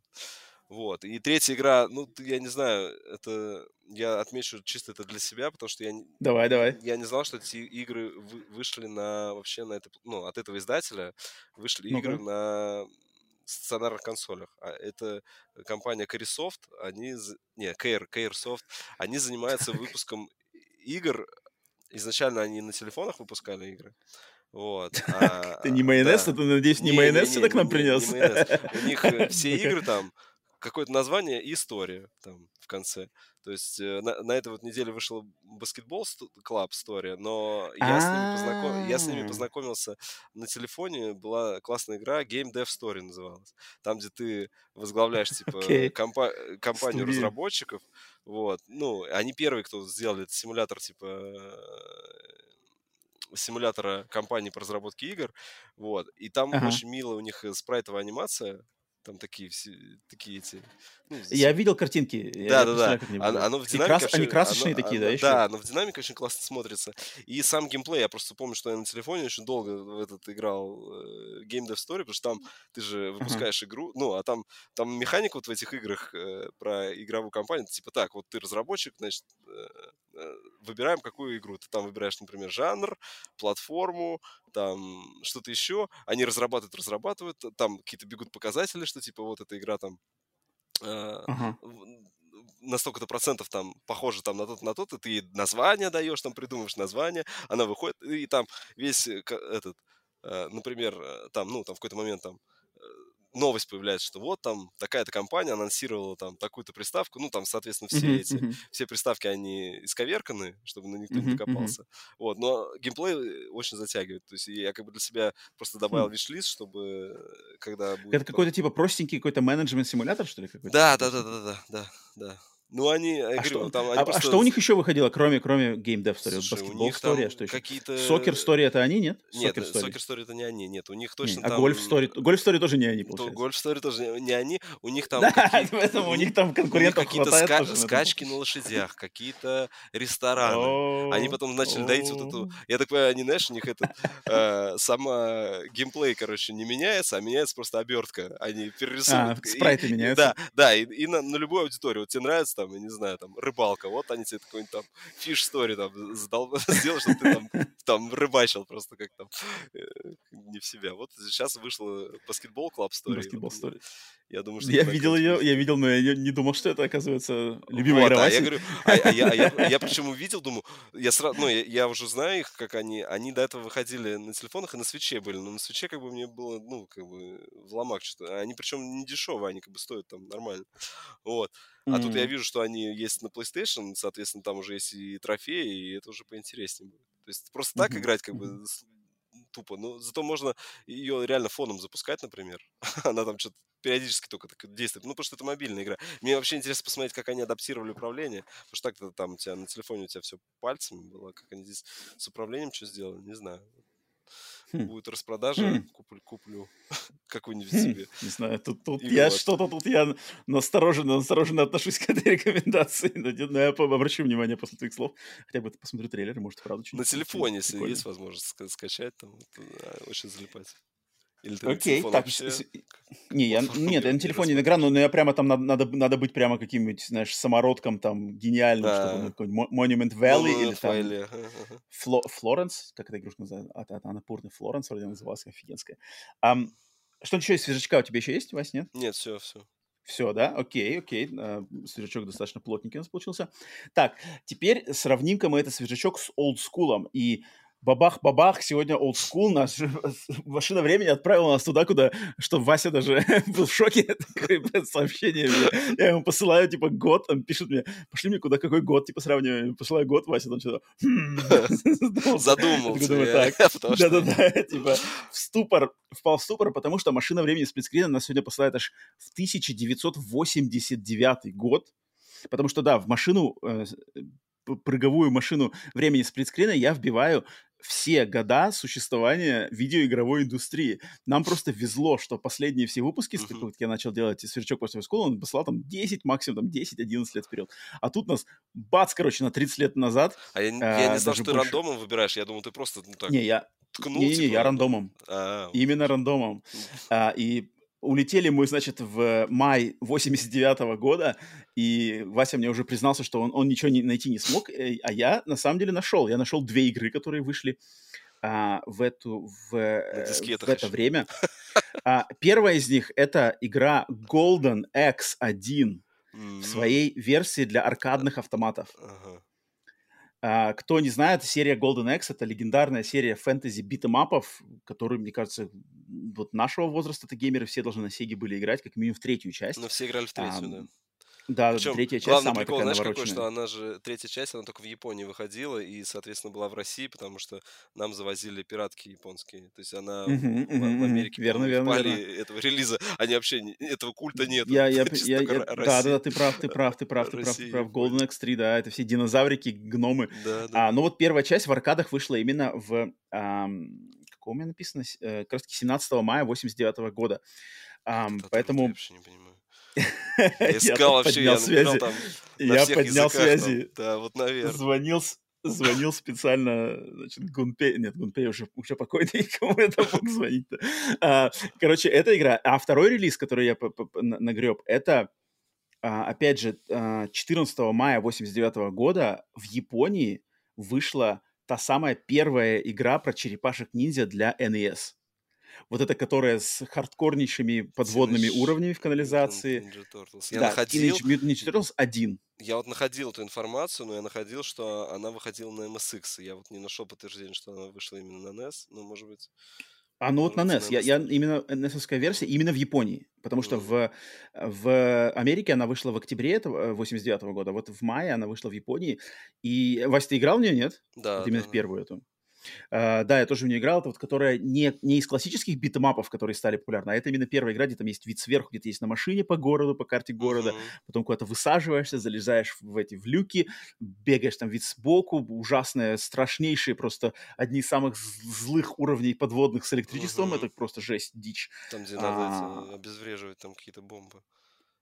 Вот. И третья игра, ну, я не знаю, это я отмечу чисто это для себя, потому что я давай, давай. я не знал, что эти игры вы, вышли на вообще на это, ну, от этого издателя вышли ну игры на стационарных консолях. А это компания Caresoft, они... Не, Care, Caresoft, они занимаются выпуском игр. Изначально они на телефонах выпускали игры. Вот. А, ты не майонез, да. ты, надеюсь, не, не майонез сюда к нам принес? У них э, все игры там какое-то название и история там в конце. То есть э, на, на этой вот неделе вышел баскетбол клаб история, но я с, ними познаком... я с ними а. познакомился на телефоне, была классная игра Game Dev Story называлась. Там, где ты возглавляешь типа okay. компа... Э, компанию Студия. разработчиков. Вот. Ну, они первые, кто сделали этот симулятор типа э, симулятора компании по разработке игр, вот, и там ага. очень мило у них спрайтовая анимация, там такие все, такие эти. Ну, я видел картинки. Да, да, да. Оно, в динамике. Крас... Вообще, они красочные оно, такие, оно, да, еще? Да, но в динамике очень классно смотрится. И сам геймплей, я просто помню, что я на телефоне очень долго в этот играл э, Game Dev Story, потому что там ты же выпускаешь uh-huh. игру, ну, а там, там механика вот в этих играх э, про игровую компанию, типа так, вот ты разработчик, значит, э, выбираем какую игру. Ты там выбираешь, например, жанр, платформу, там что-то еще. Они разрабатывают, разрабатывают, там какие-то бегут показатели, что типа вот эта игра там uh-huh. на столько-то процентов там похоже там на тот, на тот, и ты название даешь, там придумываешь название, она выходит, и там весь этот, э, например, э, там, ну, там в какой-то момент там новость появляется, что вот там такая-то компания анонсировала там такую-то приставку, ну там, соответственно, все uh-huh, эти, uh-huh. все приставки, они исковерканы, чтобы на никто uh-huh, не докопался. Uh-huh. Вот, но геймплей э, очень затягивает, то есть я как бы для себя просто добавил uh-huh. виш-лист, чтобы э, когда будет... Это какой-то типа простенький какой-то менеджмент-симулятор, что ли? Да, да, да, да, да, да, да. Ну, они, я а говорю, что, там, они а, просто... а что у них еще выходило, кроме, кроме Game Dev Story? Слушай, Basketball Story, а что еще? Какие-то... Soccer Story это они, нет? Нет, Soccer Story, Soccer Story это не они, нет. У них точно нет, там... А Golf Story, Golf Story тоже не они, получается? Golf Story тоже не они. У них там... Да, поэтому у них там конкурентов какие-то ска... скачки на лошадях, какие-то рестораны. Они потом начали доить вот эту... Я так понимаю, они, знаешь, у них этот... Э, сама геймплей, короче, не меняется, а меняется просто обертка. Они перерисовывают. А, спрайты меняются. Да, да, и на любую аудиторию. Вот тебе нравится там, я не знаю, там, рыбалка, вот они тебе какой-нибудь там Fish Story там задал, сделал, чтобы ты там, там рыбачил просто как там э, не в себя. Вот сейчас вышла Basketball Club Story. Basketball Story. Я думаю, что я видел ее, я видел, но я не думал, что это оказывается любимая вот, игра. А я говорю, а, а я, а я, я почему видел, думаю, я сразу, ну я, я уже знаю их, как они, они до этого выходили на телефонах и на свече были, но на свече как бы мне было, ну как бы в ломак что-то. Они причем не дешевые, они как бы стоят там нормально, вот. А mm-hmm. тут я вижу, что они есть на PlayStation, соответственно, там уже есть и трофеи, и это уже поинтереснее будет. То есть просто mm-hmm. так играть как бы тупо. Но зато можно ее реально фоном запускать, например. Она там что-то периодически только так действует. Ну, потому что это мобильная игра. Мне вообще интересно посмотреть, как они адаптировали управление. Потому что так-то там у тебя на телефоне у тебя все пальцами было. Как они здесь с управлением что сделали, не знаю. Хм. Будет распродажа, хм. куплю, куплю какую-нибудь хм. себе. Не знаю, тут, тут я вот. что-то тут я настороженно, настороженно отношусь к этой рекомендации, но, но я обращу внимание после твоих слов. Хотя бы посмотрю трейлер, может, правда, что-нибудь. На телефоне, если есть возможность скачать, там очень залипать. Или ты Окей, так, вообще... не, я, нет, я на телефоне не играю, но я прямо там надо, надо, надо быть прямо каким-нибудь, знаешь, самородком там гениальным, да. чтобы какой-нибудь Monument Valley или там Фло, Флоренс, как эта игрушка называется, от, от Анапурны Флоренс вроде называлась, офигенская. Um, что-нибудь еще из свежачка у тебя еще есть, Вась, нет? Нет, все, все. Все, да? Окей, окей. Свежачок достаточно плотненький у нас получился. Так, теперь сравним-ка мы этот свежачок с олдскулом. И бабах-бабах, сегодня old school, наш машина времени отправила нас туда, куда, что Вася даже был в шоке, сообщение Я ему посылаю, типа, год, он пишет мне, пошли мне куда, какой год, типа, сравниваю, посылаю год, Вася там что-то... «Хм». Задумался. Да-да-да, типа, в ступор, впал в ступор, потому что машина времени сплитскрина нас сегодня посылает аж в 1989 год, потому что, да, в машину э, прыговую машину времени сплитскрина я вбиваю все года существования видеоигровой индустрии. Нам просто везло, что последние все выпуски, uh-huh. как я начал делать «Сверчок после школы», он посылал там 10, максимум там 10-11 лет вперед. А тут нас бац, короче, на 30 лет назад. А я, а, я не знал, что ты рандомом выбираешь. Я думал, ты просто ну, так не, я... ткнул. Не, не, типа, я рандомом. А, Именно рандомом. А, и улетели мы, значит, в май 89 -го года, и Вася мне уже признался, что он, он ничего не, найти не смог, э, а я на самом деле нашел. Я нашел две игры, которые вышли а, в, эту, в, э, в это время. А, первая из них — это игра Golden X1 в своей версии для аркадных автоматов. Uh-huh. Uh, кто не знает, серия Golden X — это легендарная серия фэнтези битэмапов, которую, мне кажется, вот нашего возраста это геймеры все должны на Сеге были играть, как минимум в третью часть. Но все играли в третью, uh, да. Да, Причем, третья часть главный самая прикол, такая знаешь, какой, что она же, третья часть, она только в Японии выходила и, соответственно, была в России, потому что нам завозили пиратки японские. То есть она uh-huh, в, uh-huh, в Америке, верно, верно, верно. этого релиза, они вообще, этого культа нет. Я, я, я, я, да, да, ты прав, ты прав, ты прав, ты прав, ты прав. Golden X3, да, это все динозаврики, гномы. Да, да. А, ну вот первая часть в аркадах вышла именно в, ам, каком у меня написано, э, как раз 17 мая 89 года. Um, поэтому... Я вообще не понимаю. Я искал вообще, я связи. там Я поднял связи. Да, вот, наверное. Звонил, звонил специально, значит, Гунпей, нет, Гунпей уже, уже покойный, кому там мог звонить-то. А, короче, эта игра. А второй релиз, который я нагреб, это, а, опять же, 14 а, мая 89 года в Японии вышла та самая первая игра про черепашек-ниндзя для NES вот эта, которая с хардкорнейшими подводными Teenage уровнями в канализации. Ninja Turtles. Я да, находил... Teenage Mutant Ninja Turtles 1. Я вот находил эту информацию, но я находил, что она выходила на MSX. Я вот не нашел подтверждения, что она вышла именно на NES, но, может быть... А ну вот на NES. Я, я именно NES версия именно в Японии, потому что в, в Америке она вышла в октябре этого 89 -го года, вот в мае она вышла в Японии. И Вася, ты играл в нее, нет? Да. Вот именно да, в первую эту. Uh, да, я тоже в нее играл, это вот, которая не, не из классических битэмапов, которые стали популярны, а это именно первая игра, где там есть вид сверху, где ты есть на машине по городу, по карте города, uh-huh. потом куда-то высаживаешься, залезаешь в эти в люки, бегаешь там вид сбоку, ужасные, страшнейшие, просто одни из самых злых уровней подводных с электричеством, uh-huh. это просто жесть, дичь. Там, где а... надо обезвреживать там какие-то бомбы.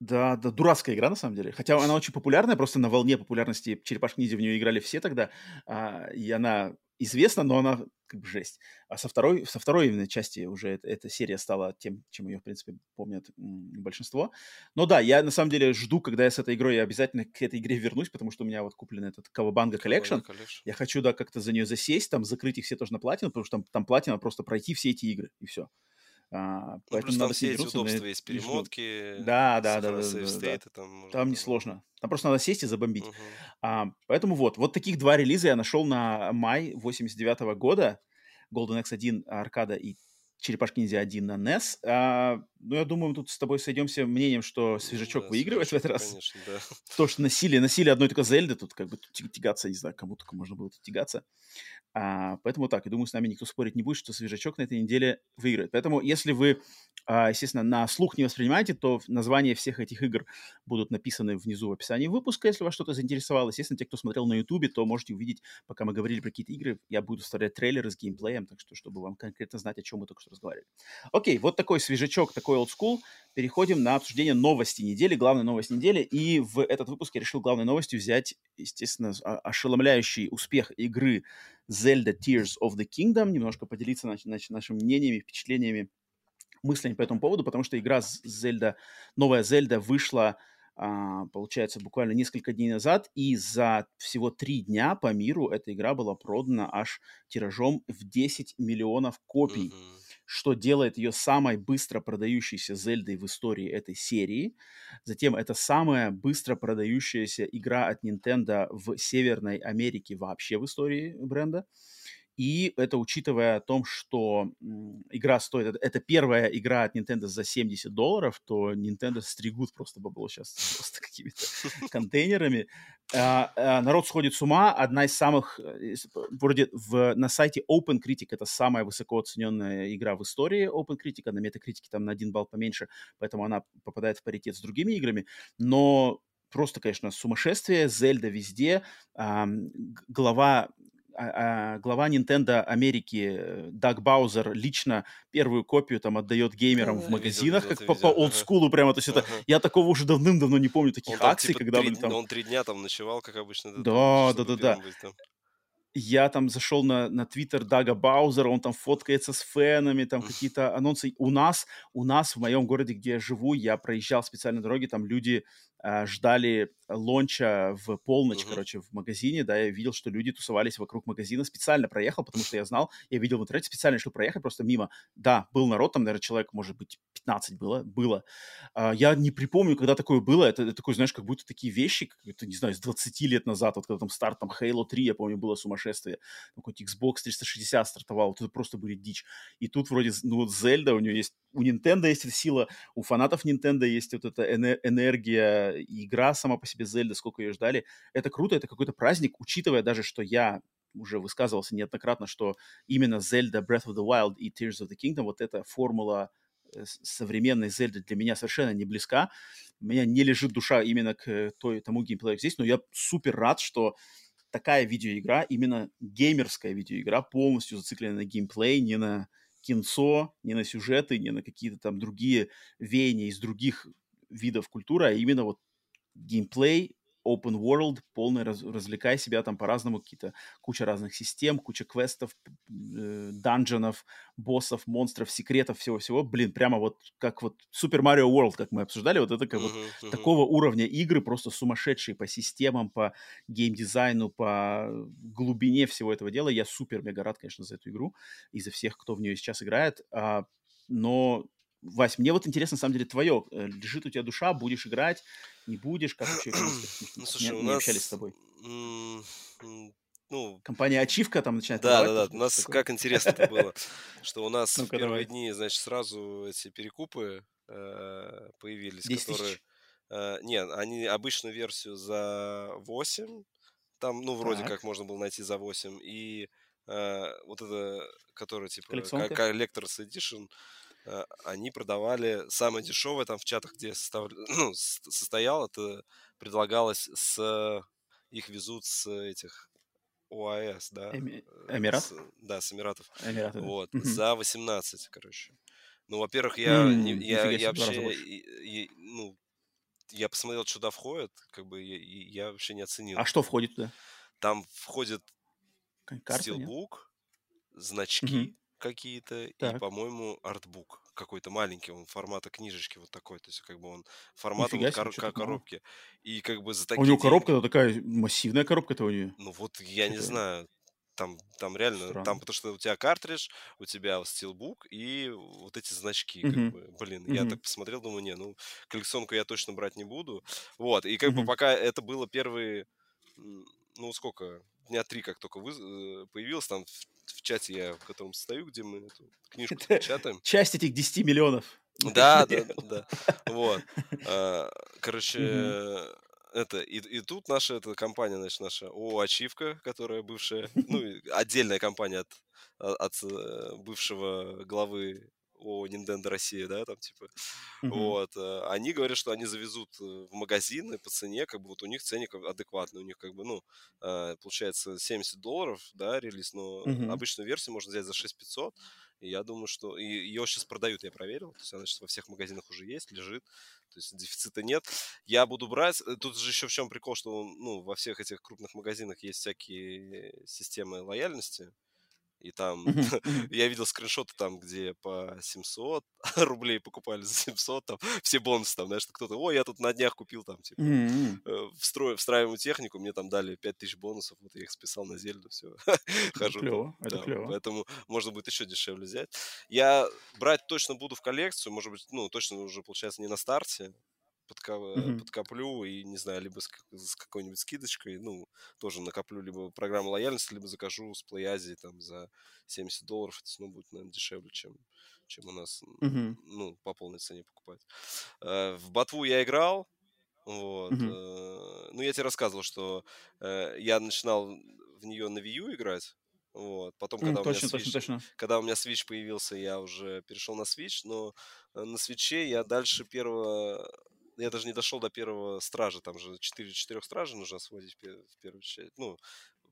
Да, да, дурацкая игра на самом деле. Хотя она очень популярная, просто на волне популярности Черепашки Ниндзя в нее играли все тогда, а, и она известна, но она как бы жесть. А со второй, со второй именно части уже эта, эта серия стала тем, чем ее, в принципе, помнят большинство. Но да, я на самом деле жду, когда я с этой игрой, я обязательно к этой игре вернусь, потому что у меня вот куплен этот Кавабанга Collection. Я хочу, да, как-то за нее засесть, там, закрыть их все тоже на платину, потому что там, там платина просто пройти все эти игры, и все. А, ну, поэтому надо все эти удобства есть, перемотки, да, да, да, да, да, да. Там, там не сложно. Там просто надо сесть и забомбить. Угу. А, поэтому вот, вот таких два релиза я нашел на май 89 -го года. Golden X1 аркада и Черепашки Ниндзя 1 на NES. А, ну, я думаю, мы тут с тобой сойдемся мнением, что Свежачок да, выигрывает свежачок, в этот раз. Конечно, да. То, что насилие, насилие одной только Зельды, тут как бы тягаться, не знаю, кому только можно было тут тягаться. А, поэтому так, я думаю, с нами никто спорить не будет, что Свежачок на этой неделе выиграет. Поэтому, если вы, а, естественно, на слух не воспринимаете, то названия всех этих игр будут написаны внизу в описании выпуска, если вас что-то заинтересовало. Естественно, те, кто смотрел на Ютубе, то можете увидеть, пока мы говорили про какие-то игры, я буду вставлять трейлеры с геймплеем, так что, чтобы вам конкретно знать, о чем мы только что разговаривали. Окей, вот такой свежачок, такой old school. Переходим на обсуждение новости недели, главной новости недели. И в этот выпуск я решил главной новостью взять, естественно, ошеломляющий успех игры Zelda Tears of the Kingdom, немножко поделиться нач- нач- нашими мнениями, впечатлениями, мыслями по этому поводу, потому что игра Zelda, новая Zelda вышла, а, получается, буквально несколько дней назад, и за всего три дня по миру эта игра была продана аж тиражом в 10 миллионов копий. Mm-hmm что делает ее самой быстро продающейся Зельдой в истории этой серии. Затем это самая быстро продающаяся игра от Nintendo в Северной Америке вообще в истории бренда. И это учитывая о том, что игра стоит... Это первая игра от Nintendo за 70 долларов, то Nintendo стригут просто бабло сейчас просто какими-то контейнерами. А, а, народ сходит с ума. Одна из самых... Э, вроде в, на сайте Open Critic это самая высоко оцененная игра в истории Open Critic. На Metacritic там на один балл поменьше, поэтому она попадает в паритет с другими играми. Но просто, конечно, сумасшествие. Зельда везде. А, глава а, а, глава Nintendo Америки э, Даг Баузер лично первую копию там отдает геймерам в магазинах, видел, как по, по олдскулу прямо. То есть это я такого уже давным-давно не помню таких акций, типа, когда три, там. Он три дня там ночевал, как обычно. Да, да, да, да. я там зашел на, на твиттер Дага Баузера, он там фоткается с фенами, там какие-то анонсы. У нас, у нас в моем городе, где я живу, я проезжал специальной дороги, там люди ждали лонча в полночь, uh-huh. короче, в магазине, да, я видел, что люди тусовались вокруг магазина, специально проехал, потому что я знал, я видел в интернете, специально решил проехать просто мимо. Да, был народ, там, наверное, человек, может быть, 15 было, было. А, я не припомню, когда такое было, это, это такое, знаешь, как будто такие вещи, это, не знаю, с 20 лет назад, вот когда там старт, там, Halo 3, я помню, было сумасшествие, какой-то Xbox 360 стартовал, вот это просто были дичь. И тут вроде, ну, вот Зельда, у нее есть, у Nintendo есть сила, у фанатов Nintendo есть вот эта энергия, игра сама по себе Зельда, сколько ее ждали. Это круто, это какой-то праздник, учитывая даже, что я уже высказывался неоднократно, что именно Zelda Breath of the Wild и Tears of the Kingdom, вот эта формула э, современной Зельды для меня совершенно не близка. У меня не лежит душа именно к той, тому геймплею здесь, но я супер рад, что такая видеоигра, именно геймерская видеоигра, полностью зациклена на геймплей, не на кинцо, не на сюжеты, не на какие-то там другие веяния из других видов культуры, а именно вот геймплей, open world, полный, раз, развлекай себя там по-разному, какие-то куча разных систем, куча квестов, э, данженов, боссов, монстров, секретов, всего-всего. Блин, прямо вот как вот Super Mario World, как мы обсуждали, вот это как uh-huh, вот uh-huh. такого уровня игры, просто сумасшедшие по системам, по геймдизайну, по глубине всего этого дела. Я супер-мега рад, конечно, за эту игру и за всех, кто в нее сейчас играет. А, но Вась, мне вот интересно, на самом деле, твое. Э, лежит у тебя душа, будешь играть, не будешь? Как вообще? Ну, слушай, у нас... общались с тобой. Ну, Компания Ачивка там начинает Да, да, да. У нас как интересно это было, что у нас в первые дни, значит, сразу эти перекупы э, появились, которые... Э, нет, они обычную версию за 8, там, ну, вроде как можно было найти за 8, и вот это, которая, типа, Collector's Edition, они продавали самое дешевое там в чатах, где состав... ну, состоял, это предлагалось с... Их везут с этих ОАС, да? Эми... Эмират? С... Да, с Эмиратов. Эмираты, вот, да. за 18, короче. Ну, во-первых, я, mm, не, я, я вообще, и, и, ну, я посмотрел, что туда входит, как бы я, я вообще не оценил. А что входит туда? Там входит стилбук, значки, mm-hmm какие-то, и, по-моему, артбук какой-то маленький, он формата книжечки вот такой, то есть как бы он формата вот кор- себе, коробки. И как бы за такие А у него коробка деньги... такая массивная коробка-то у нее. Ну вот я не знаю, там, там реально, Странно. там потому что у тебя картридж, у тебя стилбук и вот эти значки, как бы, блин, я так посмотрел, думаю, не, ну коллекционку я точно брать не буду, вот, и как бы пока это было первые, ну сколько, дня три, как только вы, э, появился, там в, в чате я, в котором стою, где мы эту книжку Это печатаем. Часть этих 10 миллионов. Да, да, да. Вот. А, короче, это, и, и тут наша эта компания, значит, наша ООО «Ачивка», которая бывшая, ну, отдельная компания от, от э, бывшего главы о Nintendo Россия, да, там типа, mm-hmm. вот, э, они говорят, что они завезут э, в магазины по цене, как бы вот у них ценник адекватный, у них как бы, ну, э, получается 70 долларов, да, релиз, но mm-hmm. обычную версию можно взять за 6500, и я думаю, что и ее сейчас продают, я проверил, то есть она сейчас во всех магазинах уже есть, лежит, то есть дефицита нет. Я буду брать. Тут же еще в чем прикол, что ну, во всех этих крупных магазинах есть всякие системы лояльности. И там я видел скриншоты там, где по 700 рублей покупали за 700, там все бонусы там, знаешь, кто-то, ой, я тут на днях купил там, типа, э, встрою, встраиваемую технику, мне там дали 5000 бонусов, вот я их списал на Зельду, все, хожу. Клево, это клево. Поэтому можно будет еще дешевле взять. Я брать точно буду в коллекцию, может быть, ну, точно уже, получается, не на старте, подка... mm-hmm. подкоплю и, не знаю, либо с, с какой-нибудь скидочкой, ну, тоже накоплю либо программу лояльности, либо закажу с PlayAsia там за 70 долларов. Это все равно будет, наверное, дешевле, чем, чем у нас, mm-hmm. ну, по полной цене покупать. Э, в ботву я играл, вот. Mm-hmm. Ну, я тебе рассказывал, что э, я начинал в нее на Wii U играть. Вот. Потом, когда, mm, у меня Switch, точно, точно. когда у меня Switch появился, я уже перешел на Switch, но э, на Switch я дальше первого... Я даже не дошел до первого стража, там же 4 четырех стражей нужно освободить в первую часть. Ну,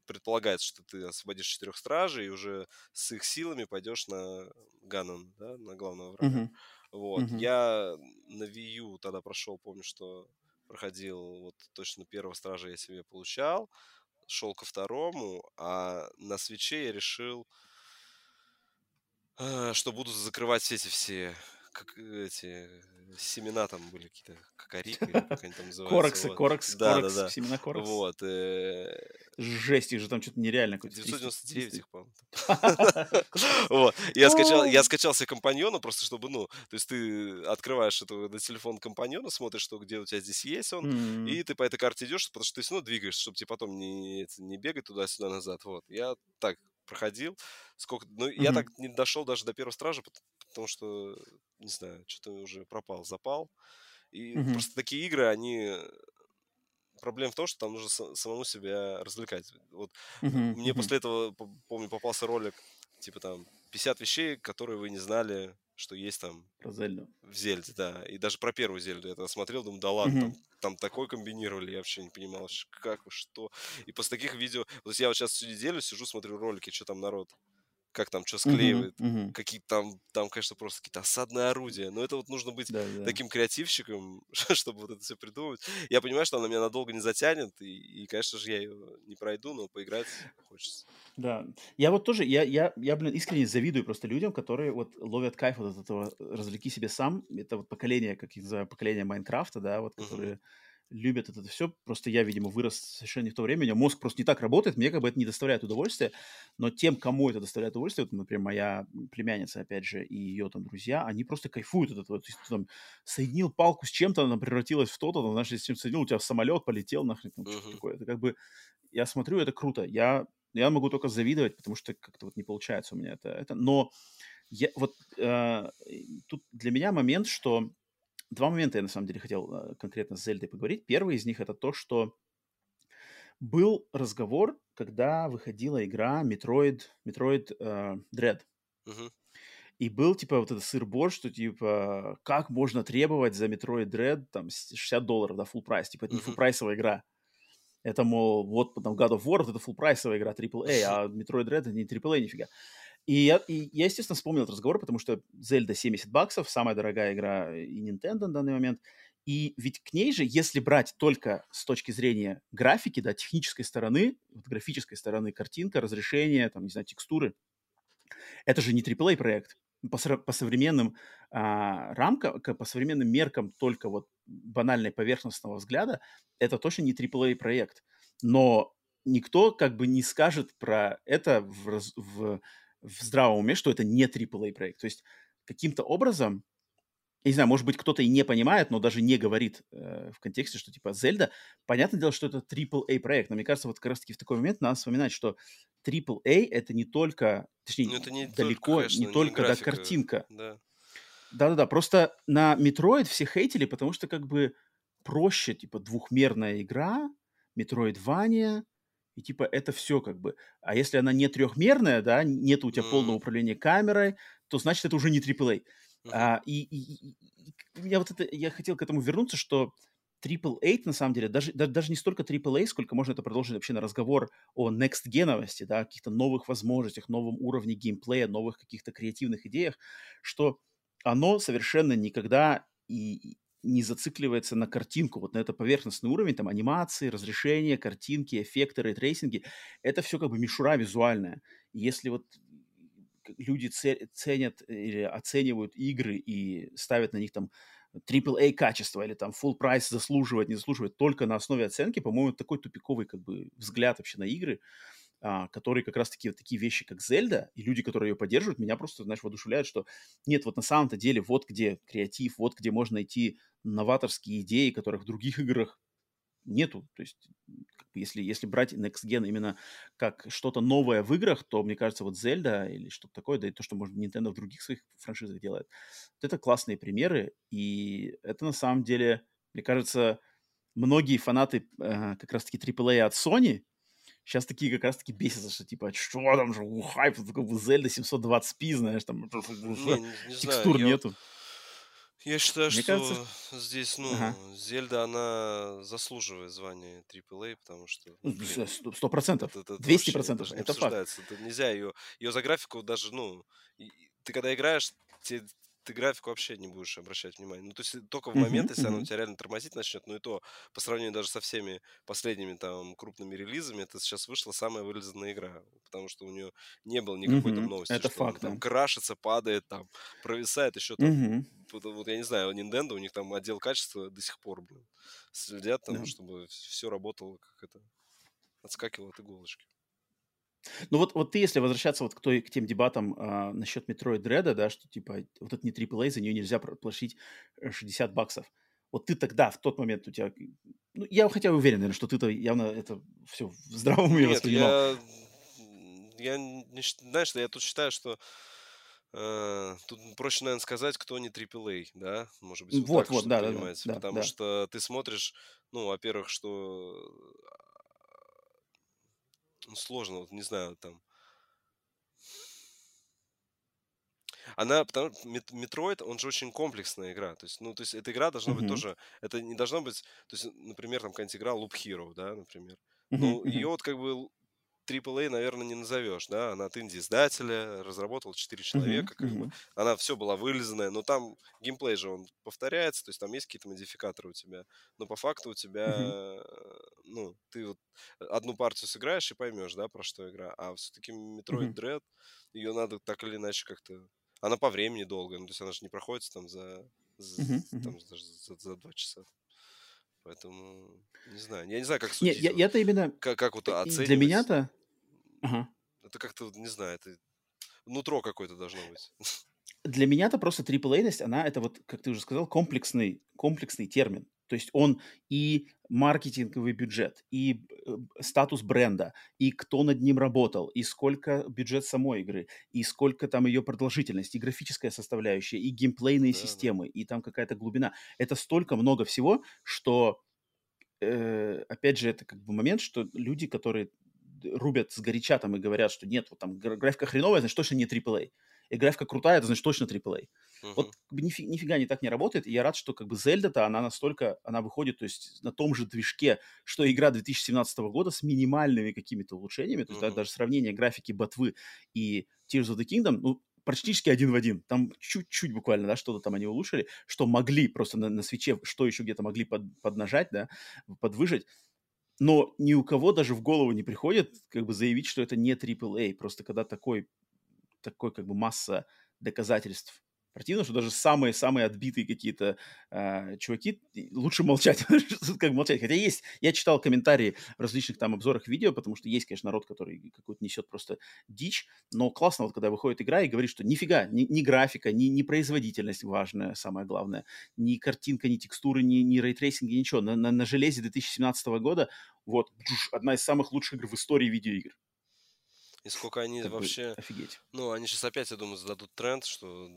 предполагается, что ты освободишь четырех стражей и уже с их силами пойдешь на Ганнон, да, на главного врага. Mm-hmm. Вот. Mm-hmm. Я на U тогда прошел, помню, что проходил вот точно первого стража я себе получал шел ко второму, а на свече я решил, э, что буду закрывать все эти все как эти семена там были какие-то, или как они там называются. Короксы, вот. корокс, да, корокс, да, да. семена корокс. Вот. Э... Жесть, их же там что-то нереально. 999 их, по-моему. Вот. Я скачал, я скачал себе компаньона просто, чтобы, ну, то есть ты открываешь это на телефон компаньона, смотришь, что где у тебя здесь есть он, и ты по этой карте идешь, потому что ты все равно двигаешься, чтобы тебе потом не, не бегать туда-сюда назад. Вот. Я так проходил. Сколько... Ну, mm-hmm. я так не дошел даже до первого стража, потому что, не знаю, что-то уже пропал, запал. И mm-hmm. просто такие игры, они... Проблема в том, что там нужно самому себя развлекать. Вот mm-hmm. мне после этого, помню, попался ролик, типа там 50 вещей, которые вы не знали что есть там... Про Зельду. В Зельде, да. И даже про первую Зельду я тогда смотрел, думаю, да ладно, там, там такой комбинировали, я вообще не понимал, как, что. И после таких видео... То есть я вот сейчас всю неделю сижу, смотрю ролики, что там народ как там что склеивает, uh-huh, uh-huh. какие там, там, конечно, просто какие-то осадные орудия. Но это вот нужно быть да, да. таким креативщиком, чтобы вот это все придумать. Я понимаю, что она меня надолго не затянет, и, и, конечно же, я ее не пройду, но поиграть хочется. Да. Я вот тоже, я, я, я, блин, искренне завидую просто людям, которые вот ловят кайф вот от этого «развлеки себе сам». Это вот поколение, как я называю, поколение Майнкрафта, да, вот, которые... Uh-huh любят это все. Просто я, видимо, вырос совершенно не в то время. У меня мозг просто не так работает. Мне как бы это не доставляет удовольствия. Но тем, кому это доставляет удовольствие, вот, например, моя племянница, опять же, и ее там друзья, они просто кайфуют от этого. То есть ты там соединил палку с чем-то, она превратилась в то-то, там, знаешь, если с чем соединил, у тебя самолет полетел, нахрен, там, uh-huh. что такое. Это как бы, я смотрю, это круто. Я, я могу только завидовать, потому что как-то вот не получается у меня это. это. Но я, вот э, тут для меня момент, что Два момента я на самом деле хотел э, конкретно с Зельдой поговорить. Первый из них это то, что был разговор, когда выходила игра Metroid, Metroid uh, Dread. Uh-huh. И был, типа, вот этот сыр-бор, что, типа, как можно требовать за Metroid Dread, там, 60 долларов, да, full прайс. Типа, это не full прайсовая игра. Это, мол, вот, там, God of War, вот это full прайсовая игра, AAA, а Metroid Dread это не AAA нифига. И я, и я, естественно, вспомнил этот разговор, потому что Зельда 70 баксов, самая дорогая игра и Nintendo на данный момент. И ведь к ней же, если брать только с точки зрения графики, да, технической стороны, вот графической стороны, картинка, разрешение, там, не знаю, текстуры, это же не AAA проект. По, по современным а, рамкам, по современным меркам только вот банальной поверхностного взгляда, это точно не AAA проект. Но никто как бы не скажет про это в, в в здравом уме, что это не AAA проект. То есть каким-то образом, я не знаю, может быть, кто-то и не понимает, но даже не говорит э, в контексте, что типа Зельда, понятное дело, что это AAA проект, но мне кажется, вот как раз-таки в такой момент надо вспоминать, что AAA это не только, точнее, ну, это не далеко, только, конечно, не только, графика, да, картинка. Да. Да-да-да, просто на Metroid все хейтили, потому что как бы проще, типа, двухмерная игра, Metroidvania, и типа это все как бы. А если она не трехмерная, да, нет у тебя mm. полного управления камерой, то значит это уже не AAA. Uh-huh. А, и, и, и, я вот это, я хотел к этому вернуться, что AAA, на самом деле, даже, даже, даже не столько AAA, сколько можно это продолжить вообще на разговор о next-геновости, да, каких-то новых возможностях, новом уровне геймплея, новых каких-то креативных идеях, что оно совершенно никогда и, не зацикливается на картинку, вот на это поверхностный уровень, там, анимации, разрешение, картинки, эффекты, ray tracing и, это все как бы мишура визуальная. Если вот люди ценят или оценивают игры и ставят на них там AAA качество или там full price заслуживает, не заслуживает только на основе оценки, по-моему, такой тупиковый как бы взгляд вообще на игры. а, который как раз-таки вот такие вещи, как Зельда, и люди, которые ее поддерживают, меня просто, знаешь, воодушевляют, что нет, вот на самом-то деле вот где креатив, вот где можно найти новаторские идеи, которых в других играх нету. То есть, если, если брать Next Gen именно как что-то новое в играх, то, мне кажется, вот Zelda или что-то такое, да и то, что, может, Nintendo в других своих франшизах делает, вот это классные примеры, и это на самом деле, мне кажется, многие фанаты э, как раз-таки AAA от Sony сейчас такие как раз-таки бесятся, что типа, что там же, хайп, как бы Zelda 720p, знаешь, там не, не текстур знаю, нету. Я... Я считаю, Мне что кажется... здесь, ну, ага. Зельда, она заслуживает звания AAA, потому что... Ну, сто процентов, двести процентов, это факт. Это нельзя ее, ее за графику даже, ну, ты когда играешь, тебе ты графику вообще не будешь обращать внимание. Ну, то есть только в момент, если она у тебя реально тормозить начнет, ну и то, по сравнению даже со всеми последними там крупными релизами, это сейчас вышла самая вылизанная игра, потому что у нее не было никакой там новости. Это факт, Там крашится, падает, там провисает, еще там, вот, вот я не знаю, Nintendo, у них там отдел качества до сих пор, блин, следят там, чтобы все работало как это, отскакивало от иголочки. Ну вот, вот ты, если возвращаться вот к, той, к тем дебатам а, насчет Metroid Dread, да, что типа вот это не AAA, за нее нельзя платить 60 э, баксов. Вот ты тогда, в тот момент у тебя... Ну, я хотя бы уверен, наверное, что ты-то явно это все в здравом уме воспринимал. Я, я не, знаешь, я тут считаю, что Uh, тут проще, наверное, сказать, кто не AAA, да? Может быть, вот, вот, вот да, да, да, Потому да. что ты смотришь, ну, во-первых, что ну, сложно, вот не знаю, там. Она, потому Метроид, он же очень комплексная игра. То есть, ну, то есть, эта игра должна быть тоже, это не должно быть, то есть, например, там какая-нибудь игра Loop Hero, да, например. Ну, ее вот как бы AAA, наверное, не назовешь, да, она от инди-издателя, разработал 4 человека, как бы, она все была вылизанная, но там геймплей же, он повторяется, то есть там есть какие-то модификаторы у тебя, но по факту у тебя, ну, ты вот одну партию сыграешь и поймешь, да, про что игра, а все-таки Metroid Dread, ее надо так или иначе как-то, она по времени долгая, ну, то есть она же не проходит там за, за, там, даже за, за 2 часа. Поэтому не знаю. Я не знаю, как судить. Не, я, я-то именно... Как, как вот оценивать. Для меня-то Ага. Это как-то, не знаю, это нутро какое-то должно быть. Для меня-то просто AAA-ность, она, это вот, как ты уже сказал, комплексный, комплексный термин. То есть он и маркетинговый бюджет, и э, статус бренда, и кто над ним работал, и сколько бюджет самой игры, и сколько там ее продолжительность, и графическая составляющая, и геймплейные да, системы, да. и там какая-то глубина. Это столько много всего, что, э, опять же, это как бы момент, что люди, которые рубят с горяча там и говорят, что нет, вот там графика хреновая, значит точно не AAA. И графика крутая, это значит точно AAA. Uh-huh. Вот нифи, нифига не так не работает. И я рад, что как бы Зельда-то, она настолько, она выходит, то есть на том же движке, что игра 2017 года с минимальными какими-то улучшениями. То есть uh-huh. да, даже сравнение графики Ботвы и Tears of the Kingdom, ну, практически один в один. Там чуть-чуть буквально, да, что-то там они улучшили, что могли просто на, на свече, что еще где-то могли под, поднажать, да, подвыжить но ни у кого даже в голову не приходит как бы заявить, что это не AAA. Просто когда такой, такой как бы масса доказательств Противно, что даже самые-самые отбитые какие-то э, чуваки, лучше молчать, как молчать. Хотя есть, я читал комментарии в различных там обзорах видео, потому что есть, конечно, народ, который какую-то несет просто дичь, но классно, вот когда выходит игра и говорит, что нифига, ни, ни графика, ни, ни производительность важная, самое главное, ни картинка, ни текстуры, ни, ни ray tracing и, ничего. На, на, на железе 2017 года вот одна из самых лучших игр в истории видеоигр. И сколько они как вообще... Офигеть. Ну, они сейчас опять, я думаю, зададут тренд, что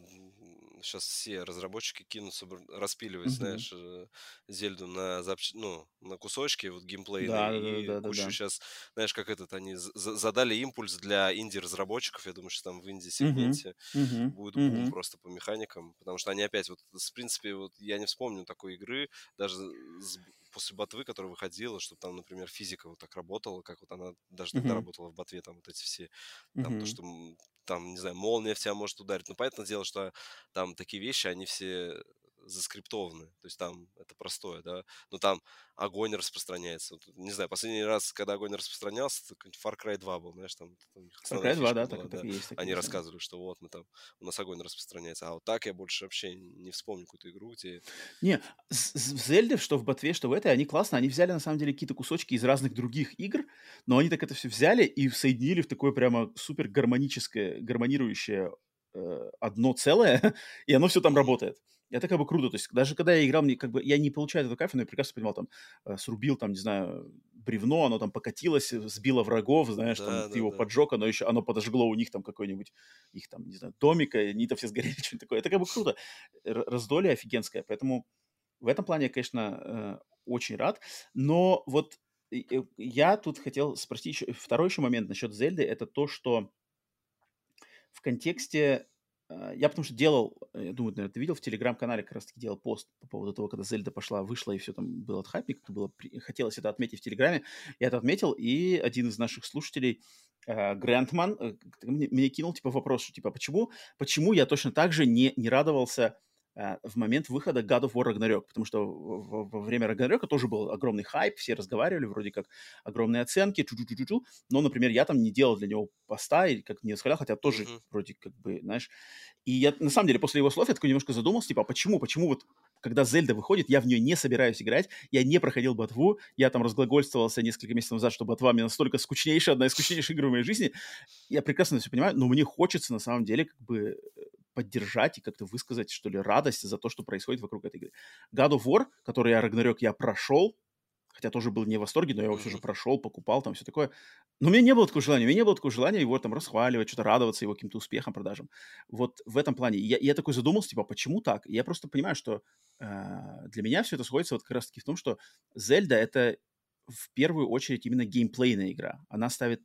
сейчас все разработчики кинутся распиливать, mm-hmm. знаешь, э, Зельду на, запч... ну, на кусочки, вот геймплей, да, и да, да, кучу да, да. сейчас, знаешь, как этот, они задали импульс для инди-разработчиков, я думаю, что там в инди-сегменте mm-hmm. будет бум mm-hmm. просто по механикам, потому что они опять, вот, в принципе, вот я не вспомню такой игры, даже с после ботвы, которая выходила, чтобы там, например, физика вот так работала, как вот она даже тогда uh-huh. работала в ботве, там вот эти все, там uh-huh. то, что там, не знаю, молния в тебя может ударить. Ну, понятное дело, что там такие вещи, они все заскриптованы, то есть там это простое, да, но там огонь распространяется. Не знаю, последний раз, когда огонь распространялся, это Far Cry 2 был, знаешь, там... там Far Cry 2, да, была, так, да. так есть. Так Они рассказывали, что вот мы там, у нас огонь распространяется, а вот так я больше вообще не вспомню какую-то игру, где... Не, в Зельде, что в Ботве, что в этой, они классно, они взяли, на самом деле, какие-то кусочки из разных других игр, но они так это все взяли и соединили в такое прямо супер гармоническое, гармонирующее э, одно целое, и оно все там работает. Это как бы круто. То есть даже когда я играл, мне как бы я не получаю этого кайфа, но я прекрасно понимал, там, э, срубил, там, не знаю, бревно, оно там покатилось, э, сбило врагов, знаешь, да, там, да, ты его да. поджег, оно еще, оно подожгло у них там какой-нибудь, их там, не знаю, домика, они там все сгорели, что-нибудь такое. Это как бы круто. Раздолье офигенское. Поэтому в этом плане я, конечно, очень рад. Но вот я тут хотел спросить еще, второй еще момент насчет Зельды, это то, что в контексте а, я потому что делал, э, я думаю, наверное, ты видел в телеграм-канале как раз-таки делал пост по поводу того, когда Зельда пошла, вышла, и все там было хайпик, было, хотелось это отметить в телеграме. Я это отметил, и один из наших слушателей, э, Грантман, э, мне, мне кинул типа вопрос, что типа, почему, почему я точно так же не, не радовался в момент выхода God of War Ragnarok, потому что во время Ragnarok тоже был огромный хайп, все разговаривали, вроде как огромные оценки, чу -чу -чу -чу, но, например, я там не делал для него поста и как не восхвалял, хотя тоже mm-hmm. вроде как бы, знаешь, и я, на самом деле, после его слов я такой немножко задумался, типа, а почему, почему вот когда Зельда выходит, я в нее не собираюсь играть, я не проходил Ботву, я там разглагольствовался несколько месяцев назад, что Ботва мне настолько скучнейшая, одна из скучнейших игр в моей жизни, я прекрасно все понимаю, но мне хочется на самом деле как бы поддержать и как-то высказать, что ли, радость за то, что происходит вокруг этой игры. God of War, который я, Рагнарёк, я прошел, хотя тоже был не в восторге, но я его все же прошел, покупал, там все такое. Но у меня не было такого желания, у меня не было такого желания его там расхваливать, что-то радоваться его каким-то успехам, продажам. Вот в этом плане. Я, я такой задумался, типа, почему так? И я просто понимаю, что э, для меня все это сходится вот как раз-таки в том, что Зельда — это в первую очередь именно геймплейная игра. Она ставит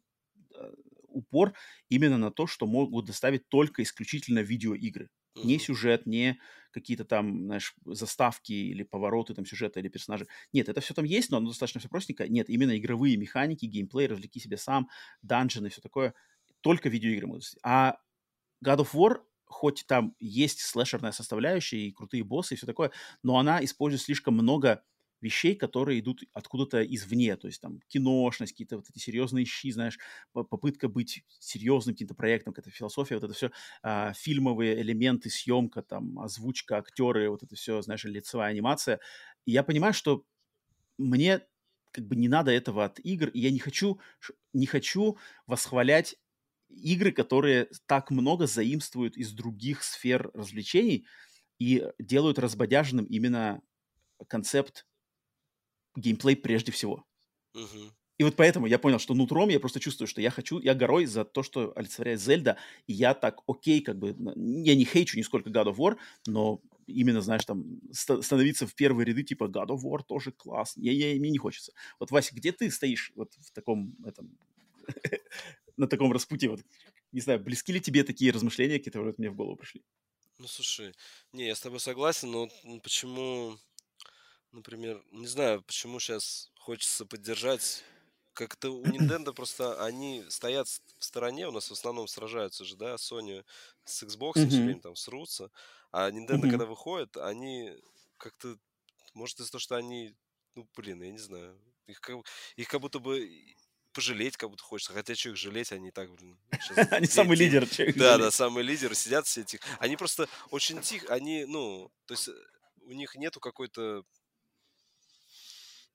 э, упор именно на то, что могут доставить только исключительно видеоигры. Uh-huh. Не сюжет, не какие-то там, знаешь, заставки или повороты там сюжета или персонажи. Нет, это все там есть, но оно достаточно все простенько. Нет, именно игровые механики, геймплей, развлеки себя сам, данжены, все такое. Только видеоигры могут. А God of War хоть там есть слэшерная составляющая и крутые боссы и все такое, но она использует слишком много вещей, которые идут откуда-то извне, то есть там киношность, какие-то вот эти серьезные щи, знаешь, попытка быть серьезным каким-то проектом, какая-то философия, вот это все, а, фильмовые элементы, съемка, там, озвучка, актеры, вот это все, знаешь, лицевая анимация. И я понимаю, что мне как бы не надо этого от игр, и я не хочу, не хочу восхвалять игры, которые так много заимствуют из других сфер развлечений и делают разбодяженным именно концепт геймплей прежде всего. Угу. И вот поэтому я понял, что нутром я просто чувствую, что я хочу, я горой за то, что олицетворяет Зельда, и я так окей, как бы, я не хейчу нисколько God of War, но именно, знаешь, там, становиться в первые ряды, типа, God of War тоже класс, я, я, мне не хочется. Вот, Вася, где ты стоишь вот в таком, этом, на таком распутье, вот, не знаю, близки ли тебе такие размышления, которые вот мне в голову пришли? Ну, слушай, не, я с тобой согласен, но почему например, не знаю, почему сейчас хочется поддержать. Как-то у Nintendo просто они стоят в стороне, у нас в основном сражаются же, да, Sony с Xbox mm-hmm. все время там срутся, а Nintendo, mm-hmm. когда выходит, они как-то, может из-за того, что они, ну, блин, я не знаю, их как, их как будто бы пожалеть как будто хочется. Хотя что их жалеть, они так, блин. Они самый лидер. Да, да, самый лидер. Сидят все эти... Они просто очень тихо, они, ну, то есть у них нету какой-то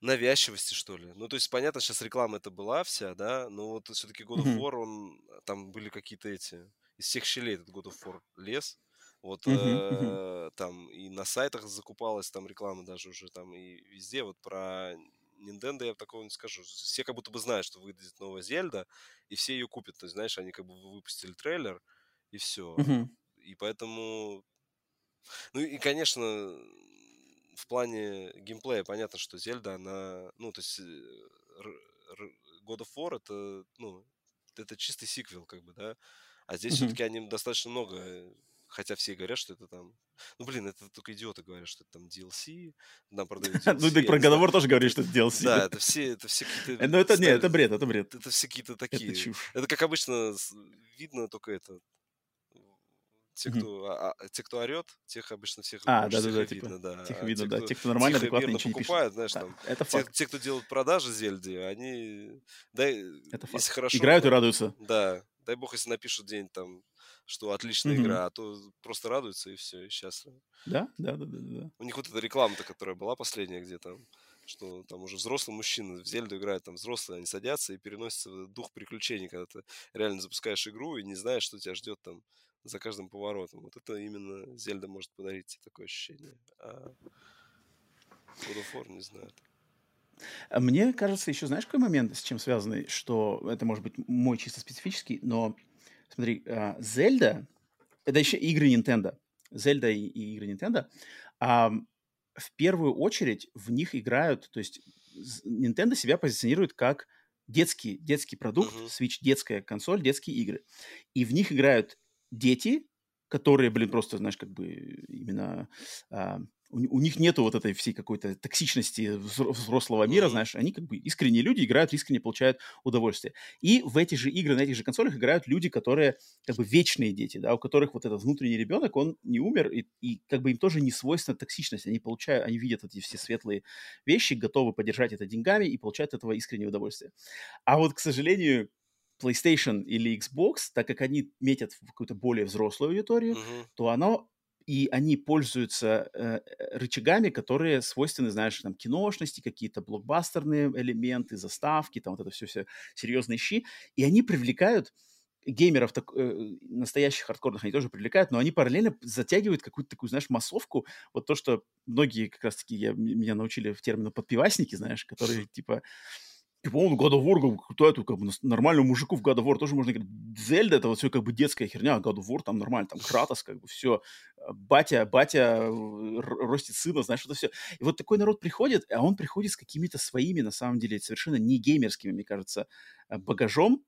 навязчивости, что ли. Ну, то есть, понятно, сейчас реклама это была вся, да, но вот все-таки God of War, он, там были какие-то эти, из всех щелей этот God of War лез, вот э, там и на сайтах закупалась там реклама даже уже там и везде вот про Nintendo я такого не скажу. Все как будто бы знают, что выйдет новая Зельда, и все ее купят. То есть, знаешь, они как бы выпустили трейлер, и все. И поэтому... Ну и, конечно, в плане геймплея понятно, что Зельда, она, ну, то есть э, God of War это, ну, это чистый сиквел, как бы, да. А здесь mm-hmm. все-таки они достаточно много, э, хотя все говорят, что это там, ну, блин, это только идиоты говорят, что это там DLC, нам продают DLC. Ну, ты про God of War тоже говоришь, что это DLC. Да, это все, это все какие-то... Ну, это, нет, это бред, это бред. Это все какие-то такие... Это чушь. Это, как обычно, видно только это, те, кто, а, а, те, кто орет, тех обычно всех а, да, да, да, типа, видно, да. Тихо а видно, те, да. Те, кто нормально, тихо, адекватно ничего покупают, не знаешь, да, там, это те, те, кто делают продажи Зельди, они, дай, это факт. если хорошо... Играют и радуются. Да, дай бог, если напишут день там, что отличная mm-hmm. игра, а то просто радуются и все, и счастливы. Да, да, да, да, да. У них вот эта реклама-то, которая была последняя, где там что там уже взрослые мужчины в Зельду играют, там взрослые, они садятся и переносятся в дух приключений, когда ты реально запускаешь игру и не знаешь, что тебя ждет там за каждым поворотом. Вот это именно Зельда может подарить такое ощущение. А God of War, не знаю. А мне кажется, еще знаешь, какой момент, с чем связанный, что это может быть мой чисто специфический, но смотри, а, Зельда, это еще игры Nintendo, Зельда и, и игры Nintendo, а, в первую очередь в них играют, то есть Nintendo себя позиционирует как детский, детский продукт, uh-huh. Switch детская консоль, детские игры. И в них играют дети, которые, блин, просто, знаешь, как бы именно а, у, у них нету вот этой всей какой-то токсичности взрослого мира, знаешь, они как бы искренние люди, играют, искренне получают удовольствие. И в эти же игры, на этих же консолях играют люди, которые как бы вечные дети, да, у которых вот этот внутренний ребенок, он не умер, и, и как бы им тоже не свойственна токсичность, они получают, они видят эти все светлые вещи, готовы поддержать это деньгами и получают от этого искреннее удовольствие. А вот, к сожалению, PlayStation или Xbox, так как они метят в какую-то более взрослую аудиторию, uh-huh. то оно и они пользуются э, э, рычагами, которые свойственны, знаешь, там, киношности, какие-то блокбастерные элементы, заставки, там вот это все, все серьезные щи, и они привлекают геймеров так, э, настоящих хардкорных они тоже привлекают, но они параллельно затягивают какую-то такую, знаешь, массовку. Вот то, что многие как раз-таки я, меня научили в термину подпивасники, знаешь, которые типа и, по-моему, God of War, кто это, как бы, нормальному мужику в God of War тоже можно говорить. Зельда, это вот все как бы детская херня, а God of War там нормально, там Кратос, как бы все. Батя, батя ростит сына, знаешь, это все. И вот такой народ приходит, а он приходит с какими-то своими, на самом деле, совершенно не геймерскими, мне кажется, э, багажом,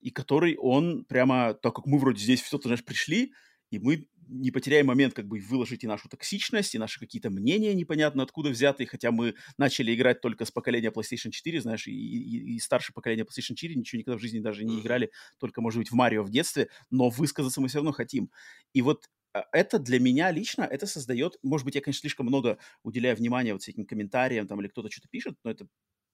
и который он прямо, так как мы вроде здесь все-то, знаешь, пришли, и мы не потеряем момент как бы выложить и нашу токсичность, и наши какие-то мнения непонятно откуда взятые, хотя мы начали играть только с поколения PlayStation 4, знаешь, и, и, и старше поколения PlayStation 4 ничего никогда в жизни даже не играли, только, может быть, в Марио в детстве, но высказаться мы все равно хотим. И вот а, это для меня лично, это создает, может быть, я, конечно, слишком много уделяю внимания вот этим комментариям, там, или кто-то что-то пишет, но это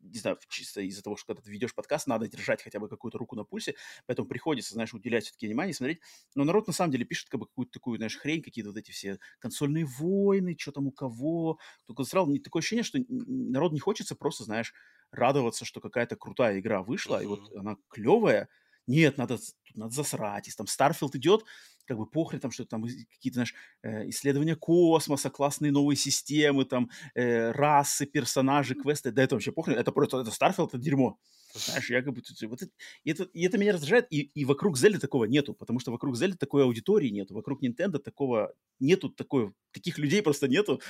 не знаю, чисто из-за того, что когда ты ведешь подкаст, надо держать хотя бы какую-то руку на пульсе, поэтому приходится, знаешь, уделять все-таки внимание, смотреть. Но народ на самом деле пишет как бы какую-то такую, знаешь, хрень, какие-то вот эти все консольные войны, что там у кого. Только сразу такое ощущение, что народ не хочется просто, знаешь, радоваться, что какая-то крутая игра вышла, uh-huh. и вот она клевая. Нет, надо, надо засрать. Если там Starfield идет, как бы похрен, там что-то там какие-то, знаешь, э, исследования космоса, классные новые системы, там, э, расы, персонажи, квесты, да это вообще похрен, это просто, это Starfield, это дерьмо. Знаешь, я как бы, вот это, и, это, и это меня раздражает, и, и вокруг Зельды такого нету, потому что вокруг Зельды такой аудитории нету, вокруг Nintendo такого нету, такой, таких людей просто нету,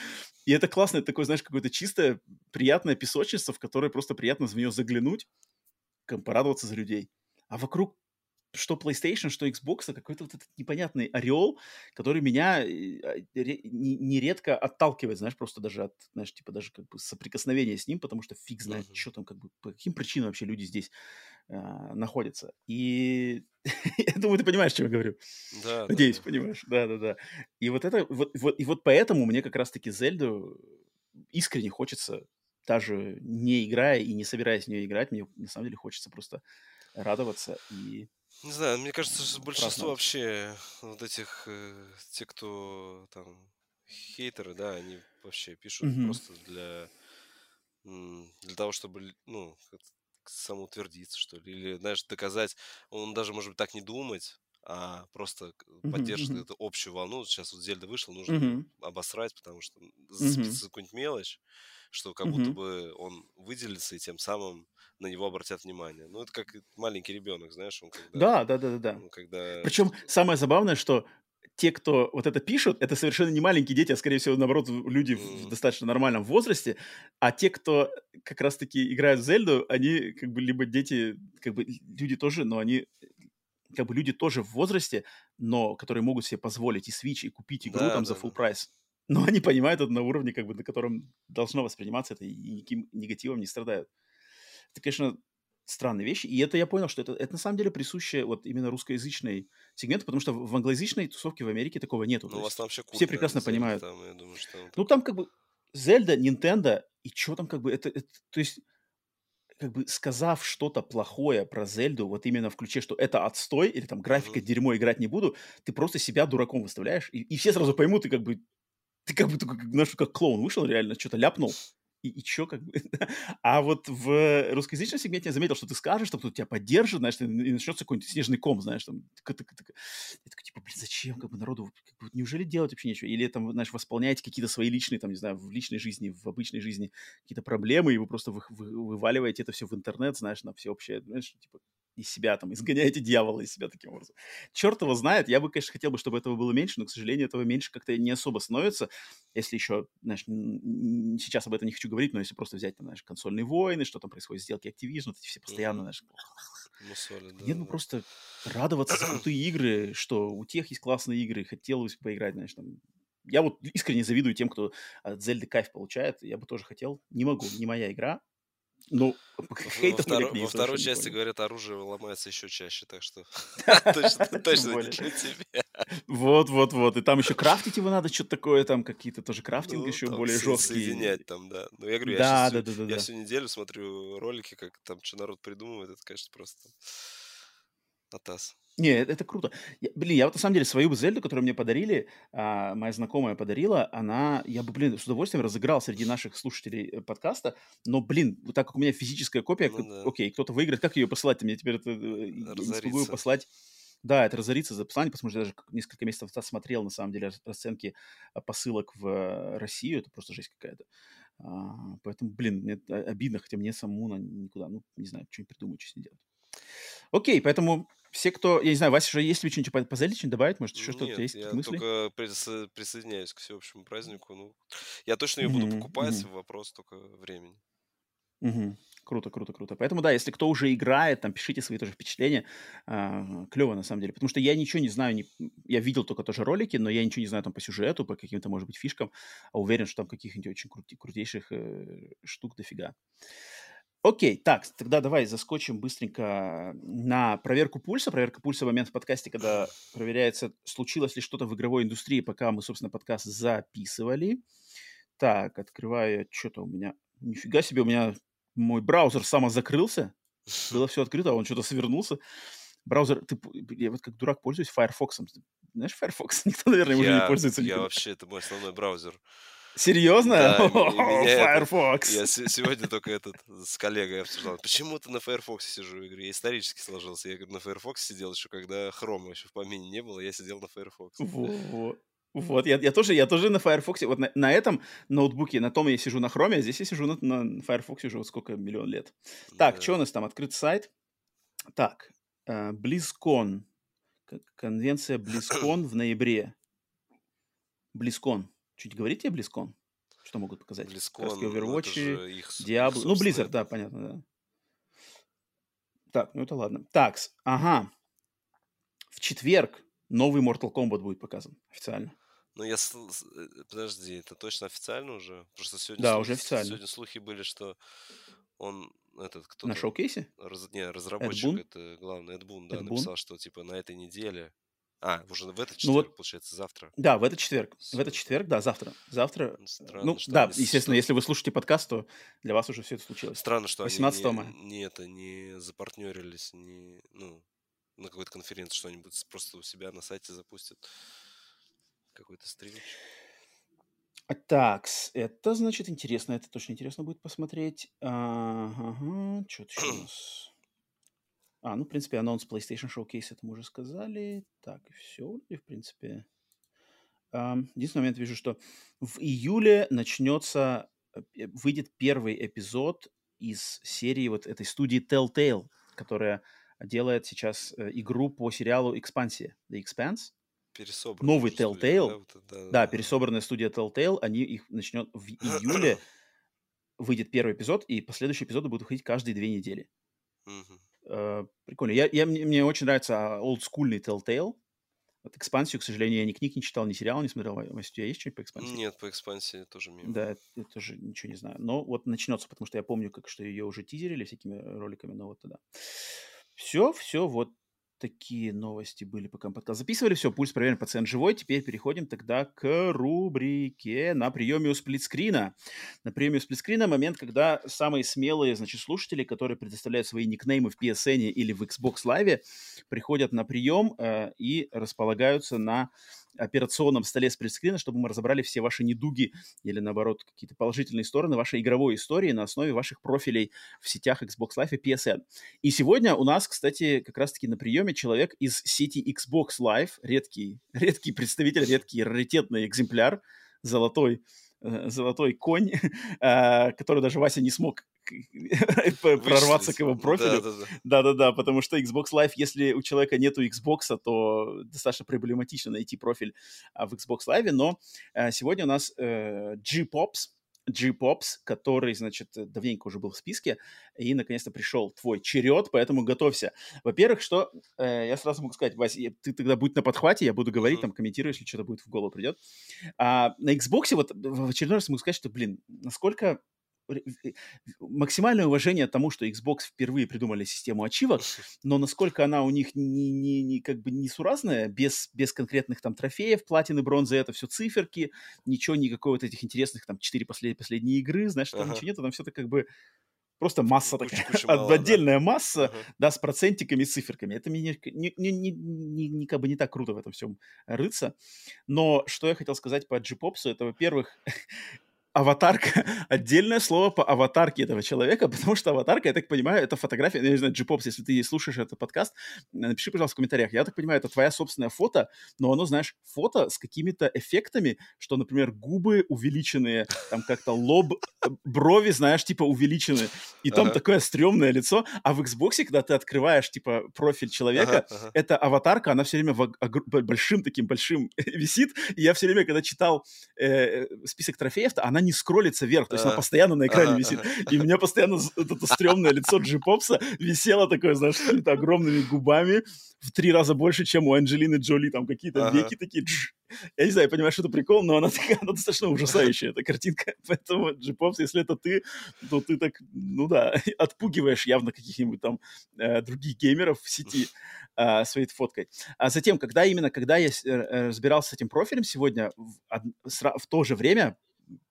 и это классно, это такое, знаешь, какое-то чистое, приятное песочница, в которое просто приятно в нее заглянуть, порадоваться за людей. А вокруг что PlayStation, что Xbox, какой-то вот этот непонятный ореол, который меня э, а, нередко отталкивает, знаешь, просто даже от, знаешь, типа даже как бы соприкосновения с ним, потому что фиг знает, uh-huh. что там, как бы, по каким причинам вообще люди здесь а, находятся. И я думаю, ты понимаешь, о чем я говорю. Да. Надеюсь, да. понимаешь. Да, да, да. И вот это, вот, вот, и вот поэтому мне как раз-таки Зельду искренне хочется, даже не играя и не собираясь в нее играть, мне на самом деле хочется просто радоваться и не знаю, мне кажется, что большинство вообще вот этих, э, те, кто там хейтеры, да, они вообще пишут Мгм. просто для, для того, чтобы, ну, самоутвердиться, что ли, или, знаешь, доказать, он даже, может быть, так не думать, а просто Мгм, поддерживает мгм. эту общую волну. Сейчас вот Зельда вышла, нужно Мгм. обосрать, потому что зацепиться за какую-нибудь мелочь, что как будто бы он выделится, и тем самым на него обратят внимание. Ну, это как маленький ребенок, знаешь, он когда, Да, да, да, да, да. ну, когда Причем самое забавное, что те, кто вот это пишут, это совершенно не маленькие дети, а скорее всего, наоборот, люди в М, достаточно нормальном возрасте, а те, кто как раз-таки играют в Зельду, они как бы либо дети, как бы люди тоже, но они как бы люди тоже в возрасте, но которые могут себе позволить и Switch, и купить игру Да, там за да, full да. прайс. Но они понимают это на уровне, как бы, на котором должно восприниматься это, и никаким негативом не страдают. Это, конечно, странные вещи. И это я понял, что это, это на самом деле присуще вот именно русскоязычной сегменту, потому что в англоязычной тусовке в Америке такого нету. Ну, у вас там вообще Все прекрасно Зельда, понимают. Там, я думаю, что ну, там как бы Зельда, Nintendo, и что там как бы, это, это то есть как бы сказав что-то плохое про Зельду, вот именно в ключе, что это отстой, или там графика mm-hmm. дерьмо, играть не буду, ты просто себя дураком выставляешь, и, и все сразу поймут, и как бы ты как бы только, знаешь, как клоун вышел реально, что-то ляпнул, и, и чё, как бы. а вот в русскоязычном сегменте я заметил, что ты скажешь, что кто-то тебя поддержит, знаешь, и начнется какой-нибудь снежный ком, знаешь, там. Я такой, типа, блин, зачем, как бы, народу, как бы, неужели делать вообще ничего? Или там, знаешь, восполняете какие-то свои личные, там, не знаю, в личной жизни, в обычной жизни какие-то проблемы, и вы просто вы, вы, вываливаете это все в интернет, знаешь, на всеобщее, знаешь, типа, из себя, там, изгоняете дьявола из себя таким образом. Черт его знает, я бы, конечно, хотел бы, чтобы этого было меньше, но, к сожалению, этого меньше как-то не особо становится, если еще, знаешь, сейчас об этом не хочу говорить, но если просто взять, там, знаешь, консольные войны, что там происходит, сделки Activision, вот эти все постоянно, знаешь, Мусоли, да, Нет, ну просто радоваться за крутые игры, что у тех есть классные игры, хотелось бы поиграть, знаешь, там, я вот искренне завидую тем, кто от Зельды кайф получает. Я бы тоже хотел. Не могу, не моя игра. Ну, хейтов во, второ, во второй части, говорят, оружие ломается еще чаще, так что точно не для тебя. Вот, вот, вот. И там еще крафтить его надо, что-то такое, там какие-то тоже крафтинг ну, еще более жесткие. Соединять там, да. Ну, я говорю, я всю неделю смотрю ролики, как там что народ придумывает, это, конечно, просто атас. Не, это, это круто. Я, блин, я вот на самом деле свою Зельду, которую мне подарили, а, моя знакомая подарила, она, я бы, блин, с удовольствием разыграл среди наших слушателей э, подкаста, но, блин, так как у меня физическая копия, ну, да. окей, кто-то выиграет, как ее посылать? Мне теперь это, э, я не смогу послать. Да, это разорится за послание, потому что я даже несколько месяцев назад смотрел, на самом деле, расценки а, посылок в э, Россию, это просто жесть какая-то. А, поэтому, блин, мне обидно, хотя мне самому на никуда, ну, не знаю, что-нибудь придумать, что с ней делать. Окей, поэтому все, кто... Я не знаю, Вася, есть ли что-нибудь по, по добавить? Может, еще что-то есть? я мысли? только присо- присоединяюсь к всеобщему празднику. Ну, я точно ее буду покупать, вопрос только времени. Мгм. Круто, круто, круто. Поэтому, да, если кто уже играет, там, пишите свои тоже впечатления. А, клево, на самом деле. Потому что я ничего не знаю, не... я видел только тоже ролики, но я ничего не знаю там по сюжету, по каким-то, может быть, фишкам. А уверен, что там каких-нибудь очень крути- крутейших э, штук дофига. Окей, так, тогда давай заскочим быстренько на проверку пульса. Проверка пульса в момент в подкасте, когда проверяется, случилось ли что-то в игровой индустрии, пока мы, собственно, подкаст записывали. Так, открываю, что-то у меня... Нифига себе, у меня мой браузер самозакрылся. Было все открыто, а он что-то свернулся. Браузер, ты, я вот как дурак пользуюсь Firefox. Знаешь Firefox? Никто, наверное, я, уже не пользуется. Я вообще, это мой основной браузер. Серьезно? Да, Firefox. Я сегодня только этот с коллегой обсуждал. Почему ты на Firefox сижу в игре? Исторически сложился. Я говорю, на Firefox сидел еще, когда Хрома еще в помине не было, я сидел на Firefox. Вот. Вот, я, я, тоже, я тоже на Firefox, вот на, на этом ноутбуке, на том я сижу на Chrome, а здесь я сижу на, на Firefox уже вот сколько, миллион лет. Так, да. что у нас там, открыт сайт? Так, э, BlizzCon, конвенция BlizzCon в ноябре. BlizzCon. Чуть говорите о BlizzCon? Что могут показать? BlizzCon, ну, Overwatch, их, Diablo. Их, ну, Blizzard, да, понятно, да. Так, ну это ладно. Так, ага. В четверг новый Mortal Kombat будет показан официально. Ну, я... Э, подожди, это точно официально уже? Просто сегодня, да, слухи, уже официально. сегодня слухи были, что он этот кто На шоу-кейсе? Раз, не, разработчик, это главный, Эд Бун, да, Эд написал, что типа на этой неделе а, уже в этот четверг, ну, вот, получается, завтра. Да, в этот четверг. В этот четверг, да, завтра. Завтра. Странно, ну, да, они... естественно, если вы слушаете подкаст, то для вас уже все это случилось. Странно, что 18 они не, не, это, не запартнерились, не, ну, на какой-то конференции что-нибудь просто у себя на сайте запустят. Какой-то стрим. Так, это значит интересно, это точно интересно будет посмотреть. Ага, что-то еще у нас. А, ну, в принципе, анонс PlayStation Showcase, это мы уже сказали. Так, и все, и в принципе... Um, единственный момент вижу, что в июле начнется, э, выйдет первый эпизод из серии вот этой студии Telltale, которая делает сейчас э, игру по сериалу «Экспансия», The Expanse. Новый Telltale, студия, да, вот, да, да, да, пересобранная студия Telltale, они их начнет в июле, выйдет первый эпизод, и последующие эпизоды будут выходить каждые две недели. Э, прикольно. Я, я, мне, мне очень нравится олдскульный Telltale. Вот экспансию, к сожалению, я ни книг не читал, ни сериал не смотрел. Вася, у тебя есть что-нибудь по экспансии? Нет, по экспансии тоже мимо. Да, я тоже ничего не знаю. Но вот начнется, потому что я помню, как что ее уже тизерили всякими роликами, но вот тогда. Все, все, вот такие новости были, пока мы подкаст записывали. Все, пульс проверен, пациент живой. Теперь переходим тогда к рубрике на приеме у сплитскрина. На приеме у сплитскрина момент, когда самые смелые, значит, слушатели, которые предоставляют свои никнеймы в PSN или в Xbox Live, приходят на прием э, и располагаются на операционном столе с предскрина, чтобы мы разобрали все ваши недуги или, наоборот, какие-то положительные стороны вашей игровой истории на основе ваших профилей в сетях Xbox Live и PSN. И сегодня у нас, кстати, как раз-таки на приеме человек из сети Xbox Live, редкий, редкий представитель, редкий раритетный экземпляр, золотой золотой конь, а, который даже Вася не смог прорваться к его профилю. Да-да-да, потому что Xbox Live, если у человека нету Xbox, то достаточно проблематично найти профиль а, в Xbox Live, но а, сегодня у нас э, G-Pops, G-Pops, который, значит, давненько уже был в списке, и наконец-то пришел твой черед, поэтому готовься. Во-первых, что э, я сразу могу сказать, Вася, ты тогда будь на подхвате, я буду говорить, mm-hmm. там, комментирую, если что-то будет в голову придет. А, на Xbox вот в очередной раз могу сказать, что, блин, насколько максимальное уважение тому, что Xbox впервые придумали систему ачивок, но насколько она у них не, не, не как бы несуразная, без, без конкретных там трофеев, платины, бронзы, это все циферки, ничего, никакой вот этих интересных там четыре послед, последние игры, знаешь, там ага. ничего нет, там все это как бы просто масса куча, такая, куча мало, отдельная да. масса, ага. да, с процентиками и циферками. Это мне не, не, не, не, не, как бы не так круто в этом всем рыться. Но что я хотел сказать по G-Popsу, это, во-первых, аватарка, отдельное слово по аватарке этого человека, потому что аватарка, я так понимаю, это фотография, я не знаю, Джипопс, если ты слушаешь этот подкаст, напиши, пожалуйста, в комментариях. Я так понимаю, это твоя собственная фото, но оно, знаешь, фото с какими-то эффектами, что, например, губы увеличенные, там как-то лоб, э, брови, знаешь, типа увеличены, и там ага. такое стрёмное лицо, а в Xbox, когда ты открываешь, типа, профиль человека, ага, ага. эта аватарка, она все время в, большим таким большим висит, и я все время, когда читал э, э список трофеев, она не скроллится вверх, то есть она постоянно на экране висит. И у меня постоянно это стрёмное лицо Джи Попса висело такое, знаешь, с какими-то огромными губами, в три раза больше, чем у Анджелины Джоли, там какие-то веки такие. Я не знаю, я понимаю, что это прикол, но она такая, она достаточно ужасающая, эта картинка. Поэтому, Джи Попс, если это ты, то ты так, ну да, отпугиваешь явно каких-нибудь там э, других геймеров в сети э, своей фоткой. А затем, когда именно, когда я э, разбирался с этим профилем сегодня, в, в то же время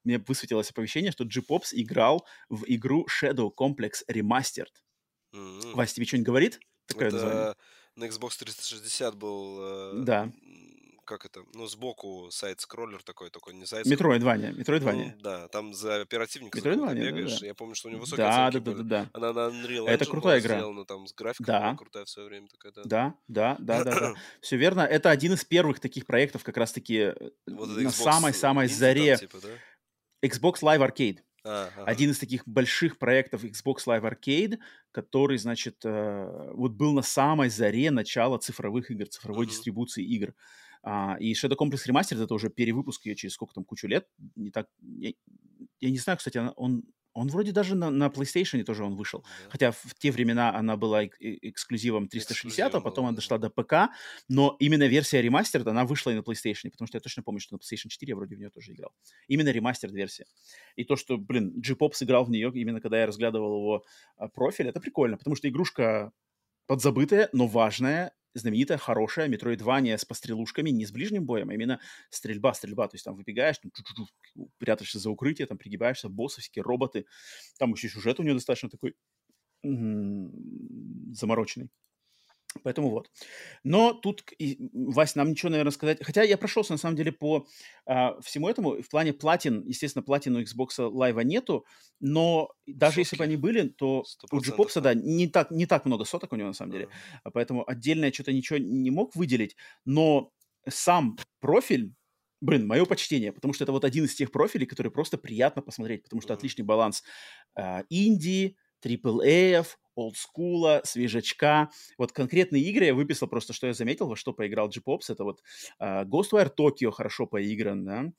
мне высветилось оповещение, что G-Pops играл в игру Shadow Complex Remastered. Mm-hmm. Вася, тебе что-нибудь говорит? Такое это название? на Xbox 360 был... Э, да. Как это? Ну, сбоку сайт-скроллер такой, такой не сайт Метроидвания, Метроидвания. Ну, да, там за оперативника Метроидвания, бегаешь. Да, да. Я помню, что у него высокие да, да, да, да, да. Она на Unreal Это крутая игра. Сделана, там с графикой да. крутая в свое время такая, да. Да, да, да, да, да. Все верно. Это один из первых таких проектов, как раз-таки э, вот на самой-самой заре. Там, типа, да? Xbox Live Arcade. А, ага. Один из таких больших проектов Xbox Live Arcade, который, значит, э, вот был на самой заре начала цифровых игр, цифровой uh-huh. дистрибуции игр. А, и Shadow Complex Remastered это уже перевыпуск ее через сколько там, кучу лет. Не так... Я, я не знаю, кстати, он он вроде даже на, на PlayStation тоже он вышел. Да. Хотя в те времена она была эксклюзивом 360, а потом она дошла до ПК. Но именно версия ремастер, она вышла и на PlayStation, потому что я точно помню, что на PlayStation 4 я вроде в нее тоже играл. Именно ремастер версия. И то, что, блин, G-Pop сыграл в нее, именно когда я разглядывал его а, профиль, это прикольно, потому что игрушка подзабытая, но важная, знаменитая, хорошая метроидвания с пострелушками, не с ближним боем, а именно стрельба, стрельба. То есть там выбегаешь, там, прятаешься за укрытие, там пригибаешься, боссы, всякие роботы. Там еще сюжет у нее достаточно такой замороченный. Поэтому вот. Но тут, Вась, нам ничего, наверное, сказать... Хотя я прошелся, на самом деле, по а, всему этому. В плане платин, естественно, платину Xbox Live нету, но даже Сотки. если бы они были, то у G-Popsa, да, не так, не так много соток у него, на самом деле. Uh-huh. Поэтому отдельно я что-то ничего не мог выделить. Но сам профиль, блин, мое почтение, потому что это вот один из тех профилей, который просто приятно посмотреть, потому что uh-huh. отличный баланс э, инди, AAA, олдскула, свежачка. Вот конкретные игры я выписал просто, что я заметил, во что поиграл G-Pops. Это вот uh, Ghostwire Tokyo хорошо поигран, да?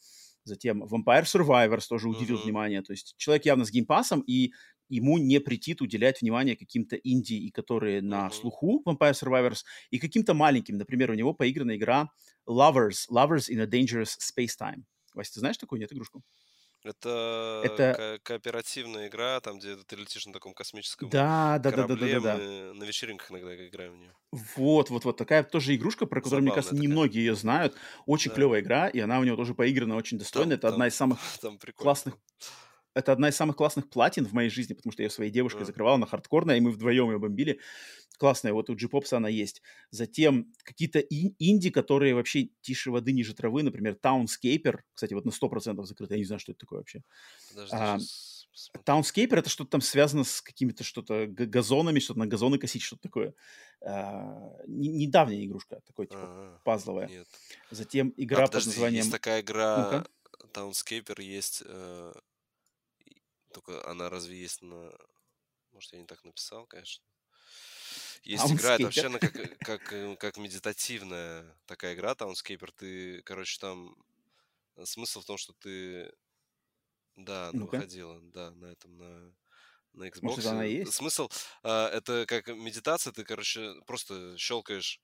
Затем Vampire Survivors тоже уделил uh-huh. внимание. То есть человек явно с геймпасом, и ему не претит уделять внимание каким-то инди, которые на mm-hmm. слуху Vampire Survivors, и каким-то маленьким. Например, у него поиграна игра Lovers, Lovers in a Dangerous Space Time. Вася, ты знаешь такую, нет, игрушку? Это, это... Ко- кооперативная игра, там, где ты летишь на таком космическом да, да, корабле. Да, да, да, да, да. на вечеринках иногда играем в нее. Вот, вот, вот. Такая тоже игрушка, про которую, Забавная мне кажется, такая. немногие ее знают. Очень да. клевая игра, и она у него тоже поиграна очень достойно. Там, это там, одна из самых классных это одна из самых классных платин в моей жизни, потому что я своей девушкой mm. закрывал на хардкорная, и мы вдвоем ее бомбили. Классная, вот у G-Pops она есть. Затем какие-то инди, которые вообще тише воды, ниже травы, например, Townscaper, кстати, вот на 100% закрыт, я не знаю, что это такое вообще. Подожди, а, Townscaper это что-то там связано с какими-то что-то газонами, что-то на газоны косить, что-то такое. А, недавняя игрушка, такой типа А-а-а, пазловая. Нет. Затем игра а, под названием... Есть такая игра, ну Townscaper есть... Э только она разве есть на... Может, я не так написал, конечно. Есть игра, это вообще она как, как, э, как медитативная такая игра, Townscaper. Ты, короче, там... Э, смысл в том, что ты... Да, ну выходила, да, на этом, на, на Xbox. Может, она есть? Смысл, а, это как медитация, ты, короче, просто щелкаешь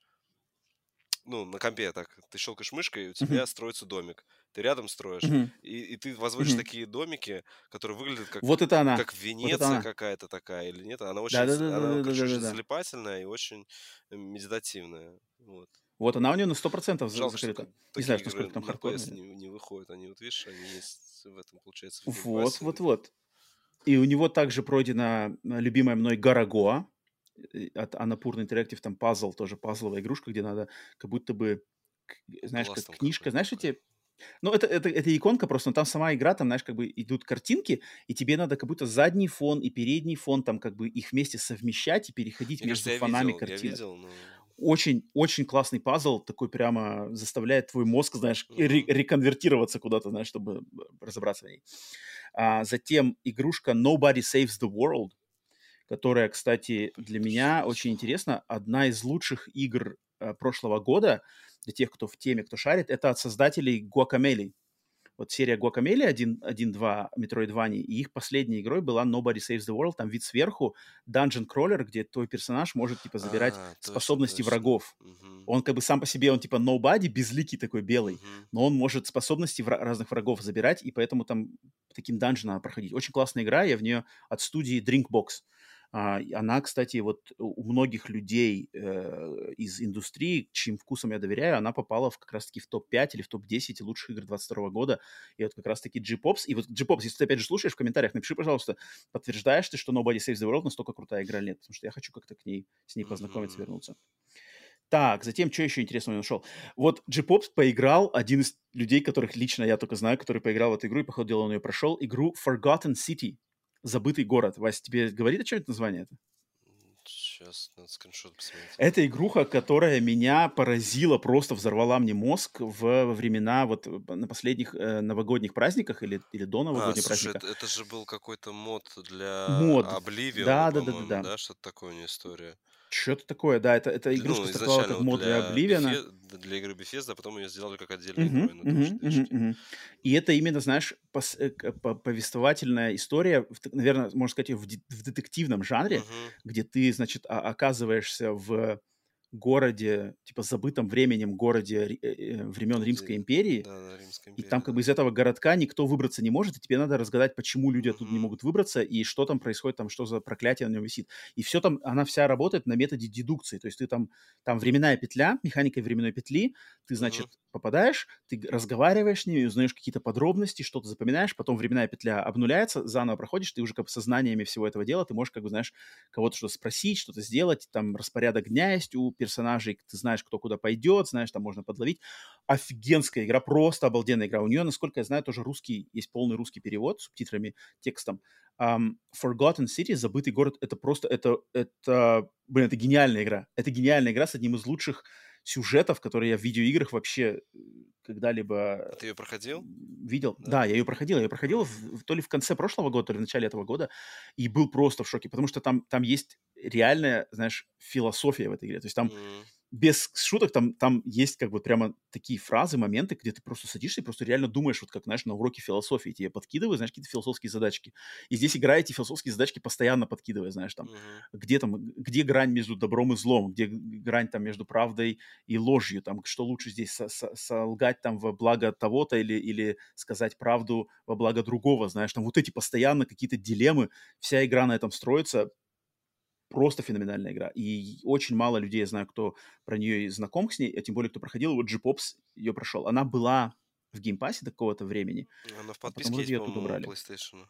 ну, на компе так, ты щелкаешь мышкой, и у тебя uh-huh. строится домик. Ты рядом строишь, uh-huh. и, и ты возводишь uh-huh. такие домики, которые выглядят как, вот это она. как Венеция вот какая-то такая, или нет? Она очень, да, да, да, она, да, да, очень да, залипательная и очень э, медитативная. Вот. Вот она у нее на 100% Жалко, закрыта. Не знаю, насколько там хардкор. Не, не выходят, они вот видишь, они есть в этом, получается, в Вот, вот, вот. И у него также пройдена любимая мной Гарагоа, от Annapurna Interactive, там пазл, тоже пазловая игрушка, где надо как будто бы, знаешь, как книжка, знаешь, эти... Ну, это, это, это иконка просто, но там сама игра, там, знаешь, как бы идут картинки, и тебе надо как будто задний фон и передний фон, там, как бы их вместе совмещать и переходить Мне между кажется, фонами видел, картинок. Видел, но... Очень, очень классный пазл, такой прямо заставляет твой мозг, знаешь, uh-huh. ре- реконвертироваться куда-то, знаешь, чтобы разобраться в ней. А, затем игрушка Nobody Saves the World, которая, кстати, для меня очень интересна. Одна из лучших игр э, прошлого года, для тех, кто в теме, кто шарит, это от создателей Guacamelee. Вот серия Guacamelee 1.2 Metroidvania, и их последней игрой была Nobody Saves the World, там вид сверху, Dungeon Crawler, где твой персонаж может, типа, забирать а, способности точно. врагов. Угу. Он как бы сам по себе, он типа Nobody, безликий такой белый, угу. но он может способности вра- разных врагов забирать, и поэтому там таким данжем надо проходить. Очень классная игра, я в нее от студии Drinkbox. А, она, кстати, вот у многих людей э, из индустрии, чьим вкусом я доверяю, она попала в, как раз-таки в топ-5 или в топ-10 лучших игр 22 года. И вот как раз-таки G-Pops. И вот G-Pops, если ты опять же слушаешь в комментариях, напиши, пожалуйста, подтверждаешь ты, что Nobody Saves the World настолько крутая игра или нет, потому что я хочу как-то к ней, с ней познакомиться, mm-hmm. вернуться. Так, затем, что еще интересного я нашел? Вот G-Pops поиграл, один из людей, которых лично я только знаю, который поиграл в эту игру, и, походу, он ее прошел, игру Forgotten City. Забытый город. Вася, тебе говорит о чем это название это? Сейчас надо скриншот посмотреть. Это игруха, которая меня поразила, просто взорвала мне мозг в, во времена вот на последних э, новогодних праздниках или, или до новогоднего а, праздника. Это, это же был какой-то мод для мод. Oblivion, да, да, да, да, да. да, что-то такое у нее история. Что-то такое, да, это, это игрушка ну, стартовала как мод для Обливиана. Для игры Bethesda, а потом ее сделали как отдельную uh-huh, игру. Uh-huh, uh-huh, uh-huh. И это именно, знаешь, пос, э, повествовательная история, наверное, можно сказать, в, в детективном жанре, uh-huh. где ты, значит, оказываешься в городе, типа забытом временем городе э, э, времен Римской империи, да, да, Римская империя, и там как бы из этого городка никто выбраться не может, и тебе надо разгадать, почему люди оттуда не могут выбраться, и что там происходит, там что за проклятие на нем висит. И все там, она вся работает на методе дедукции, то есть ты там, там временная петля, механика временной петли, ты, значит, попадаешь, ты разговариваешь с ними, узнаешь какие-то подробности, что-то запоминаешь, потом временная петля обнуляется, заново проходишь, ты уже как бы сознаниями всего этого дела, ты можешь как бы, знаешь, кого-то что-то спросить, что-то сделать, там распорядок дня есть у персонажей, ты знаешь, кто куда пойдет, знаешь, там можно подловить. Офигенская игра, просто обалденная игра. У нее, насколько я знаю, тоже русский, есть полный русский перевод с субтитрами, текстом. Um, Forgotten City, забытый город, это просто, это, это, блин, это гениальная игра. Это гениальная игра с одним из лучших сюжетов, которые я в видеоиграх вообще э, когда-либо... Ты ее проходил? Видел. Да, да я ее проходил. Я ее проходил в, то ли в конце прошлого года, то ли в начале этого года, и был просто в шоке, потому что там, там есть реальная, знаешь, философия в этой игре. То есть там mm без шуток, там, там есть как бы прямо такие фразы, моменты, где ты просто садишься и просто реально думаешь, вот как, знаешь, на уроке философии тебе подкидывают, знаешь, какие-то философские задачки. И здесь играете философские задачки постоянно подкидывая, знаешь, там, mm-hmm. где там, где грань между добром и злом, где грань там между правдой и ложью, там, что лучше здесь солгать там во благо того-то или, или сказать правду во благо другого, знаешь, там вот эти постоянно какие-то дилеммы, вся игра на этом строится, просто феноменальная игра. И очень мало людей, я знаю, кто про нее знаком с ней, а тем более, кто проходил. Вот G-Pops ее прошел. Она была в геймпассе до какого-то времени. Она в а подписке есть, ее. PlayStation.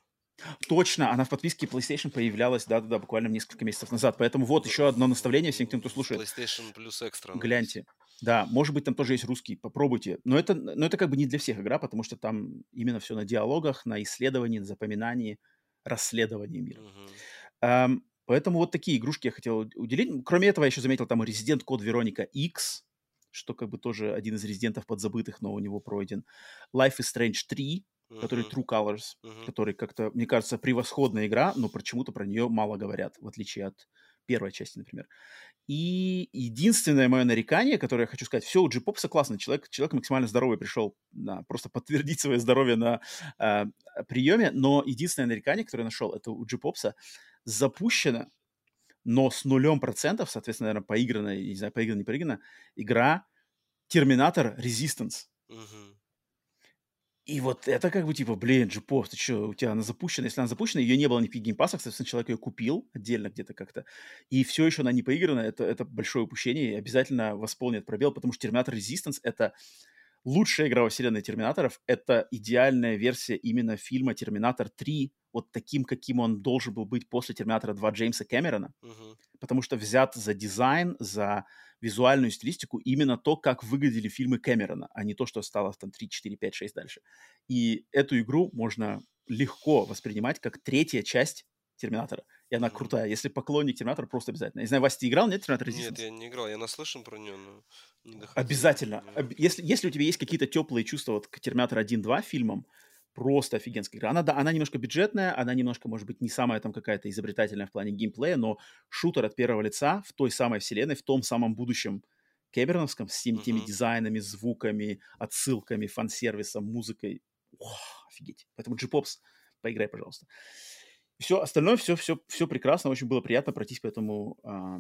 Точно, она в подписке PlayStation появлялась, да-да-да, буквально несколько месяцев назад. Поэтому вот еще одно наставление всем тем, кто слушает. PlayStation Plus Extra. Гляньте. Да, может быть, там тоже есть русский, попробуйте. Но это, но это как бы не для всех игра, потому что там именно все на диалогах, на исследовании, на запоминании, расследовании мира. Uh-huh. Um, Поэтому вот такие игрушки я хотел уделить. Кроме этого, я еще заметил там Resident Code Veronica X, что как бы тоже один из резидентов подзабытых, но у него пройден. Life is Strange 3, uh-huh. который True Colors, uh-huh. который как-то, мне кажется, превосходная игра, но почему-то про нее мало говорят, в отличие от первой части, например. И единственное мое нарекание, которое я хочу сказать, все, у Джипопса классно, человек, человек максимально здоровый пришел на, просто подтвердить свое здоровье на э, приеме, но единственное нарекание, которое я нашел, это у Джипопса запущена, но с нулем процентов, соответственно, наверное, поиграна, не знаю, поиграна, не поиграна, игра Терминатор Resistance. Угу. И вот это как бы типа, блин, Джипов, ты что, у тебя она запущена? Если она запущена, ее не было ни в геймпасах, соответственно, человек ее купил отдельно где-то как-то, и все еще она не поиграна, это, это большое упущение, и обязательно восполнит пробел, потому что Терминатор Resistance — это лучшая игра во вселенной Терминаторов. Это идеальная версия именно фильма «Терминатор 3», вот таким, каким он должен был быть после «Терминатора 2» Джеймса Кэмерона, uh-huh. потому что взят за дизайн, за визуальную стилистику именно то, как выглядели фильмы Кэмерона, а не то, что стало там 3, 4, 5, 6 дальше. И эту игру можно легко воспринимать как третья часть Терминатора. И она крутая. Если поклонник Терминатора, просто обязательно. Я не знаю, Вася, ты играл, нет, Терминатор Нет, я не играл. Я наслышан про нее, но не доходил. Обязательно. Если, если у тебя есть какие-то теплые чувства вот к Терминатор 1-2 фильмам, просто офигенская игра. Она, да, она немножко бюджетная, она немножко, может быть, не самая там какая-то изобретательная в плане геймплея, но шутер от первого лица в той самой вселенной, в том самом будущем Кэмероновском, с теми, uh-huh. теми дизайнами, звуками, отсылками, фан-сервисом, музыкой. О, офигеть. Поэтому G-Pops, поиграй, пожалуйста. Все остальное, все, все, все прекрасно, очень было приятно пройтись по этому а,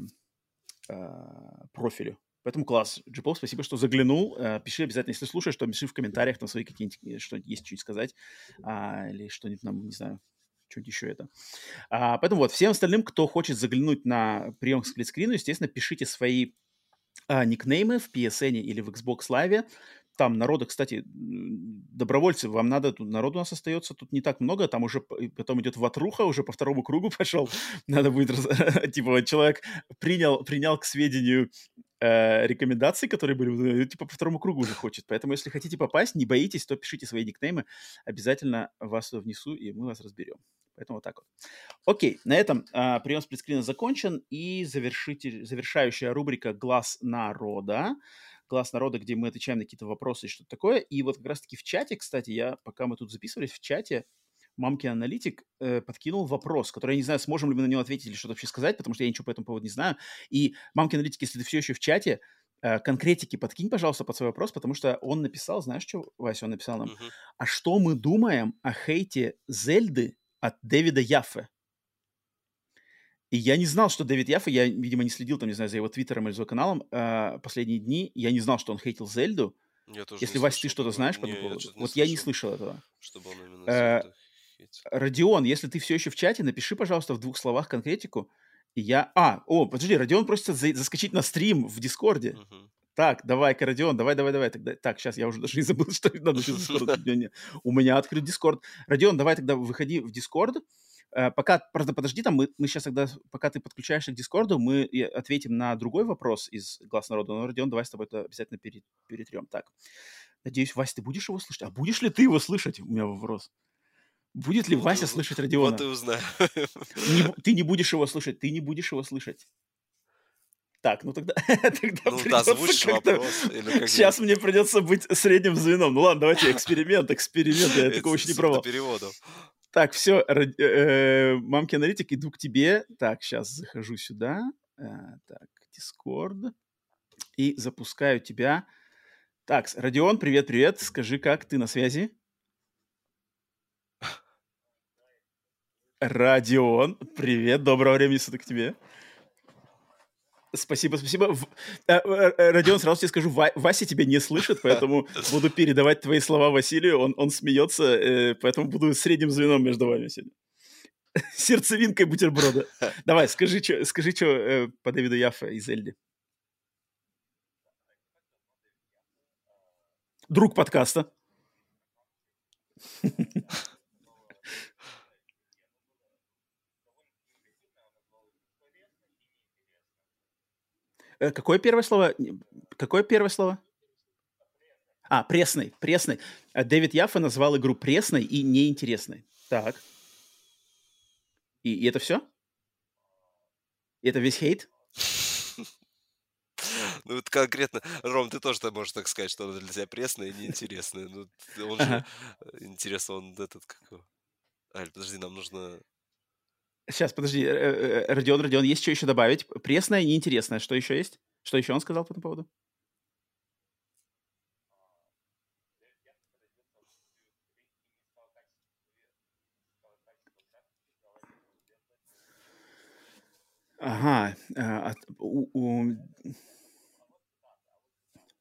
а, профилю. Поэтому класс. Джипов, спасибо, что заглянул. Э, пиши обязательно, если слушаешь, то пиши в комментариях там свои какие-нибудь, э, что есть что-нибудь сказать. А, или что-нибудь нам, не знаю, что-нибудь еще это. А, поэтому вот, всем остальным, кто хочет заглянуть на прием к сплитскрину, естественно, пишите свои а, никнеймы в PSN или в Xbox Live там народа, кстати, добровольцы, вам надо, тут народу у нас остается тут не так много, там уже потом идет ватруха, уже по второму кругу пошел, надо будет, типа, человек принял, принял к сведению э, рекомендации, которые были, типа, по второму кругу уже хочет, поэтому если хотите попасть, не боитесь, то пишите свои никнеймы, обязательно вас внесу, и мы вас разберем. Поэтому вот так вот. Окей, на этом э, прием сплитскрина закончен, и завершитель, завершающая рубрика «Глаз народа» класс народа, где мы отвечаем на какие-то вопросы и что-то такое. И вот как раз-таки в чате, кстати, я, пока мы тут записывались, в чате мамки аналитик э, подкинул вопрос, который я не знаю, сможем ли мы на него ответить или что-то вообще сказать, потому что я ничего по этому поводу не знаю. И мамки аналитик, если ты все еще в чате, э, конкретики подкинь, пожалуйста, под свой вопрос, потому что он написал, знаешь, что, Вася, он написал нам, uh-huh. а что мы думаем о хейте Зельды от Дэвида Яффе? И я не знал, что Дэвид Яффа, я, видимо, не следил там, не знаю, за его твиттером или за его каналом э, последние дни. Я не знал, что он хейтил Зельду. Я тоже Если, Вася, ты что-то знаешь по этому поводу? Вот я не слышал этого. Чтобы он именно э, Родион, если ты все еще в чате, напиши, пожалуйста, в двух словах конкретику. И я... А, о, подожди, Родион просится за... заскочить на стрим в Дискорде. Uh-huh. Так, давай-ка, Родион, давай, давай, давай. Тогда... Так, сейчас я уже даже не забыл, что надо. У меня открыт Дискорд. Родион, давай тогда выходи в Дискорд. Э, пока, правда, подожди, там мы, мы сейчас тогда, пока ты подключаешься к Дискорду, мы ответим на другой вопрос из Глаз народа. Но, Родион, давай с тобой это обязательно пере, перетрем. Так, надеюсь, Вася, ты будешь его слышать? А будешь ли ты его слышать? У меня вопрос. Будет ли вот Вася слышать Родиона? Вот и узнаю. Не, ты не будешь его слышать, ты не будешь его слышать. Так, ну тогда, тогда ну, да, вопрос. Сейчас мне придется быть средним звеном. Ну ладно, давайте эксперимент, эксперимент. Я такого еще не пробовал. Так, все, э, мамки аналитик, иду к тебе. Так, сейчас захожу сюда. Э, так, Discord. И запускаю тебя. Так, Родион, привет-привет. Скажи, как ты на связи? Родион, привет, доброго времени суток тебе. Спасибо, спасибо. Э, э, Родион, сразу тебе скажу, Вася тебя не слышит, поэтому буду передавать твои слова Василию. Он, он смеется, э, поэтому буду средним звеном между вами сегодня. Сердцевинкой бутерброда. Давай, скажи, что скажи, что по Дэвиду Яффа из Эльди. Друг подкаста. Какое первое слово? Какое первое слово? А, пресный, пресный. Э, Дэвид Яффа назвал игру пресной и неинтересной. Так. И, и это все? И это весь хейт? Ну, вот конкретно, Ром, ты тоже можешь так сказать, что она для тебя пресная и неинтересная. Ну, он же, ага. Э, интересно, он этот, как Аль, подожди, нам нужно Сейчас, подожди, э, э, э, Родион, Родион, есть что еще добавить? Пресное, неинтересное. Что еще есть? Что еще он сказал по этому поводу? Ага. А, у, у...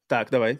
Так, давай.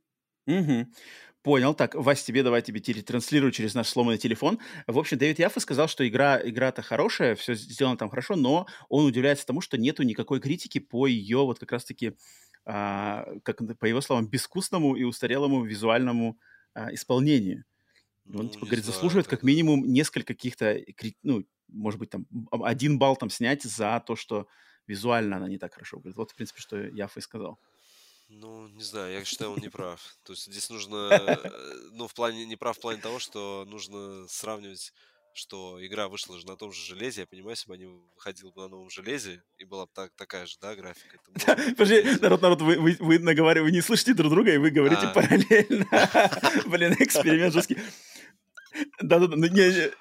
Мгм. Понял. Так, Вась, тебе давай тебе транслирую через наш сломанный телефон. В общем, Дэвид Яффа сказал, что игра, игра-то хорошая, все сделано там хорошо, но он удивляется тому, что нету никакой критики по ее вот как раз-таки, а, как по его словам, безвкусному и устарелому визуальному а, исполнению. Он, ну, типа, говорит, знаю, заслуживает как минимум несколько каких-то, ну, может быть, там, один балл там снять за то, что визуально она не так хорошо выглядит. Вот, в принципе, что Яффа и сказал. Ну, не знаю, я считаю, он не прав. То есть здесь нужно, э, ну, в плане, не прав в плане того, что нужно сравнивать, что игра вышла же на том же железе, я понимаю, если бы они выходили бы на новом железе, и была бы так, такая же, да, графика. Подожди, народ, народ, вы, вы, вы наговариваете, вы не слышите друг друга, и вы говорите а. параллельно. Блин, эксперимент жесткий. Да-да-да, ну не...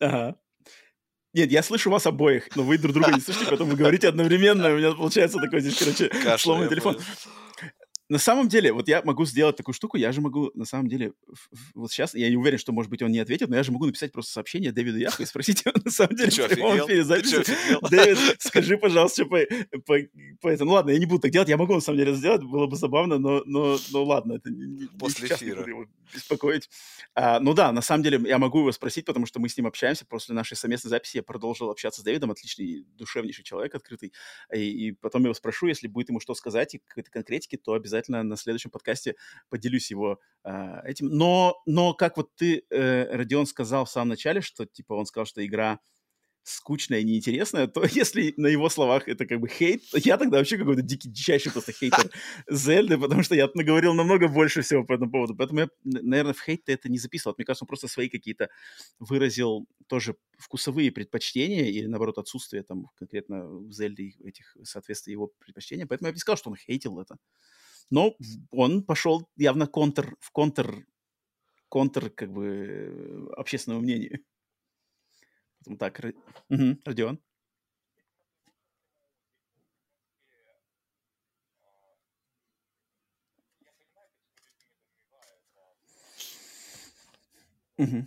Ага. Нет, я слышу вас обоих, но вы друг друга не слышите, поэтому вы говорите одновременно. У меня получается такой здесь, короче, сломанный телефон. На самом деле, вот я могу сделать такую штуку, я же могу, на самом деле, вот сейчас, я не уверен, что, может быть, он не ответит, но я же могу написать просто сообщение Дэвиду Яху и спросить его, на самом деле, в прямом эфире записи. Дэвид, скажи, пожалуйста, по, по, по этому. Ну ладно, я не буду так делать, я могу, на самом деле, сделать, было бы забавно, но, но, но ладно, это не, После сейчас эфира. Не буду его беспокоить. А, ну да, на самом деле, я могу его спросить, потому что мы с ним общаемся, после нашей совместной записи я продолжил общаться с Дэвидом, отличный, душевнейший человек, открытый, и, и потом я его спрошу, если будет ему что сказать и какой-то конкретики, то обязательно на следующем подкасте поделюсь его э, этим. Но, но как вот ты, э, Родион, сказал в самом начале, что типа он сказал, что игра скучная и неинтересная, то если на его словах это как бы хейт, то я тогда вообще какой-то дикий, дичайший просто хейтер Зельды, потому что я наговорил намного больше всего по этому поводу. Поэтому я, наверное, в хейт это не записывал. Мне кажется, он просто свои какие-то выразил тоже вкусовые предпочтения или, наоборот, отсутствие там конкретно в Зельде этих соответствия его предпочтениям. Поэтому я бы не сказал, что он хейтил это. Но он пошел явно контр, в контр, контр как бы общественному мнению. Поэтому так, угу, Родион. Угу.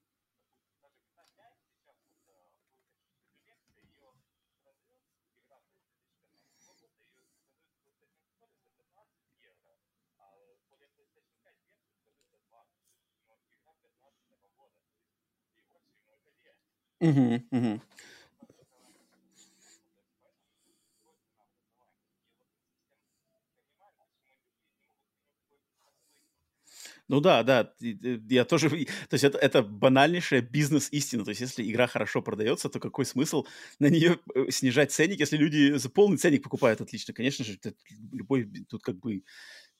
Мгм, мгм. Ну да, да, я тоже, то есть это, это банальнейшая бизнес-истина. То есть если игра хорошо продается, то какой смысл на нее э, снижать ценник, если люди за полный ценник покупают отлично? Конечно же, любой, тут как бы,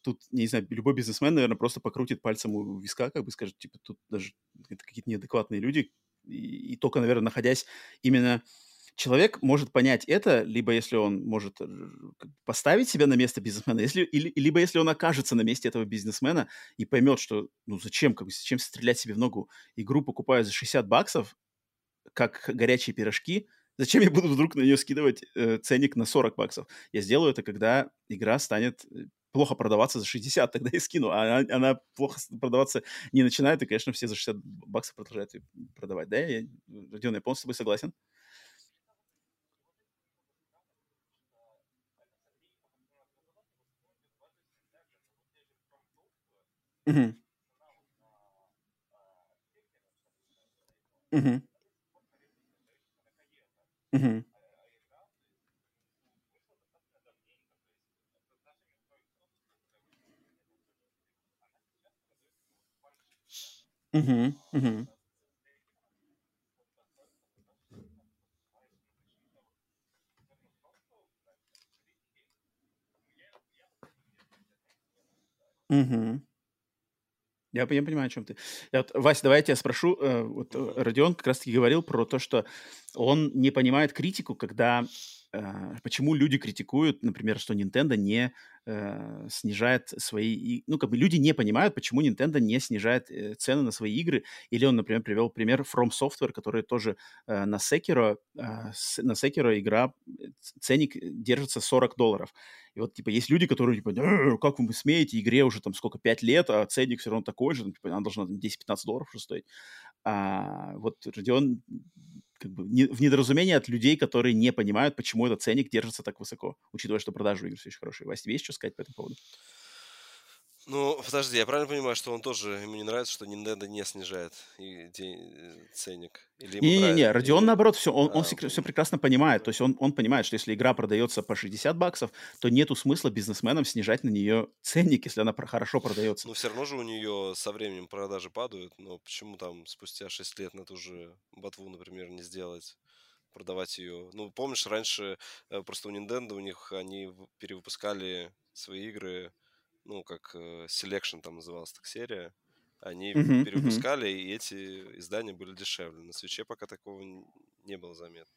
тут, не знаю, любой бизнесмен, наверное, просто покрутит пальцем у виска, как бы скажет, типа, тут даже это какие-то неадекватные люди, и, только, наверное, находясь именно человек может понять это, либо если он может э, поставить себя на место бизнесмена, если, или, либо если он окажется на месте этого бизнесмена и поймет, что ну зачем, как зачем стрелять себе в ногу, игру покупаю за 60 баксов, как горячие пирожки, зачем я буду вдруг на нее скидывать э, ценник на 40 баксов? Я сделаю это, когда игра станет э, плохо продаваться за 60, тогда и скину. А она, она плохо продаваться не начинает, и, конечно, все за 60 баксов продолжают продавать. Да, я, Родион, я полностью с тобой согласен. Мгм. Мгм. Мгм. Мгм. Мгм. Мгм. Я, я понимаю, о чем ты. Я вот, Вася, давай я тебя спрошу. Э, вот э, Родион как раз-таки говорил про то, что он не понимает критику, когда почему люди критикуют, например, что Nintendo не э, снижает свои... Ну, как бы люди не понимают, почему Nintendo не снижает э, цены на свои игры. Или он, например, привел пример From Software, который тоже э, на Sekiro, э, на Sekiro игра, э, ценник держится 40 долларов. И вот, типа, есть люди, которые, типа, «Э, как вы смеете, игре уже там сколько, 5 лет, а ценник все равно такой же, ну, типа, она должна 10-15 долларов уже стоить. А вот Родион как бы не, в недоразумение от людей, которые не понимают, почему этот ценник держится так высоко, учитывая, что продажи игр все еще хорошие. Тебе есть что сказать по этому поводу? Ну, подожди, я правильно понимаю, что он тоже, ему не нравится, что Nintendo не снижает и, э, ценник? Не-не-не, Родион, или... наоборот, все, он, а, он все, все прекрасно понимает. То есть он, он понимает, что если игра продается по 60 баксов, то нету смысла бизнесменам снижать на нее ценник, если она хорошо продается. Но все равно же у нее со временем продажи падают, но почему там спустя 6 лет на ту же ботву, например, не сделать? продавать ее. Ну, помнишь, раньше э, просто у Nintendo у них они перевыпускали свои игры ну, как э, Selection там называлась так серия, они uh-huh, перевыпускали, uh-huh. и эти издания были дешевле. На свече пока такого не было заметно.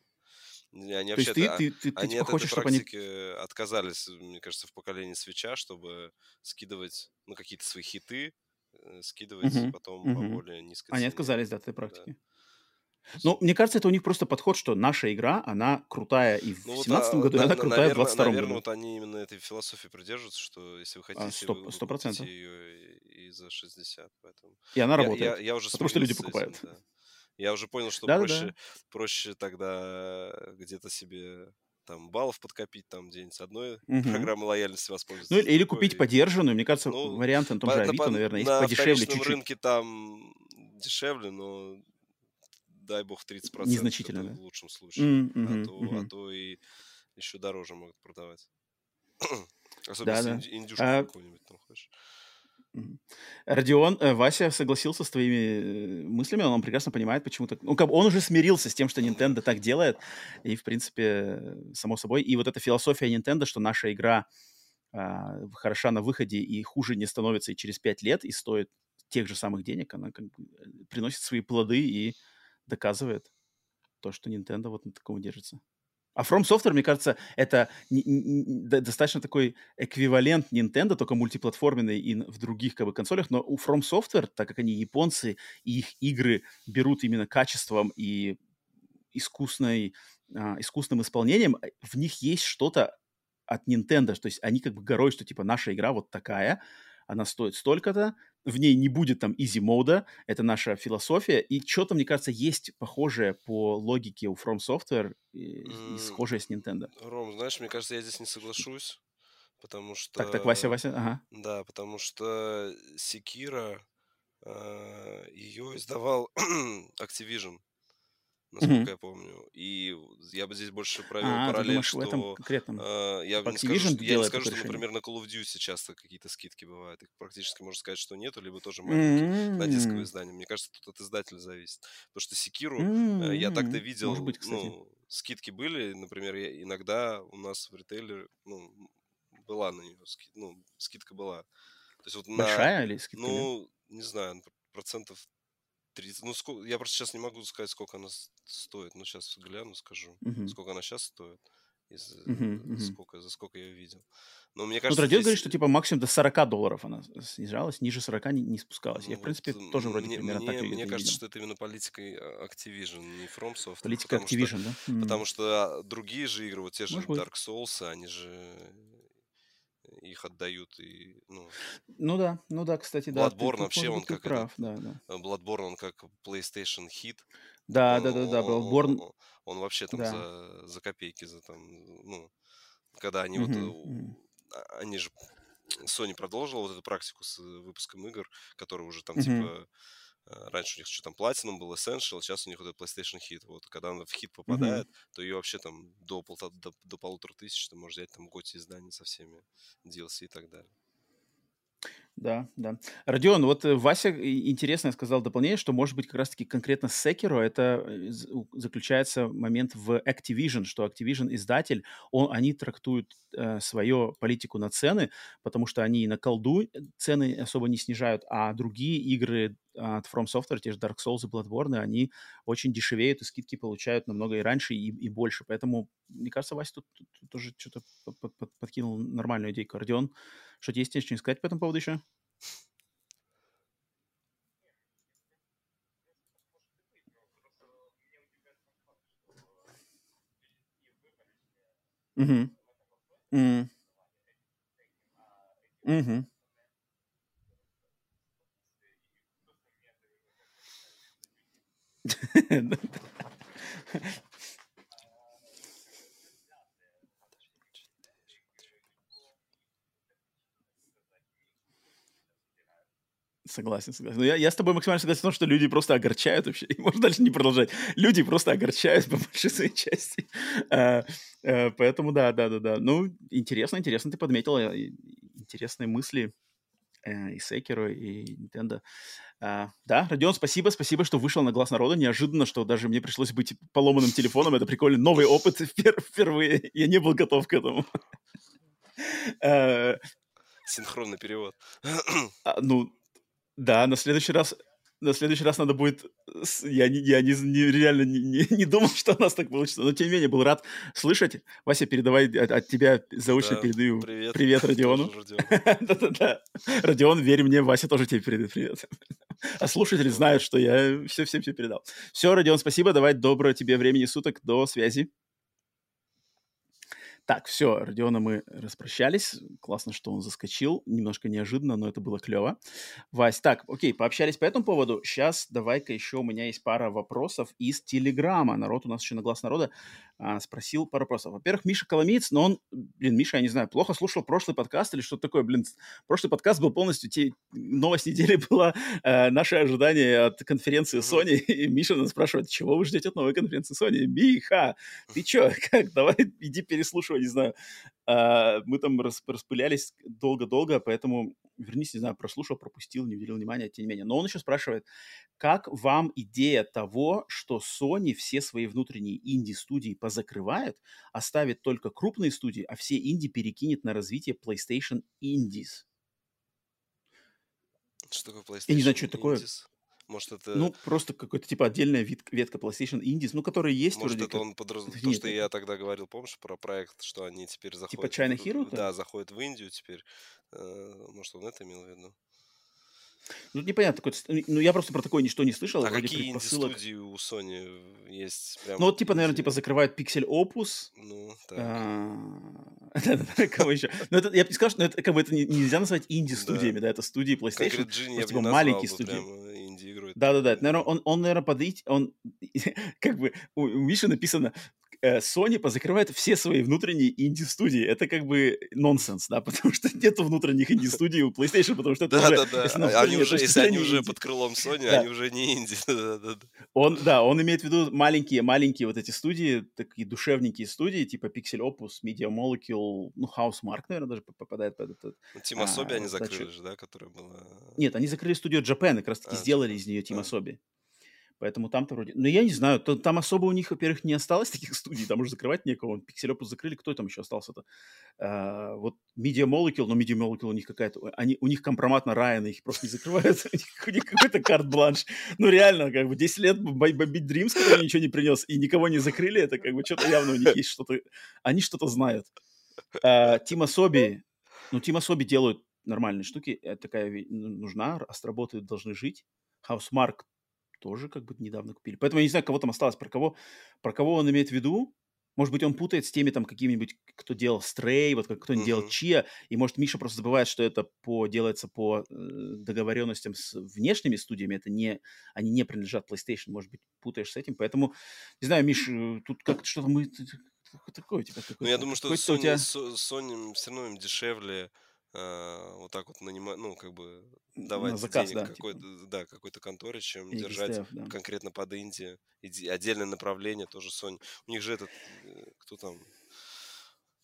Они То вообще ты, ты, ты, ты, они типа, от хочешь, этой практики они... отказались, мне кажется, в поколении свеча, чтобы скидывать, ну, какие-то свои хиты, э, скидывать uh-huh, потом uh-huh. по более низкой Они цене. отказались да, от этой практики. Да. Ну, мне кажется, это у них просто подход, что наша игра, она крутая и в ну, 2017 вот, году, и она крутая наверное, в 2022 наверное, году. вот они именно этой философии придерживаются, что если вы а, хотите, а, 100%, вы, 100%. ее и за 60. Поэтому... И она работает, я, я, я уже потому что люди покупают. Этим, да. Я уже понял, что да, проще, да. проще тогда где-то себе там баллов подкопить, там где-нибудь одной угу. программы лояльности воспользоваться. Ну или, или купить поддержанную, мне кажется, ну, вариант на том же Авито, наверное, есть подешевле чуть-чуть. На рынке там дешевле, но дай бог, 30%. Незначительно, да? В лучшем случае. Mm-hmm, а, то, mm-hmm. а то и еще дороже могут продавать. Особенно да, если да. индюшку а... какую-нибудь там хочешь. Родион, э, Вася согласился с твоими э, мыслями, он прекрасно понимает, почему так... Ну, как он уже смирился с тем, что Nintendo так делает, и, в принципе, само собой. И вот эта философия Nintendo, что наша игра а, хороша на выходе и хуже не становится и через пять лет, и стоит тех же самых денег, она как бы э, приносит свои плоды и доказывает то, что Nintendo вот на таком держится. А From Software, мне кажется, это достаточно такой эквивалент Nintendo, только мультиплатформенный и в других как бы, консолях. Но у From Software, так как они японцы, и их игры берут именно качеством и искусной, а, искусным исполнением, в них есть что-то от Nintendo, то есть они как бы горой, что типа наша игра вот такая, она стоит столько-то, в ней не будет там easy мода, это наша философия, и что-то, мне кажется, есть похожее по логике у From Software и, и схожее с Nintendo. Ром, знаешь, мне кажется, я здесь не соглашусь, потому что... Так, так, Вася, Вася, ага. Да, потому что Секира, э, ее издавал Activision насколько mm-hmm. я помню. И я бы здесь больше провел а, параллель, думаешь, что... в этом конкретном? Э, я не скажу, я не скажу что, например, на Call of Duty часто какие-то скидки бывают. Их практически можно сказать, что нету, либо тоже маленькие mm-hmm. на дисковое издание. Мне кажется, тут от издателя зависит. Потому что Секиру mm-hmm. э, я так-то видел, Может быть, кстати. ну, скидки были, например, я, иногда у нас в ритейлере, ну, была на нее, ски, ну, скидка была. То есть вот Большая на, или скидка? Ну, не знаю, процентов 30. Ну, сколько, я просто сейчас не могу сказать, сколько она стоит. Ну, сейчас гляну, скажу, uh-huh. сколько она сейчас стоит. Из, uh-huh. Сколько, за сколько я видел. Но мне кажется, ну, здесь... говорит, что типа максимум до 40 долларов она снижалась, ниже 40 не, не спускалась. Ну, я, в принципе, вот тоже вроде мне, примерно мне, так Мне кажется, видел. что это именно политика Activision, не FromSoft. Политика Activision, что, да? Потому что другие же игры, вот те же Может Dark Souls, они же их отдают и ну. Ну да, ну да, кстати, да. Bloodborne вообще он как прав, да, да. Э, Bloodborne он как PlayStation hit. Да, да, да, да, Bloodborne. Он, он вообще там да. за за копейки за там ну когда они вот mm они же Sony продолжила вот эту практику с выпуском игр, которые уже там типа Э, раньше у них что там Platinum был Essential, сейчас у них вот этот PlayStation Hit. Вот, когда она в хит попадает, mm-hmm. то ее вообще там до, полта, до, до полутора тысяч ты можешь взять там готи издание со всеми DLC и так далее. Да, да. Родион, вот э, Вася интересно сказал дополнение, что, может быть, как раз-таки конкретно с Sekiro это э, заключается момент в Activision, что Activision издатель, он, они трактуют э, свою политику на цены, потому что они на колду э, цены особо не снижают, а другие игры от From Software, те же Dark Souls и Bloodborne, они очень дешевеют и скидки получают намного и раньше, и, и больше. Поэтому, мне кажется, Вася тут, тут, тоже что-то под, под, подкинул нормальную идею. Родион, что-то есть что сказать по этому поводу еще? Угу. М. Мгм. Согласен, согласен. Но я, я с тобой максимально согласен в том, что люди просто огорчают вообще. И можно дальше не продолжать. Люди просто огорчают по большей своей части. А, а, поэтому да, да, да, да. Ну, интересно, интересно ты подметил э, интересные мысли э, и Секеру, и Nintendo. А, да, Родион, спасибо, спасибо, что вышел на глаз народа. Неожиданно, что даже мне пришлось быть поломанным телефоном. Это прикольный новый опыт впервые. Я не был готов к этому. А, Синхронный перевод. А, ну, да, на следующий раз на следующий раз надо будет... Я, я не, не, реально не, не, не думал, что у нас так получится. Но, тем не менее, был рад слышать. Вася, передавай от, от тебя заочно да, передаю привет, привет Родиону. Да-да-да. Родион, верь мне, Вася тоже тебе передает привет. А слушатели знают, что я все-все-все передал. Все, Родион, спасибо. Давай доброго тебе времени суток. До связи. Так, все, Родиона мы распрощались. Классно, что он заскочил. Немножко неожиданно, но это было клево. Вась, так, окей, пообщались по этому поводу. Сейчас давай-ка еще у меня есть пара вопросов из Телеграма. Народ у нас еще на глаз народа а, спросил пару вопросов. Во-первых, Миша Коломеец, но он, блин, Миша, я не знаю, плохо слушал прошлый подкаст или что-то такое, блин. Прошлый подкаст был полностью, те, новость недели была э, наше ожидание от конференции Sony. И Миша нас спрашивает, чего вы ждете от новой конференции Sony? Миха, ты че, как, давай иди переслушивай не знаю. А, мы там распылялись долго-долго, поэтому вернись, не знаю, прослушал, пропустил, не уделил внимания, тем не менее. Но он еще спрашивает, как вам идея того, что Sony все свои внутренние инди-студии позакрывает, оставит только крупные студии, а все инди перекинет на развитие PlayStation Indies? Что такое PlayStation Я не знаю, что это такое. Может, это... Ну, просто какой-то, типа, отдельная вид, ветка PlayStation Indies, ну, которая есть Может, вроде это как... он подразумевает... То, что я тогда говорил, помнишь, про проект, что они теперь типа заходят... Типа China Hero? Да, заходят в Индию теперь. Э, может, он это имел в виду? Ну, непонятно, такой, ну, я просто про такое ничто не слышал. А какие инди-студии у Sony есть? Прям ну, вот, типа, наверное, типа закрывают Pixel Opus. Ну, так. Кого еще? Ну, это, я бы сказал, что это, как бы, это нельзя назвать инди-студиями, да, это студии PlayStation. Конкрет типа, маленькие студии. инди-игру. Да-да-да, наверное, он, он, наверное, подойти, он, как бы, у Миши написано Sony позакрывает все свои внутренние инди-студии. Это как бы нонсенс, да, потому что нету внутренних инди-студий у PlayStation, потому что это да, уже... Да, да, если, они уже, если они уже под крылом Sony, они уже не инди. он, да, он имеет в виду маленькие-маленькие вот эти студии, такие душевненькие студии, типа Pixel Opus, Media Molecule, ну, Housemark, наверное, даже попадает под этот... Ну, Team Asobi а, они закрыли же, да, которая была... Нет, они закрыли студию Japan, как раз-таки а, сделали из нее Team Asobi. Поэтому там-то вроде... Ну, я не знаю, то, там особо у них, во-первых, не осталось таких студий, там уже закрывать некого. Пикселепус закрыли, кто там еще остался-то? А, вот Media Molecule, но Media Molecule у них какая-то... Они, у них компромат на Райана, их просто не закрывают. У них какой-то карт-бланш. Ну, реально, как бы 10 лет бомбить Dreams, который ничего не принес, и никого не закрыли, это как бы что-то явно у них есть что-то... Они что-то знают. Тима Соби... Ну, Тима Соби делают нормальные штуки. Это такая нужна, отработают, должны жить. Housemark тоже как бы недавно купили. Поэтому я не знаю, кого там осталось, про кого, про кого он имеет в виду. Может быть, он путает с теми там какими-нибудь, кто делал Стрей, вот как кто-нибудь делал Чия, и может Миша просто забывает, что это по, делается по э, договоренностям с внешними студиями, это не, они не принадлежат PlayStation, может быть, путаешь с этим, поэтому, не знаю, Миш, э, тут как что-то мы... Такое у тебя? Ну, я думаю, что Sony, тебя... Sony все равно им дешевле э, вот так вот нанимать, ну, как бы давать заказ, денег да, какой-то, типа. да, какой-то конторе, чем Или держать да. конкретно под Инди. И отдельное направление тоже Sony. У них же этот, э, кто там,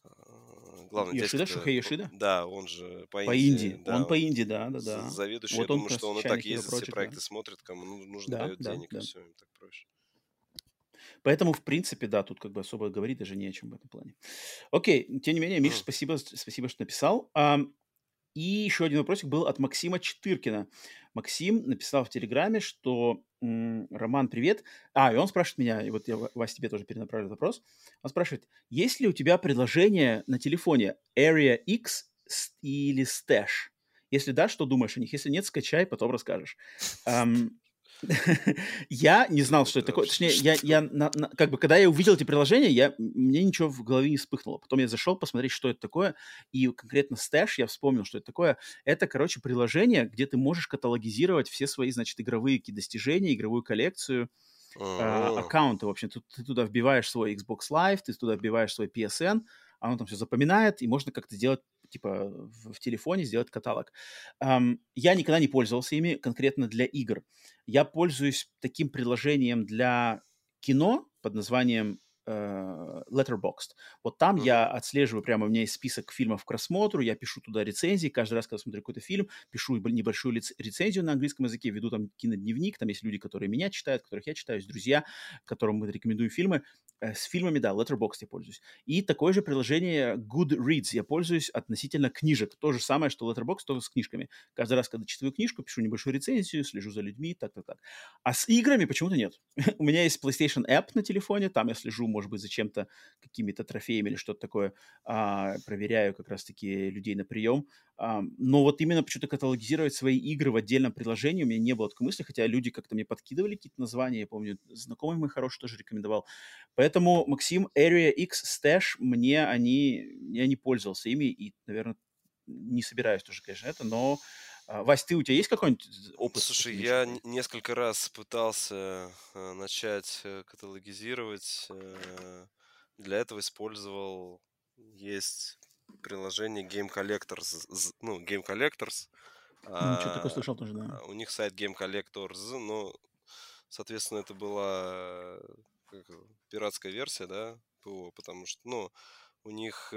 а, главный Йошида, Шухей Йошида? Да, он же по, по Инди. Да, он по Инди, да, да, да. Заведующий, вот я думаю, что он и так ездит, все проекты да. смотрит, кому нужно, да, дает да, денег, да. и все, им так проще. Поэтому, в принципе, да, тут как бы особо говорить даже не о чем в этом плане. Окей, тем не менее, Миша, mm. спасибо, спасибо, что написал. И еще один вопросик был от Максима Четыркина. Максим написал в Телеграме, что Роман, привет. А, и он спрашивает меня, и вот я, Вася, тебе тоже перенаправлю вопрос. Он спрашивает, есть ли у тебя предложение на телефоне Area X или Stash? Если да, что думаешь о них? Если нет, скачай, потом расскажешь. я не знал, что это такое. Точнее, я, я на, на, как бы, когда я увидел эти приложения, я, мне ничего в голове не вспыхнуло. Потом я зашел посмотреть, что это такое, и конкретно Stash я вспомнил, что это такое. Это, короче, приложение, где ты можешь каталогизировать все свои, значит, игровые какие достижения, игровую коллекцию, э, аккаунты, в общем. Ты, ты туда вбиваешь свой Xbox Live, ты туда вбиваешь свой PSN, оно там все запоминает, и можно как-то сделать типа в, в телефоне сделать каталог. Um, я никогда не пользовался ими конкретно для игр. Я пользуюсь таким приложением для кино под названием Letterboxd. Вот там uh-huh. я отслеживаю, прямо у меня есть список фильмов к рассмотру, я пишу туда рецензии, каждый раз, когда смотрю какой-то фильм, пишу небольшую рецензию на английском языке, веду там кинодневник, там есть люди, которые меня читают, которых я читаю, есть друзья, которым мы рекомендуем фильмы. Э, с фильмами, да, Letterboxd я пользуюсь. И такое же приложение Goodreads я пользуюсь относительно книжек. То же самое, что Letterboxd, только с книжками. Каждый раз, когда читаю книжку, пишу небольшую рецензию, слежу за людьми, так-так-так. А с играми почему-то нет. У меня есть PlayStation App на телефоне, там я слежу, может быть, за чем-то, какими-то трофеями или что-то такое, а, проверяю как раз-таки людей на прием. А, но вот именно почему-то каталогизировать свои игры в отдельном приложении у меня не было такой мысли, хотя люди как-то мне подкидывали какие-то названия, я помню, знакомый мой хороший тоже рекомендовал. Поэтому, Максим, Area X Stash, мне они, я не пользовался ими и, наверное, не собираюсь тоже, конечно, это, но Вась, ты у тебя есть какой-нибудь опыт? Слушай, я несколько раз пытался э, начать э, каталогизировать. Э, для этого использовал есть приложение Game Collectors, ну, Game Collectors. Ну, что такое слышал тоже, да. А, у них сайт Game Collectors, но, соответственно, это была как, пиратская версия, да, ПО, потому что, ну, у них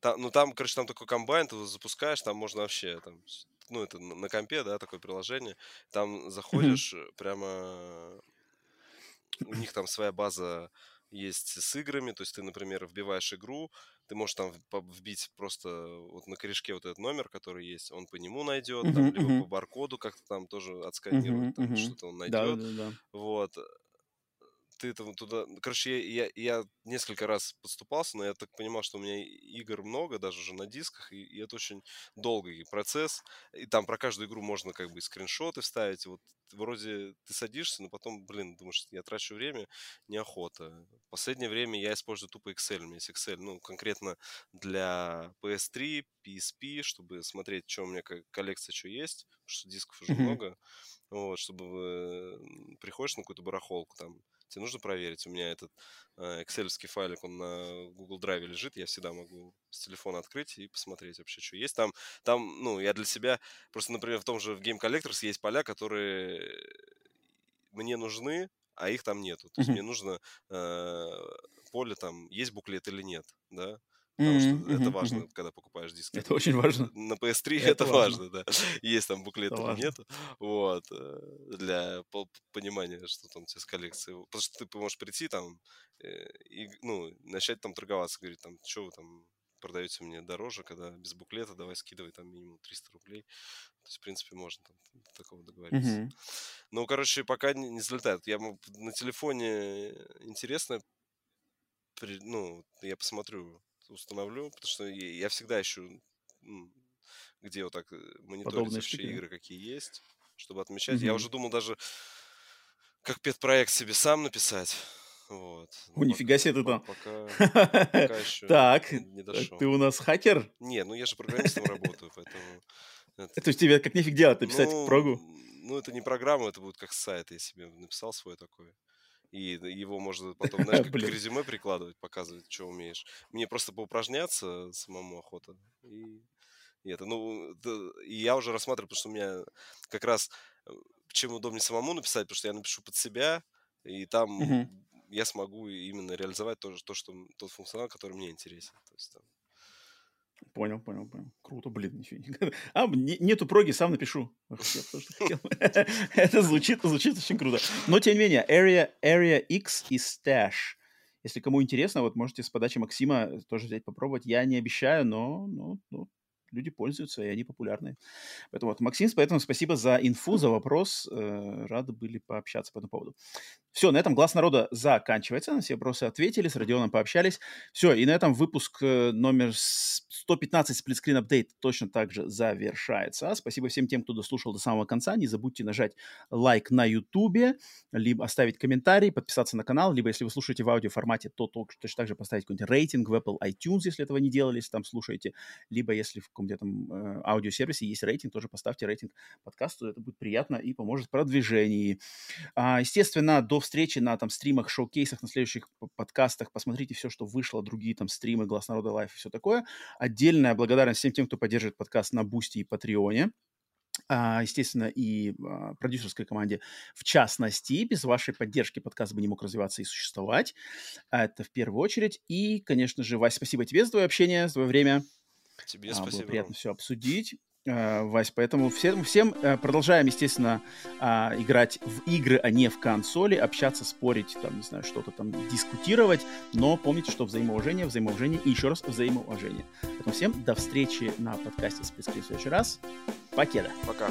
там, ну, там, короче, там такой комбайн, ты запускаешь, там можно вообще, там, ну, это на компе, да, такое приложение, там заходишь mm-hmm. прямо, у них там своя база есть с играми, то есть ты, например, вбиваешь игру, ты можешь там вбить просто вот на корешке вот этот номер, который есть, он по нему найдет, uh-huh, там, либо uh-huh. по баркоду как-то там тоже отсканирует, uh-huh, там, uh-huh. что-то он найдет, да, да, да. вот. Ты там туда... Короче, я, я, я несколько раз подступался, но я так понимал, что у меня игр много, даже уже на дисках, и, и это очень долгий процесс. И там про каждую игру можно как бы скриншоты вставить. Вот вроде ты садишься, но потом, блин, думаешь, я трачу время, неохота. В последнее время я использую тупо Excel. У меня есть Excel, ну, конкретно для PS3, PSP, чтобы смотреть, что у меня коллекция, что есть, потому что дисков уже много. Вот, чтобы приходишь на какую-то барахолку, там, тебе нужно проверить. У меня этот э, excel файлик, он на Google Drive лежит, я всегда могу с телефона открыть и посмотреть вообще, что есть. Там, там, ну, я для себя, просто, например, в том же в Game Collectors есть поля, которые мне нужны, а их там нету. То есть mm-hmm. мне нужно э, поле там, есть буклет или нет, да. Потому mm-hmm, что mm-hmm, это важно, mm-hmm. когда покупаешь диск. Это очень важно. На PS3 это, это важно, да. Есть там буклет или нет. Вот. Э, для понимания, что там у тебя с коллекцией. Потому что ты можешь прийти там э, и, ну, начать там торговаться. Говорить, там, что вы там продаете мне дороже, когда без буклета, давай скидывай там минимум 300 рублей. То есть, в принципе, можно там такого договориться. Mm-hmm. Ну, короче, пока не, не залетает. Я на телефоне интересно, ну, я посмотрю установлю, потому что я всегда ищу, где вот так э, мониторить вообще игры, какие есть, чтобы отмечать. Mm-hmm. Я уже думал даже, как педпроект себе сам написать. Вот. О, ну, нифига себе ты там. Пока, пока еще так, не дошел. ты у нас хакер? Не, ну я же программистом работаю, поэтому... Это есть тебе как нифиг делать, написать ну, прогу? Ну, это не программа, это будет как сайт, я себе написал свой такой. И его можно потом, знаешь, как резюме прикладывать, показывать, что умеешь. Мне просто поупражняться самому охота. И, и это, ну, и я уже рассматриваю, потому что у меня как раз э, чем удобнее самому написать, потому что я напишу под себя, и там угу. я смогу именно реализовать то, то, что тот функционал, который мне интересен. То есть там Понял, понял, понял. Круто, блин, ничего не... А, не, нету проги, сам напишу. Это звучит, звучит очень круто. Но, тем не менее, Area, Area X и Stash. Если кому интересно, вот можете с подачи Максима тоже взять попробовать. Я не обещаю, но, но, но люди пользуются, и они популярны. Поэтому вот, Максим, поэтому спасибо за инфу, за вопрос. Э, рады были пообщаться по этому поводу. Все, на этом глаз народа заканчивается. На все вопросы ответили, с Родионом пообщались. Все, и на этом выпуск э, номер 115 сплитскрин апдейт точно так же завершается. Спасибо всем тем, кто дослушал до самого конца. Не забудьте нажать лайк на YouTube, либо оставить комментарий, подписаться на канал, либо если вы слушаете в аудиоформате, то точно так же поставить какой-нибудь рейтинг в Apple iTunes, если этого не делали, если там слушаете, либо если в каком-то там э, аудиосервисе есть рейтинг, тоже поставьте рейтинг подкасту, это будет приятно и поможет в продвижении. А, естественно, до встречи на там стримах, шоу-кейсах, на следующих подкастах. Посмотрите все, что вышло, другие там стримы, Глаз народа Live и все такое. Отдельная благодарность всем тем, кто поддерживает подкаст на Boosty и Патреоне. Uh, естественно, и uh, продюсерской команде в частности. Без вашей поддержки подкаст бы не мог развиваться и существовать. Это в первую очередь. И, конечно же, Вась, спасибо тебе за твое общение, за твое время. Тебе uh, спасибо. Было приятно все обсудить. Э, Вась. Поэтому всем, всем э, продолжаем, естественно, а, играть в игры, а не в консоли, общаться, спорить, там, не знаю, что-то там дискутировать, но помните, что взаимоуважение, взаимоуважение и еще раз взаимоуважение. Поэтому всем до встречи на подкасте «Спецкрин» в следующий раз. Покеда. Пока.